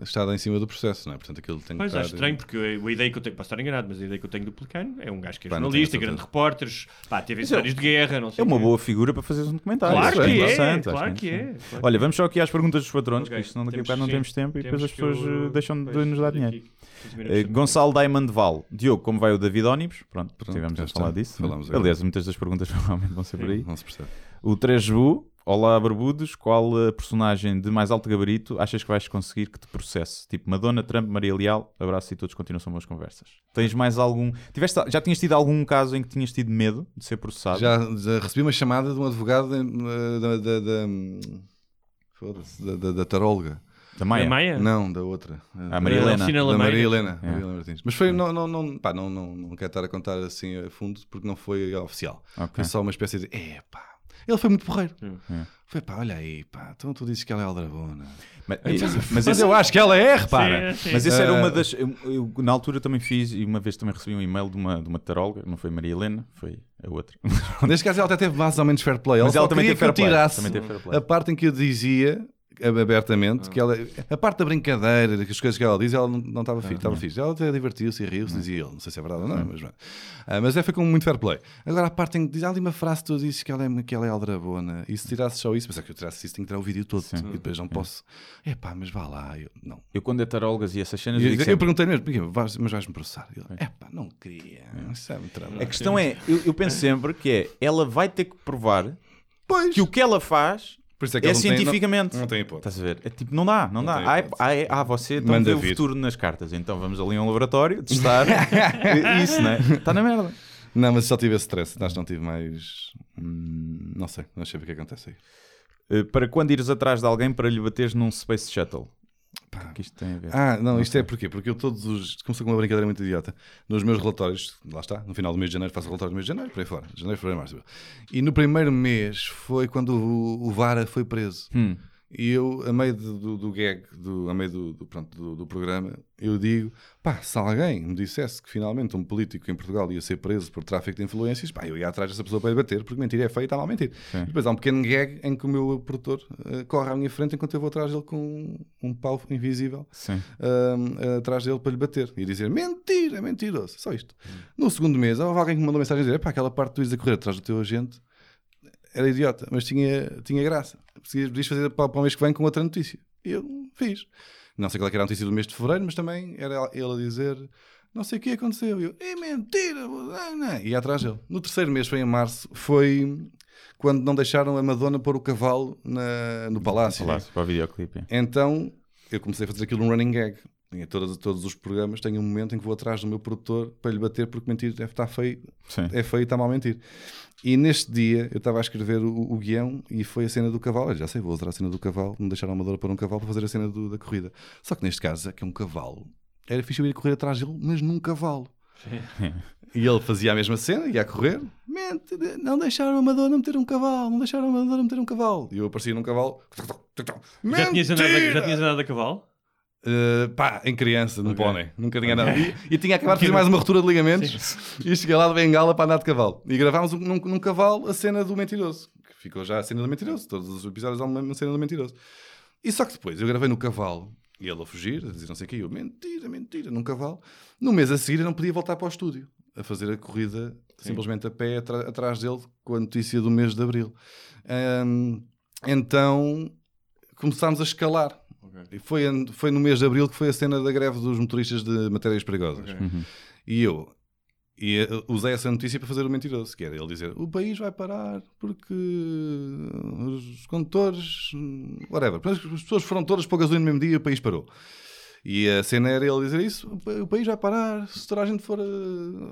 estado em cima do processo, não é? Portanto, aquilo tem que Pois, estar... acho estranho, porque a, a ideia que eu tenho, posso estar enganado, mas a ideia que eu tenho do Pelicano é um gajo que é Pá, jornalista, grande repórteres, pá, teve é- histórias de guerra, não sei É uma boa figura para fazeres um documentário. Claro Acho que é, interessante, acho claro que é. claro Olha, que vamos só aqui às perguntas dos patrões, Ok. porque senão daqui a bocado não temos tempo e depois as pessoas que eu- eh, deixam de nos dar dinheiro. 15 minutos Eh, Gonçalo Diamond Val, Diogo, como vai o David Ónibus? Pronto, Pronto, estivemos já a falar disso. Falamos né? Aliás, muitas das perguntas provavelmente vão ser por aí. Não se percebe. O 3Bu, olá barbudos, qual a personagem de mais alto gabarito achas que vais conseguir que te processe? Tipo Madonna, Trump, Maria Leal, abraço e todos continuam são boas conversas. Tens mais algum... Tiveste... Já tinhas tido algum caso em que tinhas tido medo de ser processado? Já, já recebi uma chamada de um advogado eh, da, da, da, foda-se, da, da, da taróloga. Da Maia? Maia? Não, da outra. A Maria Eh, Helena. Da Lameira. Maria Helena. É. Maria Helena Martins. Mas foi, não, não, não, pá, não, não, não quero estar a contar assim a fundo porque não foi oficial. Ok. Foi só uma espécie de, é pá. Ele foi muito porreiro. É. Foi pá, olha aí, pá. Então tu dizes que ela é aldrabona. Mas, Mas, mas eu acho que ela é, repara. Sim, sim. Mas essa era uma Eh, das. Eu, eu, na altura também fiz, e uma vez também recebi um e-mail de uma, de uma taróloga, não foi Maria Helena, foi a outra. Neste caso ela até teve mais ou menos fair play. Mas só ela também teve fair play, tirasse também teve fair play. a parte em que eu dizia abertamente que ela, a parte da brincadeira, das coisas que ela diz, ela não, não estava fixe, estava fixe. Ela até divertiu-se e riu-se, dizia ele, não sei se é verdade ou não, mas, ah, mas é, foi com muito fair play. Agora a parte em que diz há ali uma frase que tu dizes que ela é, que ela é aldrabona, e se tirasse só isso, mas é que eu tirasse isso, tenho que tirar o vídeo todo, e depois não posso, é pá, mas vá lá, eu, não. Eu, quando é tarólogas e essas cenas, eu eu, eu perguntei mesmo, "Porquê? Vais- mas vais-me processar? É pá, não queria, isso é trabalho. A questão é, eu, eu penso sempre que é, ela vai ter que provar Pois. que o que ela faz Por isso é, que não têm- não- cientificamente. Não, tem hipótese. Estás a ver? É tipo, não dá, não, Não dá. Ah, é- é- você então Manda vê o futuro nas cartas, então vamos ali a um laboratório testar isso, né? Está na merda. Não, mas só tive esse stress. Que não tive mais. hum, não sei, não sei o que acontece aí. Eh, Para quando ires atrás de alguém para lhe bateres num Space Shuttle. Que isto tem a ver? Ah, não, isto é porquê? Porque eu todos os. Começou com uma brincadeira muito idiota. Nos meus relatórios, lá está, no final do mês de janeiro, faço relatório do mês de janeiro, por aí fora. Janeiro, fevereiro, março. E no primeiro mês foi quando o, o Vara foi preso. Hum. E eu, a meio do, do, do gag, do, a meio do, do, pronto, do, do programa, eu digo: pá, se alguém me dissesse que finalmente um político em Portugal ia ser preso por tráfico de influências, pá, eu ia atrás dessa pessoa para lhe bater, porque mentir é feio e está mal a mentir. Sim. E depois há um pequeno gag em que o meu produtor eh, corre à minha frente enquanto eu vou atrás dele com um pau invisível ahm, atrás dele para lhe bater e dizer mentira, mentiroso, só isto. No segundo mês, houve alguém que me mandou mensagem a dizer: pá, aquela parte que tu ias a correr atrás do teu agente era idiota, mas tinha, tinha graça. Podias fazer para, para o mês que vem com outra notícia. E eu fiz. Não sei qual é era a notícia do mês de fevereiro, mas também era ele a dizer. Não sei o que aconteceu. E eu, é mentira, não, não. E atrás dele. No terceiro mês, foi em março, foi quando não deixaram a Madonna pôr o cavalo na- no palácio. Palácio, para o videoclipe. Então eu comecei a fazer aquilo um running gag. Em todos, todos os programas tenho um momento em que vou atrás do meu produtor para lhe bater porque mentir deve estar feio, Sim. é feio e está mal a mentir. E neste dia eu estava a escrever o, o guião e foi a cena do cavalo. Eu já sei, vou usar a cena do cavalo, me deixaram a Amadora para um cavalo para fazer a cena do- da corrida. Só que neste caso, é que é um cavalo. Era fixe eu ir correr atrás dele, mas num cavalo. E ele fazia a mesma cena, ia a correr. Mente, não deixaram a Madonna meter um cavalo, não deixaram a Madonna meter um cavalo. E eu aparecia num cavalo. Já tinhas, andado, já tinhas andado a cavalo? Uh, pá, em criança, num Ok. pônei. Nunca tinha nada. E, e tinha acabado de fazer mais uma ruptura de ligamentos. E cheguei lá de bengala para andar de cavalo. E gravámos um- num, num cavalo a cena do mentiroso. Que ficou já a cena do mentiroso. Todos os episódios há uma, cena do mentiroso. E só que depois eu gravei no cavalo. E ele a fugir, a dizer não sei o que. Eu, mentira, mentira, num cavalo. No mês a seguir eu não podia voltar para o estúdio. a fazer a corrida simplesmente a pé atrás dele com a notícia do mês de Abril. Ahm, então começámos a escalar. E foi, foi no mês de Abril que foi a cena da greve dos motoristas de matérias perigosas. E eu e, eh, usei essa notícia para fazer o mentiroso, que era ele dizer o país vai parar porque os condutores, whatever, as pessoas foram todas para o gasolina no mesmo dia e o país parou. E a cena era ele dizer isso: o pa- o país vai parar se toda a gente for eh,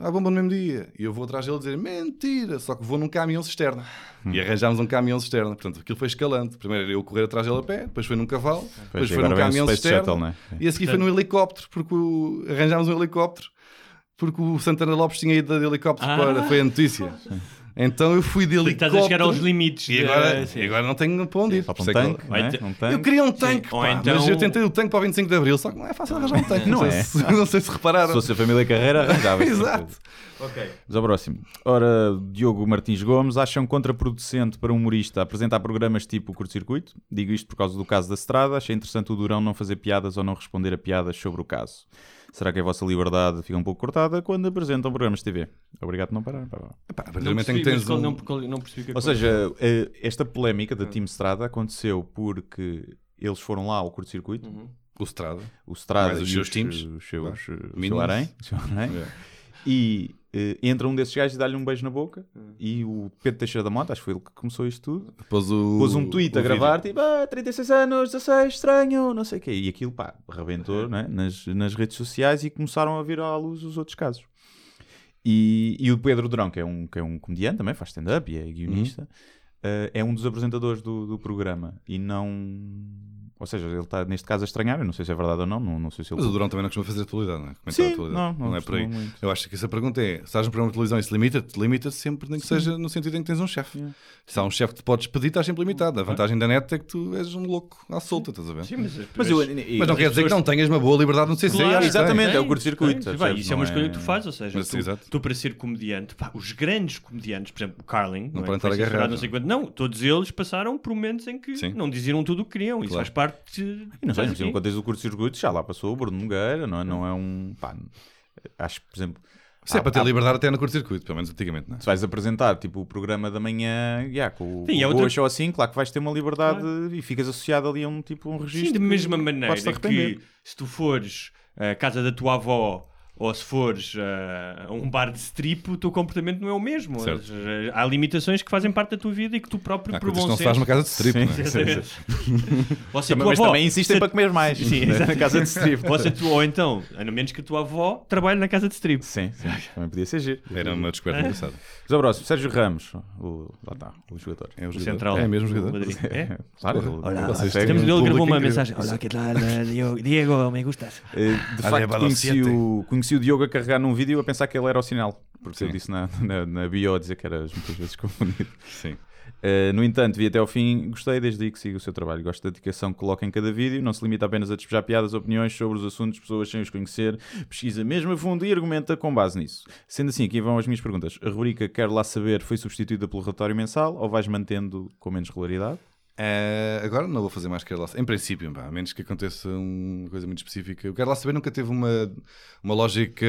à bomba no mesmo dia. E eu vou atrás dele dizer: mentira, só que vou num caminhão cisterna. E arranjámos um caminhão cisterna. Portanto, aquilo foi escalando. Primeiro era eu correr atrás dele a pé, depois foi num cavalo, depois foi agora num caminhão cisterna. Shuttle, né? E a seguir foi num helicóptero, porque o- arranjámos um helicóptero, porque o Santana Lopes tinha ido de helicóptero Ah. para. Foi a notícia. Então eu fui de Portanto, helicóptero. Estás a chegar aos limites. E de- agora, sim. e agora não tenho para onde ir. Um Por isso é que- tanque, né? ter- um tanque. Eu queria um tanque, pá, então- mas eu tentei o tanque para o 25 de Abril, só que não é fácil arranjar um tanque. Não sei é. se- não sei se repararam. Se fosse a família Carreira, arranjava. Exato. Vamos ao próximo. Ora, Diogo Martins Gomes acham contraproducente para um humorista apresentar programas tipo curto-circuito? Digo isto por causa do caso da Estrada. Achei interessante o Durão não fazer piadas ou não responder a piadas sobre o caso. Será que a vossa liberdade fica um pouco cortada quando apresentam programas de TV? Obrigado por não parar. Pá, pá. Pá, a partir do Não percebi, tens um... não, não percebi Ou seja, eh, esta polémica da Team Estrada aconteceu porque eles foram lá ao curto-circuito, O Strada. o Estrada Mais os seus os, teams. os seus, Claro. o seu harém, o seu harém. É. e eh, entra um desses gajos e dá-lhe um beijo na boca e o Pedro Teixeira da Mota, acho que foi ele que começou isto tudo, Pôs, o, pôs um tweet o a vídeo. gravar, tipo, ah, 36 anos, 16, estranho, não sei o quê. E aquilo, pá, rebentou né, nas, nas redes sociais e começaram a vir à luz os outros casos. E, e o Pedro Durão, que é, um, que é um comediante também, faz stand-up e é guionista, eh, é um dos apresentadores do, do programa e não... Ou seja, ele está neste caso a estranhar, eu não sei se é verdade ou não, não, não sei se ele... Mas o Durão também não costuma fazer atualidade, não é? Comentar Sim, atualidade. não, não é por aí. muito. Eu acho que essa pergunta é: se estás no programa de televisão e se limita-te, limita-te sempre, nem que seja no sentido em que tens um chefe. Yeah. Se há um chefe que te podes pedir, estás sempre limitado. A vantagem da net é que tu és um louco à solta, estás a ver? Sim, mas, Mas, eu, Mas não quer dizer que não tenhas uma boa liberdade no CC. Claro, que tem. exatamente, é o curto-circuito, Isso é uma Não escolha é- que tu fazes, ou seja, Mas, tu, exato. tu para ser comediante, pá, os grandes comediantes, por exemplo, o Carlin, não, é? Que foi estar a censurado, agarrar, não sei quanto, não, todos eles passaram por momentos em que Sim. não diziam tudo o que queriam, isso faz parte E não sei, não sei, tens o curto-circuito, já lá passou o Bruno Nogueira, não é? Não é um. Pá, acho que, por exemplo. Se é para ter há- liberdade até no curto-circuito, pelo menos antigamente, não é? Se vais apresentar tipo o programa da manhã yeah, com, o- Sim, com é o outra- Gosto ou assim, claro que vais ter uma liberdade e ficas associado ali a um tipo um registro. Sim, da mesma maneira que se tu fores à casa da tua avó ou se fores a um bar de strip, o teu comportamento não é o mesmo. As- Há limitações que fazem parte da tua vida e que tu próprio Há por bom que não se faz numa casa de strip, Sim, não é? sim, sim. Ou se Também- mas avó- também insistem se- para comer mais Sim, né? na casa de strip. Ou, tua- ou então, a não menos que a tua avó trabalhe na casa de strip. Sim, sim, também podia ser giro. Era uma descoberta engraçada. Mas ao próximo, Sérgio Ramos, o, lá está, o jogador. É o O jogador. central. É mesmo jogador. É? Claro, ele- Olá, Temos, ele gravou uma incrível. mensagem. Hola, que tal? Diego, me gustas. Eh, De facto, conheci o, conheci o Diogo a carregar num vídeo a pensar que ele era o sinal. Porque Sim. eu disse na, na, na bio a dizer que eras muitas vezes confundido. Sim. Eh, no entanto, vi até ao fim, gostei desde aí que sigo o seu trabalho. Gosto da dedicação que coloca em cada vídeo, não se limita apenas a despejar piadas, opiniões sobre os assuntos, pessoas sem os conhecer, pesquisa mesmo a fundo e argumenta com base nisso. Sendo assim, aqui vão as minhas perguntas. A rubrica Quero Lá Saber foi substituída pelo relatório mensal ou vais mantendo com menos regularidade? Eh, agora não vou fazer mais Quero Lá Saber. Em princípio, pá, a menos que aconteça uma coisa muito específica. O Quero Lá Saber nunca teve uma, uma lógica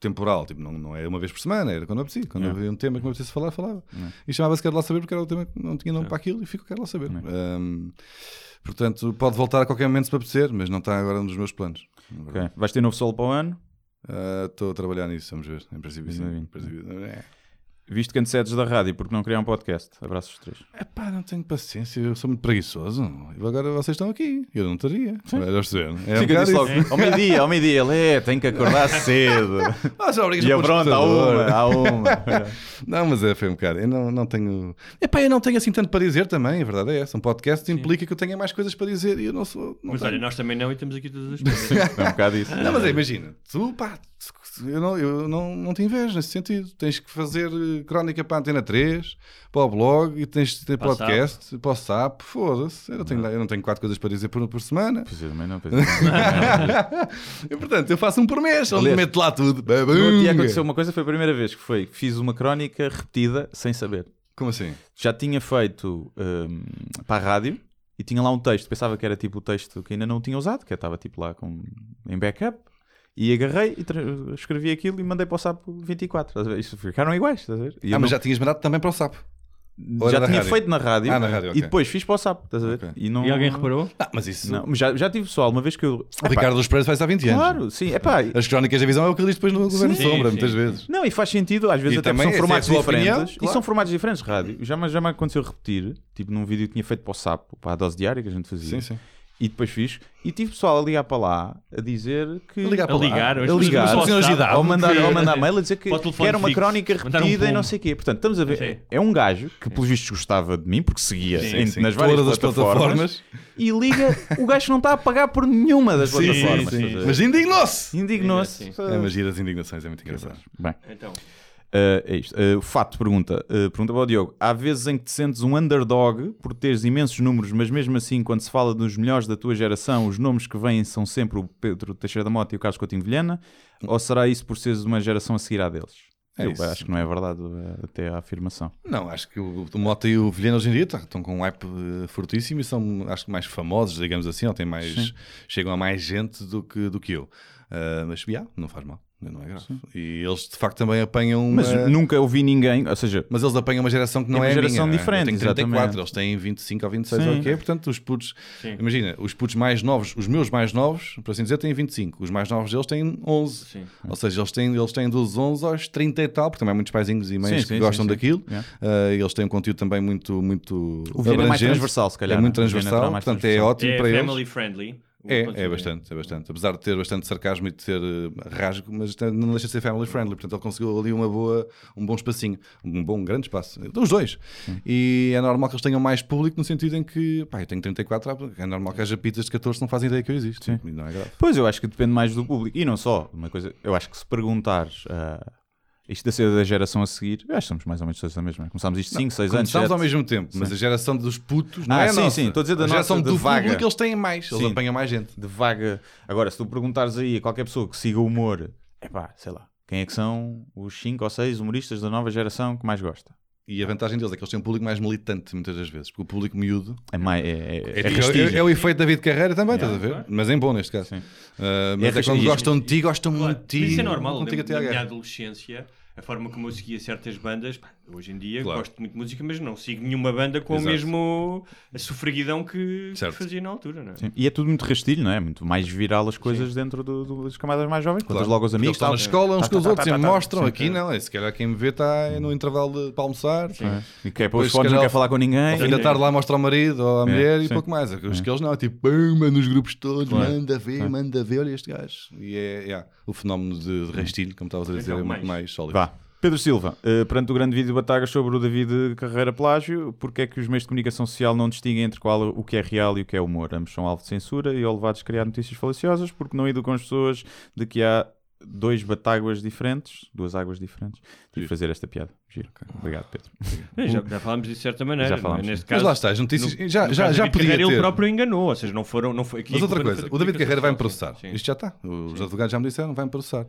temporal. Tipo, não, não é uma vez por semana, era quando eu apetecia. Quando Yeah. havia um tema que me apetecesse falar, falava. E chamava-se Quero Lá Saber porque era o tema que não tinha nome para aquilo e fico Quero Lá Saber. Um, portanto, pode voltar a qualquer momento se me apetecer, mas não está agora nos meus planos. Ok. Vais ter novo solo para o ano? Ah, Estou a trabalhar nisso, vamos ver. Em princípio, sim. Em princípio, é. Visto que antecedes da rádio, porque não criar um podcast? Abraços os três. Epá, não tenho paciência, eu sou muito preguiçoso. E agora vocês estão aqui, eu não estaria. É um Fica bocado disso logo. Ao meio-dia, ao meio-dia, ele é, tem que acordar cedo. Ah, já e a pronto, há uma, há uma. Não, mas é, foi um bocado. Eu não, não tenho. Epá, eu não tenho assim tanto para dizer também, a verdade é essa. Um podcast implica que eu tenha mais coisas para dizer e eu não sou. Não Mas tenho. olha, nós também não e temos aqui todas as coisas. É um bocado isso. Não, mas é, imagina, tu, pá, eu não, eu não, não te invejo nesse sentido. Tens que fazer eh, crónica para a Antena 3, para o blog e tens de ter Para podcast, para o SAP. Foda-se, eu, não tenho- eu não tenho quatro coisas para dizer por, por semana. Pois é, também não, pois é. E, portanto, eu faço um por mês, onde meto lá tudo. No outro dia Babunga. aconteceu uma coisa, foi a primeira vez que foi fiz uma crónica repetida sem saber. Como assim? Já tinha feito hum, para a rádio e tinha lá um texto, pensava que era tipo o texto que ainda não tinha usado, que eu estava tipo lá com, em backup. E agarrei e escrevi aquilo e mandei para o Sapo 24. estás a ver? Isso ficaram iguais, estás a ver? E Ah, mas não- já tinhas mandado também para o sapo. Ou já tinha rádio? feito na rádio, Ah, na rádio, e ok. depois fiz para o Sapo, estás a ver? Ok. E, não... E alguém reparou? Ah, mas isso. Não, mas já, já tive pessoal, uma vez que eu. O Ricardo dos Pereiras faz há 20 anos. Claro, sim, é pá. As crónicas da visão é o que ele diz depois no Governo Sim, Sombra, sim, muitas sim. vezes. Não, e faz sentido, às vezes E até também, porque são é formatos sua diferentes. opinião, E claro. são formatos diferentes rádio. Já, me- já me aconteceu repetir, tipo num vídeo que tinha feito para o Sapo, para a dose diária que a gente fazia. Sim, sim. E depois fiz. E tive pessoal a ligar para lá a dizer que. A ligar A para lá. ligar, a as ligar, não só sabem, ou mandar, ou mandar mail a dizer que, que era uma fixo. crónica Mandar um repetida e não sei o quê. Portanto, estamos a ver. Sim. É um gajo que, pelos vistos, gostava de mim, porque seguia Sim, em- sim. nas várias Todas as plataformas, plataformas. E liga, o gajo não está a pagar por nenhuma das Sim, plataformas. a? Mas indignou-se. Indignou-se. É a magia das indignações, é muito engraçado. Bem. Então, Uh, é isto. Uh, o Fato pergunta, uh, pergunta para o Diogo: há vezes em que te sentes um underdog por teres imensos números, mas mesmo assim, quando se fala dos melhores da tua geração, os nomes que vêm são sempre o Pedro Teixeira da Mota e o Carlos Coutinho Vilhena? Ou será isso por seres uma geração a seguir à deles? É Eu isso. acho que não é verdade até a afirmação. Não, acho que o, o Mota e o Vilhena hoje em dia tá- estão com um hype fortíssimo e são, acho que, mais famosos, digamos assim, ou têm mais, chegam a mais gente do que, do que eu. Mas, já, não faz mal, não é grave. E eles, de facto, também apanham uma... Mas nunca ouvi ninguém, ou seja, Mas eles apanham uma geração que não uma é a geração minha. diferente, Eu tenho 34, exatamente. eles têm 25 ou 26 Sim. ou o quê. Portanto, os putos, Sim. imagina, os putos mais novos, os meus mais novos, por assim dizer, têm 25. Os mais novos deles têm 11. sim. Ou seja, eles têm, eles têm dos 11 aos 30 e tal, porque também há muitos paizinhos e mães Sim, que sim, gostam sim, sim. daquilo. Yeah. Ah, eles têm um conteúdo também muito, muito O Viena é mais transversal, se calhar, É muito não é? Viena transversal, portanto transversal. é ótimo é para eles. family friendly. É, é bastante, é bastante. Apesar de ter bastante sarcasmo e de ter eh, rasgo, mas não deixa de ser family friendly. Portanto, ele conseguiu ali uma boa, um bom espacinho, um bom um grande espaço. Dos dois. E é normal que eles tenham mais público no sentido em que, pá, eu tenho 34, ah, é normal que haja pizzas de 14 que não fazem ideia que eu existo. E não é grave. Pois, eu acho que depende mais do público. E não só, uma coisa, eu acho que se perguntares ah, isto da ser da geração a seguir, eu acho que somos mais ou menos todos da mesma. Começámos isto 5, 6 anos. Começámos sete. ao mesmo tempo, mas a geração dos putos não Ah, é a sim, nossa. sim, estou a dizer da a geração nossa, do de vaga. público eles têm mais, eles Sim. apanham mais gente. de vaga. Agora, se tu perguntares aí a qualquer pessoa que siga o humor, é pá, sei lá, quem é que são os 5 ou 6 humoristas da nova geração que mais gosta? E a vantagem deles é que eles têm um público mais militante muitas das vezes, porque o público miúdo É, mais, é, é, É, é tipo- é- é o efeito David Carreira também, Yeah, estás a ver? Mas em bom neste caso. Sim. Uh, mas É é, quando gostam de ti, gostam Claro, muito de ti. Isso é normal. Na, minha adolescência, a forma como eu seguia certas bandas, pá, hoje em dia Claro. gosto muito de música, mas não sigo nenhuma banda com Exato. o mesmo a sofreguidão que, que fazia na altura, não é? Sim. E é tudo muito rastilho, não é? Muito mais viral as coisas dentro do- do- das camadas mais jovens. Contas Claro. logo aos Porque amigos. Eles estão na escola uns Tá, com os tá, outros tá, e tá, tá. mostram. Sim. Aqui não, é, se calhar quem me vê está no intervalo de, para almoçar. E que é para Depois, os fones, não quer falar com ninguém. Ao fim da tarde lá mostra ao marido ou à É, mulher e sim. pouco mais. Os que eles não, é tipo, pum, manda nos grupos todos, manda ver, Sim. manda ver, olha este gajo. E é, yeah, o fenómeno de, rastilho, como estavas a dizer, é muito mais. mais sólido. Vá. Pedro Silva, eh, perante o grande vídeo de Batagas sobre o David Carreira Plágio, porque é que os meios de comunicação social não distinguem entre qual o que é real e o que é humor? Ambos são alvo de censura e ou levados a criar notícias falaciosas porque não educam as pessoas de que há dois batáguas diferentes, duas águas diferentes. Tive de fazer esta piada. Giro. Obrigado, Pedro. É, Já, já falámos disso de certa maneira. Já é? falámos, Neste sim. Mas caso, lá está, as notícias no- já, no já, caso já David podia Carreira, ter. Ele próprio enganou, ou seja, não foram. Não foi, aqui Mas outra coisa, o David Carreira vai-me processar. Sim. Isto já está. Os advogados já me disseram, vai-me processar.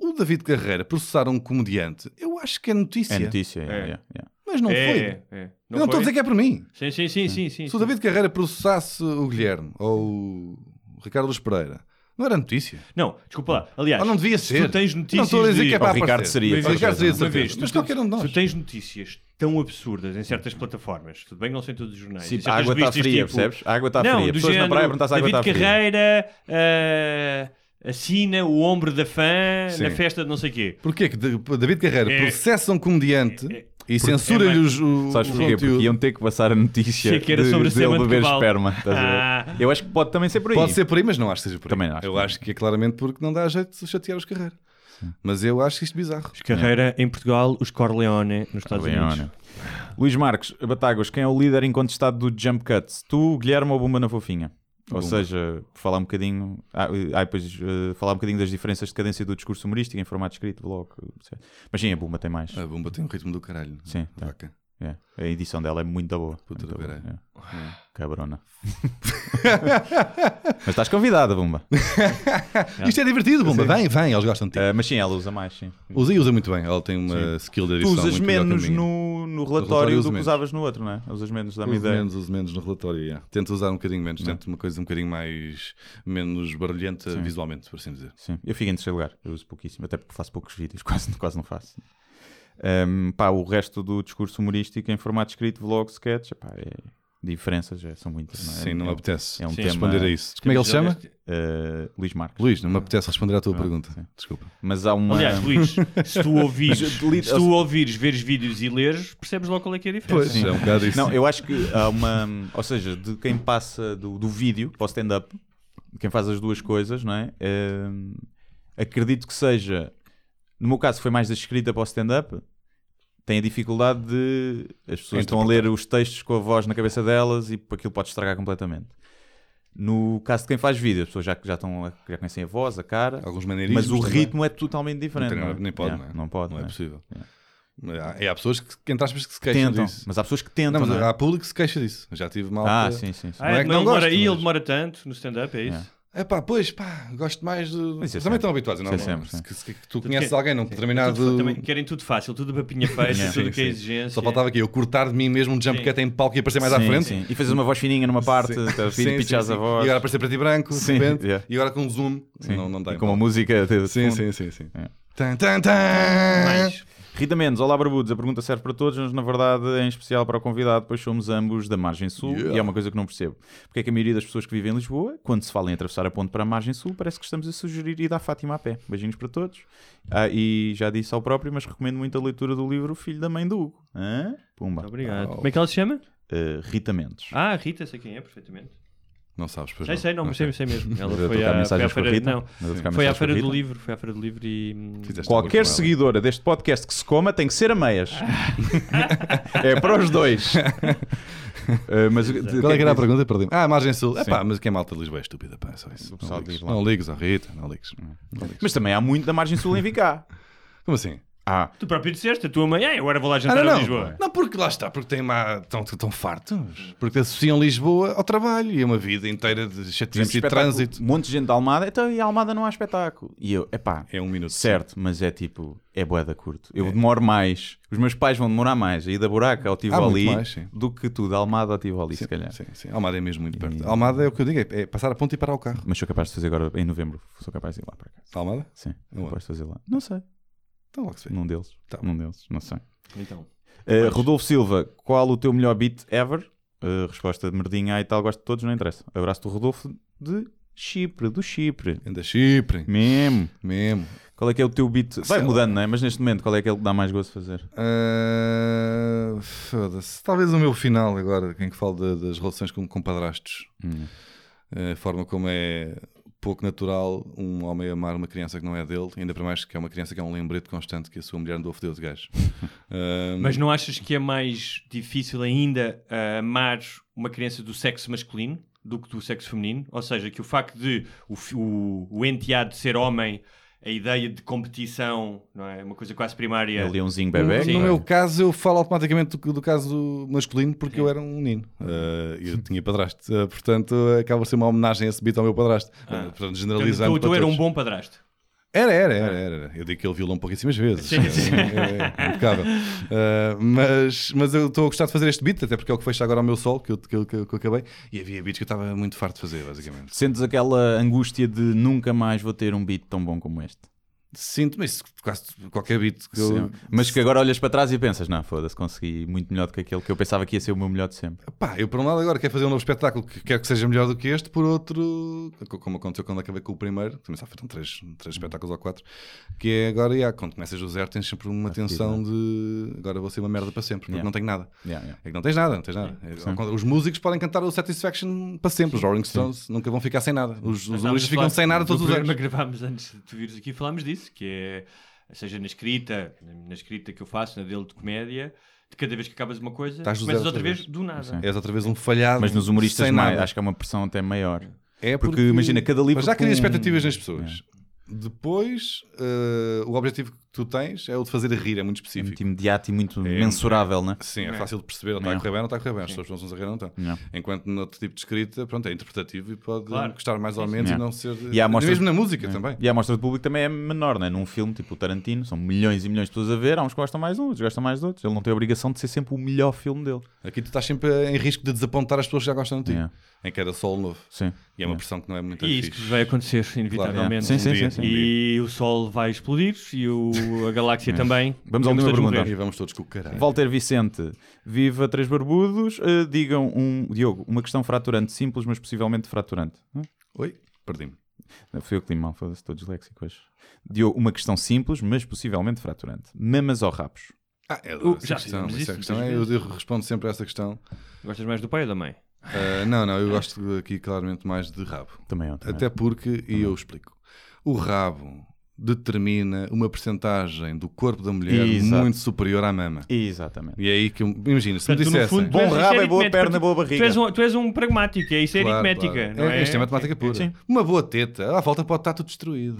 O David Carreira processar um comediante, eu acho que é notícia. É notícia. É. é, é, é. Mas não É, foi. é, é. eu não estou a dizer que é por mim. Sim, sim, sim, sim. sim, Se o sim. David Carreira processasse o Guilherme ou o Ricardo Luz Pereira, não era notícia. Não, desculpa lá. Aliás, Ou não devia se ser. tu tens Não notícias. estou a dizer de- que é para O Ricardo seria, Ricardo seria Uma vez, Mas tu, qualquer um de tu nós. tens notícias tão absurdas em certas plataformas, tudo bem que não são em todos os jornais. Sim, a certas água está fria, tipo- percebes? A água está não, fria. do Pessoas na género, praia perguntam se a água David está fria. Carreira ah, assina o ombro da fã Sim. na festa de não sei quê. Porquê que David Carreira É- processa um comediante é- e censura-lhe é os- o, Sabes o porquê? Porque iam ter que passar a notícia que era de, sobre dele de beber esperma. estás a ver? Ah. Eu acho que pode também ser por aí. Pode ser por aí, mas não acho que seja por aí. Também acho Eu acho que é claramente porque não dá jeito de chatear os Carreira. Mas eu acho isto bizarro. Os Carreira em Portugal, os Corleone nos Estados Leone. Unidos. Luís Marques, Batáguas, quem é o líder incontestado do Jump Cuts? Tu, Guilherme ou Bumba na Fofinha? Ou Bumba. seja, falar um bocadinho. Ah, ah, depois, eh, falar um bocadinho das diferenças de cadência do discurso humorístico em formato escrito, blog. etc. Mas sim, a Bumba tem mais. A bomba tem um ritmo do caralho. Sim, tem. Vaca. É, A edição dela é muito boa. Puta muito boa, caralho. é. Cabrona. mas estás convidada, Bumba. Isto é divertido, bomba. Vem, vem, eles gostam de ti. Eh, mas sim, ela usa mais, sim. Usa e usa muito bem. Ela tem uma skill de Tu edição usas que a menos no, no, no relatório relatório do que menos. usavas no outro, não é? Usas menos, dá-me ideia. menos, uso menos no relatório, yeah. Tento usar um bocadinho menos, tento uma coisa um bocadinho mais menos barulhenta visualmente, por assim dizer. Sim, eu fico em terceiro lugar, eu uso pouquíssimo, até porque faço poucos vídeos, quase, quase não faço. Um, pá, o resto do discurso humorístico em formato escrito, vlog, sketch, pá, é... diferenças já são muitas. Não é? Sim, não é, me apetece é um Sim, tema, responder a isso. Como é que ele se chama? Uh, Luís Marques. Luís, não me apetece responder à tua Pronto, pergunta. sim. Desculpa. Mas há uma. Aliás, Luís, se tu ouvires, se tu ouvires, veres vídeos e leres, percebes logo qual é que é a diferença. Pois, é um bocado isso. Não, eu acho que há uma. Ou seja, de quem passa do, do vídeo para o stand-up, quem faz as duas coisas, não é? Hum, acredito que seja. No meu caso, foi mais da escrita para o stand-up. Tem a dificuldade de. As pessoas estão a ler os textos com a voz na cabeça delas e aquilo pode estragar completamente. No caso de quem faz vídeo, as pessoas já, já, estão, a- já conhecem a voz, a cara, Alguns maneirismos mas o também. ritmo é totalmente diferente. Não tem é? nem pode, Yeah, não é? Não pode, Não é não é? possível. Há- E há pessoas que, que entre aspas, que se queixam Tentam, disso. mas há pessoas que tentam. Não, mas não é? há público que se queixa disso. Eu Já tive mal. Ah, sim, sim. sim. Ah, Não é é que não ele demora gosto, aí, ele mas- demora tanto no stand-up, é isso? É pá, pois, pá, gosto mais de. Mas é Também sempre. estão habituados, não? É sempre, sim. Se, se- se tu Tudo conheces que- alguém num determinado. Tudo- também querem tudo fácil, tudo papinha feita, tudo Sim, que é sim. exigência. Só faltava aqui eu cortar de mim mesmo um jump Sim. cut em palco e aparecer mais à Sim, frente. sim. E fazes uma voz fininha numa parte, tá, Sim, sim, pitchas sim. a voz. E agora aparecer preto e branco, de Sim, repente. yeah. E agora com zoom. Sim. Não, não dá. E com uma música Sim, sim, sim, sim. É. Tan, tan, tan. Mais. Rita Mendes, olá barbudos, a pergunta serve para todos, mas na verdade é em especial para o convidado, pois somos ambos da margem sul Yeah. e é uma coisa que não percebo. Porque é que a maioria das pessoas que vivem em Lisboa, quando se fala em atravessar a ponte para a margem sul, parece que estamos a sugerir ir à Fátima a pé. Beijinhos para todos. Ah, e já disse ao próprio, mas recomendo muito a leitura do livro Filho da Mãe do Hugo. Hã? Pumba. Obrigado. Oh. Como é que ela se chama? Uh, Rita Mendes. Ah, Rita, sei quem é, perfeitamente. Não sabes, pois Sei, sei, não, mas sei, sei mesmo. Ela foi à, foi à a feira, Rita? não, foi à a feira do livro, foi à feira do livro e Fizeste Qualquer seguidora deste podcast que se coma tem que ser a meias. é para os dois. Uh, mas, Qual é que era a pergunta? Perdi. Ah, margem sul. É pá, mas que é malta de Lisboa é estúpida, pá, é só isso. Não ligues, não ligues, ó Rita, não ligues. Não ligues. Mas também há muito da margem sul em Vicá. Como assim? Ah, Tu próprio disseste, a tua mãe, "Ai, agora vou lá Ah, jantar não, a não. Lisboa. Não, porque lá está, porque têm má, estão, estão fartos. Porque associam Lisboa ao trabalho e a uma vida inteira de chatice e trânsito. Um monte de gente de Almada, então e a Almada não há espetáculo. E eu, epá, É um minuto. certo, mas é tipo, é boeda curto. Eu demoro mais, os meus pais vão demorar mais a ir da buraca ao Tivoli mais, sim. do que tu, da Almada ao Tivoli, se Sim, calhar. sim, sim. Almada é mesmo muito perto. E- Almada é o que eu digo, é, é passar a ponte e parar o carro. Mas sou capaz de fazer agora em novembro. Sou capaz de ir lá para casa. Almada? Sim, capaz de fazer lá. Não sei, Então logo se vê. num deles. Tá. Num deles, não sei. Então, Uh, Rodolfo Silva, qual o teu melhor beat ever? Uh, resposta de merdinha e tal, gosto de todos, não interessa. Abraço do Rodolfo de Chipre, do Chipre. Ainda Chipre. Mesmo. Mesmo. Qual é que é o teu beat? Vai Sei mudando, não é? Mas neste momento, qual é que é o que dá mais gosto de fazer? Ah, Foda-se. Talvez o meu final agora, em que falo de- das relações com, com padrastos. Hum. A forma como é pouco natural um homem amar uma criança que não é dele, ainda para mais que é uma criança que é um lembrete constante que a sua mulher andou a foder de gajo. Ah, mas não achas que é mais difícil ainda ah, amar uma criança do sexo masculino do que do sexo feminino? Ou seja, que o facto de o, o, o enteado ser homem, a ideia de competição, não é? Uma coisa quase primária. É leãozinho bebê? Sim. No meu caso, eu falo automaticamente do, do caso masculino porque eu era um menino e eu tinha padrasto. Ah, portanto, acaba por ser uma homenagem a esse beat ao meu padrasto. Ah. Portanto, Então, generalizando. tu, tu para era um bom padrasto. Era, era, era, era. Eu digo que ele violou pouquíssimas vezes. Sim, sim. É, é, impecável. Uh, mas, mas eu estou a gostar de fazer este beat, até porque é o que fecha agora ao meu sol, que eu, que eu, que eu- que eu acabei. E havia beats que eu estava muito farto de fazer, basicamente. Sentes aquela angústia de nunca mais vou ter um beat tão bom como este? Sinto-me isso, quase qualquer beat que eu. Sim. Mas que agora olhas para trás e pensas, não, foda-se, consegui muito melhor do que aquele que eu pensava que ia ser o meu melhor de sempre. Pá, eu por um lado agora quero fazer um novo espetáculo que quero que seja melhor do que este, por outro, como aconteceu quando acabei com o primeiro, também só foram três, três espetáculos ou quatro, que é agora, yeah, quando começas do zero, tens sempre uma tensão de agora vou ser uma merda para sempre, porque Yeah. não tenho nada. Yeah, yeah. É que não tens nada, não tens nada. É, Os músicos podem cantar o Satisfaction para sempre, os Rolling Stones nunca vão ficar sem nada. Os, os humoristas ficam sem nada todos os anos. gravámos antes de tu vires aqui, falámos disso, que é, seja na escrita, na escrita que eu faço, na dele de comédia, de cada vez que acabas uma coisa, Estás começas outra outra vez do nada. Sim. És outra vez um falhado. Mas nos humoristas mais, acho que é uma pressão até maior. É porque, imagina, cada livro Mas já cria com- expectativas nas pessoas. Depois, eh, o objetivo que tu tens é o de fazer rir, é muito É específico. muito imediato e muito É, mensurável, né? Sim, é fácil de perceber, não está a Não. correr bem, não está a correr bem. As pessoas não estão a rir, não estão. Não. Enquanto no outro tipo de escrita, pronto, é interpretativo e pode Claro. gostar mais ou menos sim. e não ser. E a amostra- Mesmo na música É. também. E a amostra de público também é menor, né? Num filme tipo o Tarantino, são milhões e milhões de pessoas a ver, há uns que gostam mais de uns, outros gostam mais de outros. Ele não tem a obrigação de ser sempre o melhor filme dele. Aqui tu estás sempre em risco de desapontar as pessoas que já gostam de ti. É. Em cada sol novo. Sim. E é uma É. pressão que não é muito E isso vai acontecer, inevitavelmente. Sim, sim, sim, sim. dia. E o Sol vai explodir e o, a galáxia também. Vamos pergunta. morrer. E vamos todos com o caralho. Walter Vicente, viva Três Barbudos. Uh, digam, um, Diogo, uma questão fraturante, simples, mas possivelmente fraturante. Oi? Perdi-me. Não, Fui eu que li mal, foda-se, estou disléxico hoje. Diogo, uma questão simples, mas possivelmente fraturante. Mamas ou rapos? Ah, é, Uh, já questão, isso questão é- eu, respondo sempre a essa questão. Gostas mais do pai ou da mãe? Ah, não, não, eu gosto aqui claramente mais de rabo. Também eu. Também. Até porque, e eu explico, o rabo determina uma percentagem do corpo da mulher Exato. muito superior à mama. Exatamente. E é aí que, imagina, se me Portanto, tu, no dissessem... fundo, tu Bom rabo é boa perna, tu- boa Tu barriga. és um, tu és um pragmático, é isso é Claro, aritmética, claro. não é? Isto é matemática pura. Sim. Uma boa teta, à volta pode estar tudo destruído.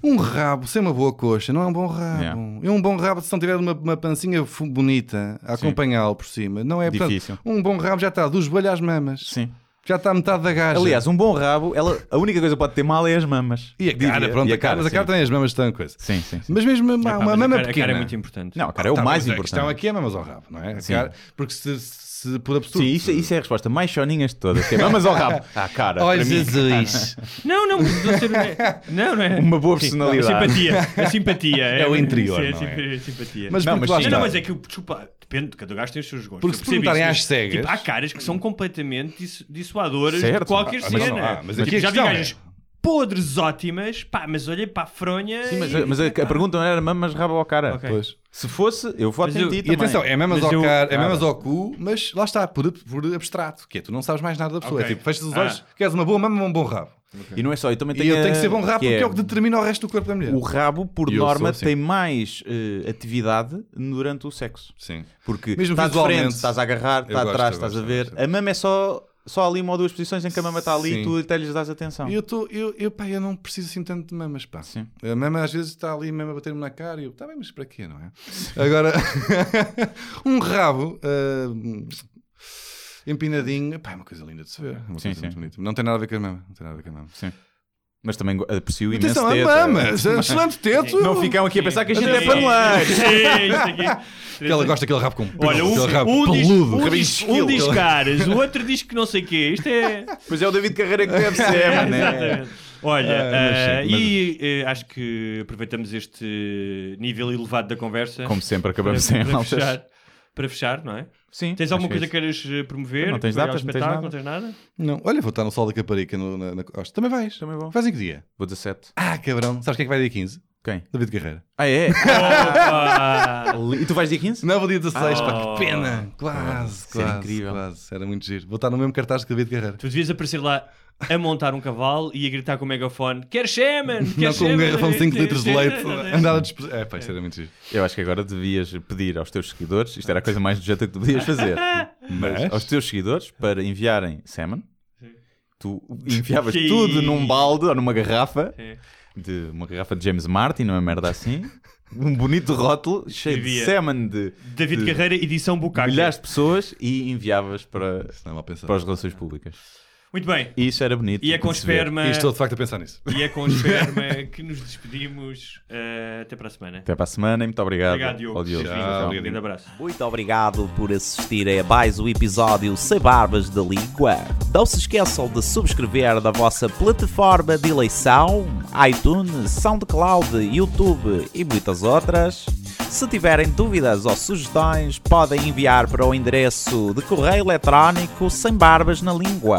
Um rabo sem uma boa coxa não é um bom rabo. Yeah. E um bom rabo, se não tiver uma, uma pancinha bonita a Sim. acompanhá-lo por cima, não é portanto, Difícil. Um bom rabo já está do joelho às mamas. Sim. Já está a metade da gaja. Aliás, um bom rabo, ela, a única coisa que pode ter mal é as mamas. e a cara, Diria. pronto, E a cara, mas a cara sim. tem as mamas tão coisa. Sim, sim, sim. Mas mesmo uma, Epá, uma mas a mama cara- a pequena. cara é muito importante. Não, a cara é o Tá, mais mas A importante. questão aqui é mamas ao rabo, não é? A cara- porque se, se por absurdo. Sim, isso, isso é a resposta mais choninhas de todas. Que é mamas ao rabo. Ah, cara. Mim, Jesus. Não, não, não, não é. Uma boa Sim, personalidade. A simpatia, a simpatia. É o interior, sim, não é? sim, simpatia. Mas Não, mas sim. Não, mas é que, eu- desculpa, depende, cada gajo tem os seus gostos. Porque se perguntarem isso, às cegas- Tipo, há caras que são completamente dis- dissuadoras Certo. de qualquer Ah, mas cena. não, ah, mas Tipo, aqui a já vi é- gajas podres ótimas, pá, mas olhei para a fronha. Sim, mas, e- mas a, a pergunta não era mamas, rabo ou cara. Ok. Pois. Se fosse, eu eu- ti E atenção, é mamas Mas ao, eu- cara, é mamas ao cu, mas lá está, por, por abstrato, que é tu não sabes mais nada da pessoa. Ok. É tipo, fechas os Ah. olhos, queres uma boa mama ou um bom rabo. E não é só, eu também E tenho eu tenho que ser bom rabo porque é, é o que determina o resto do corpo da mulher. O rabo, por E eu norma, assim. tem mais eh, atividade durante o sexo. Sim. Porque Mesmo estás visualmente. frente, estás a agarrar, Eu está gosto, atrás, estás a ver. A mama é só, só ali uma ou duas posições em que a mama está ali Sim. e tu até lhes dás atenção. Eu, tô, eu, eu, pá, eu não preciso assim tanto de mamas, pá. Sim. A mama às vezes está ali mesmo a bater-me na cara e eu, tá bem, mas para quê, não é? Agora, um rabo ah, empinadinho, pá, é uma coisa linda de se ver. É uma Sim, coisa sim. muito bonita. Não tem nada a ver com a mama. Não tem nada a ver com a mama. Sim. Mas também aprecio imenso Atenção, a teta. mamas! Excelente teto! Não ficam aqui a pensar que a gente é paneleiro. Sim, isto aqui. Que ela gosta daquele rabo com pelo, Olha, um, rabo um diz, peludo, um, diz, um diz caras, o outro diz que não sei o quê. Isto é. Pois é o David Carreira que deve ser, mano. é. Exatamente. Olha, Ah, mas sim, mas- e eh, acho que aproveitamos este nível elevado da conversa Como sempre, para, acabamos sem para altas. fechar, para fechar, não é? Sim. Tens alguma é coisa que queiras eh, promover? Não tens datas, não tens espetáculo, nada? Não tens nada? Não, olha, vou estar no sol da Caparica no, na, na costa. Também vais? Também vou. Vais em que dia? Vou 17. Ah, cabrão. Sabes quem é que vai dia 15? Quem? David Carreira. Ah, é? Opa! e tu vais dia 15? Não, vou dia 16, Oh. pá, que pena. Quase, Isso era quase, incrível. quase. Era muito giro. Vou estar no mesmo cartaz que David Carreira. Tu devias aparecer lá a montar um cavalo e a gritar com o megafone: Quer Sheman! Não com um garrafão de 5 litros de leite. Andar a. É, pá, isto era muito giro. Eu acho que agora devias pedir aos teus seguidores, isto era a coisa mais nojenta que tu podias fazer, mas aos teus seguidores para enviarem semen, tu enviavas Sim. tudo num balde ou numa garrafa, Sim. de uma garrafa de James Martin, uma merda assim, um bonito rótulo cheio de Escrevia. semen de, David de Carreira, edição Bucaque. milhares de pessoas e enviavas para, é para as relações públicas. Muito bem. E isso era bonito. E é com esperma. E estou de facto a pensar nisso. E é com esperma que nos despedimos. Eh, até para a semana. Até para a semana e muito obrigado. Obrigado, Diogo. Diogo. Tchau. Um grande abraço. Muito obrigado por assistir a mais um episódio Sem Barbas da Língua. Não se esqueçam de subscrever na vossa plataforma de eleição, iTunes, SoundCloud, YouTube e muitas outras. Se tiverem dúvidas ou sugestões, podem enviar para o endereço de correio eletrónico sem barbas na língua,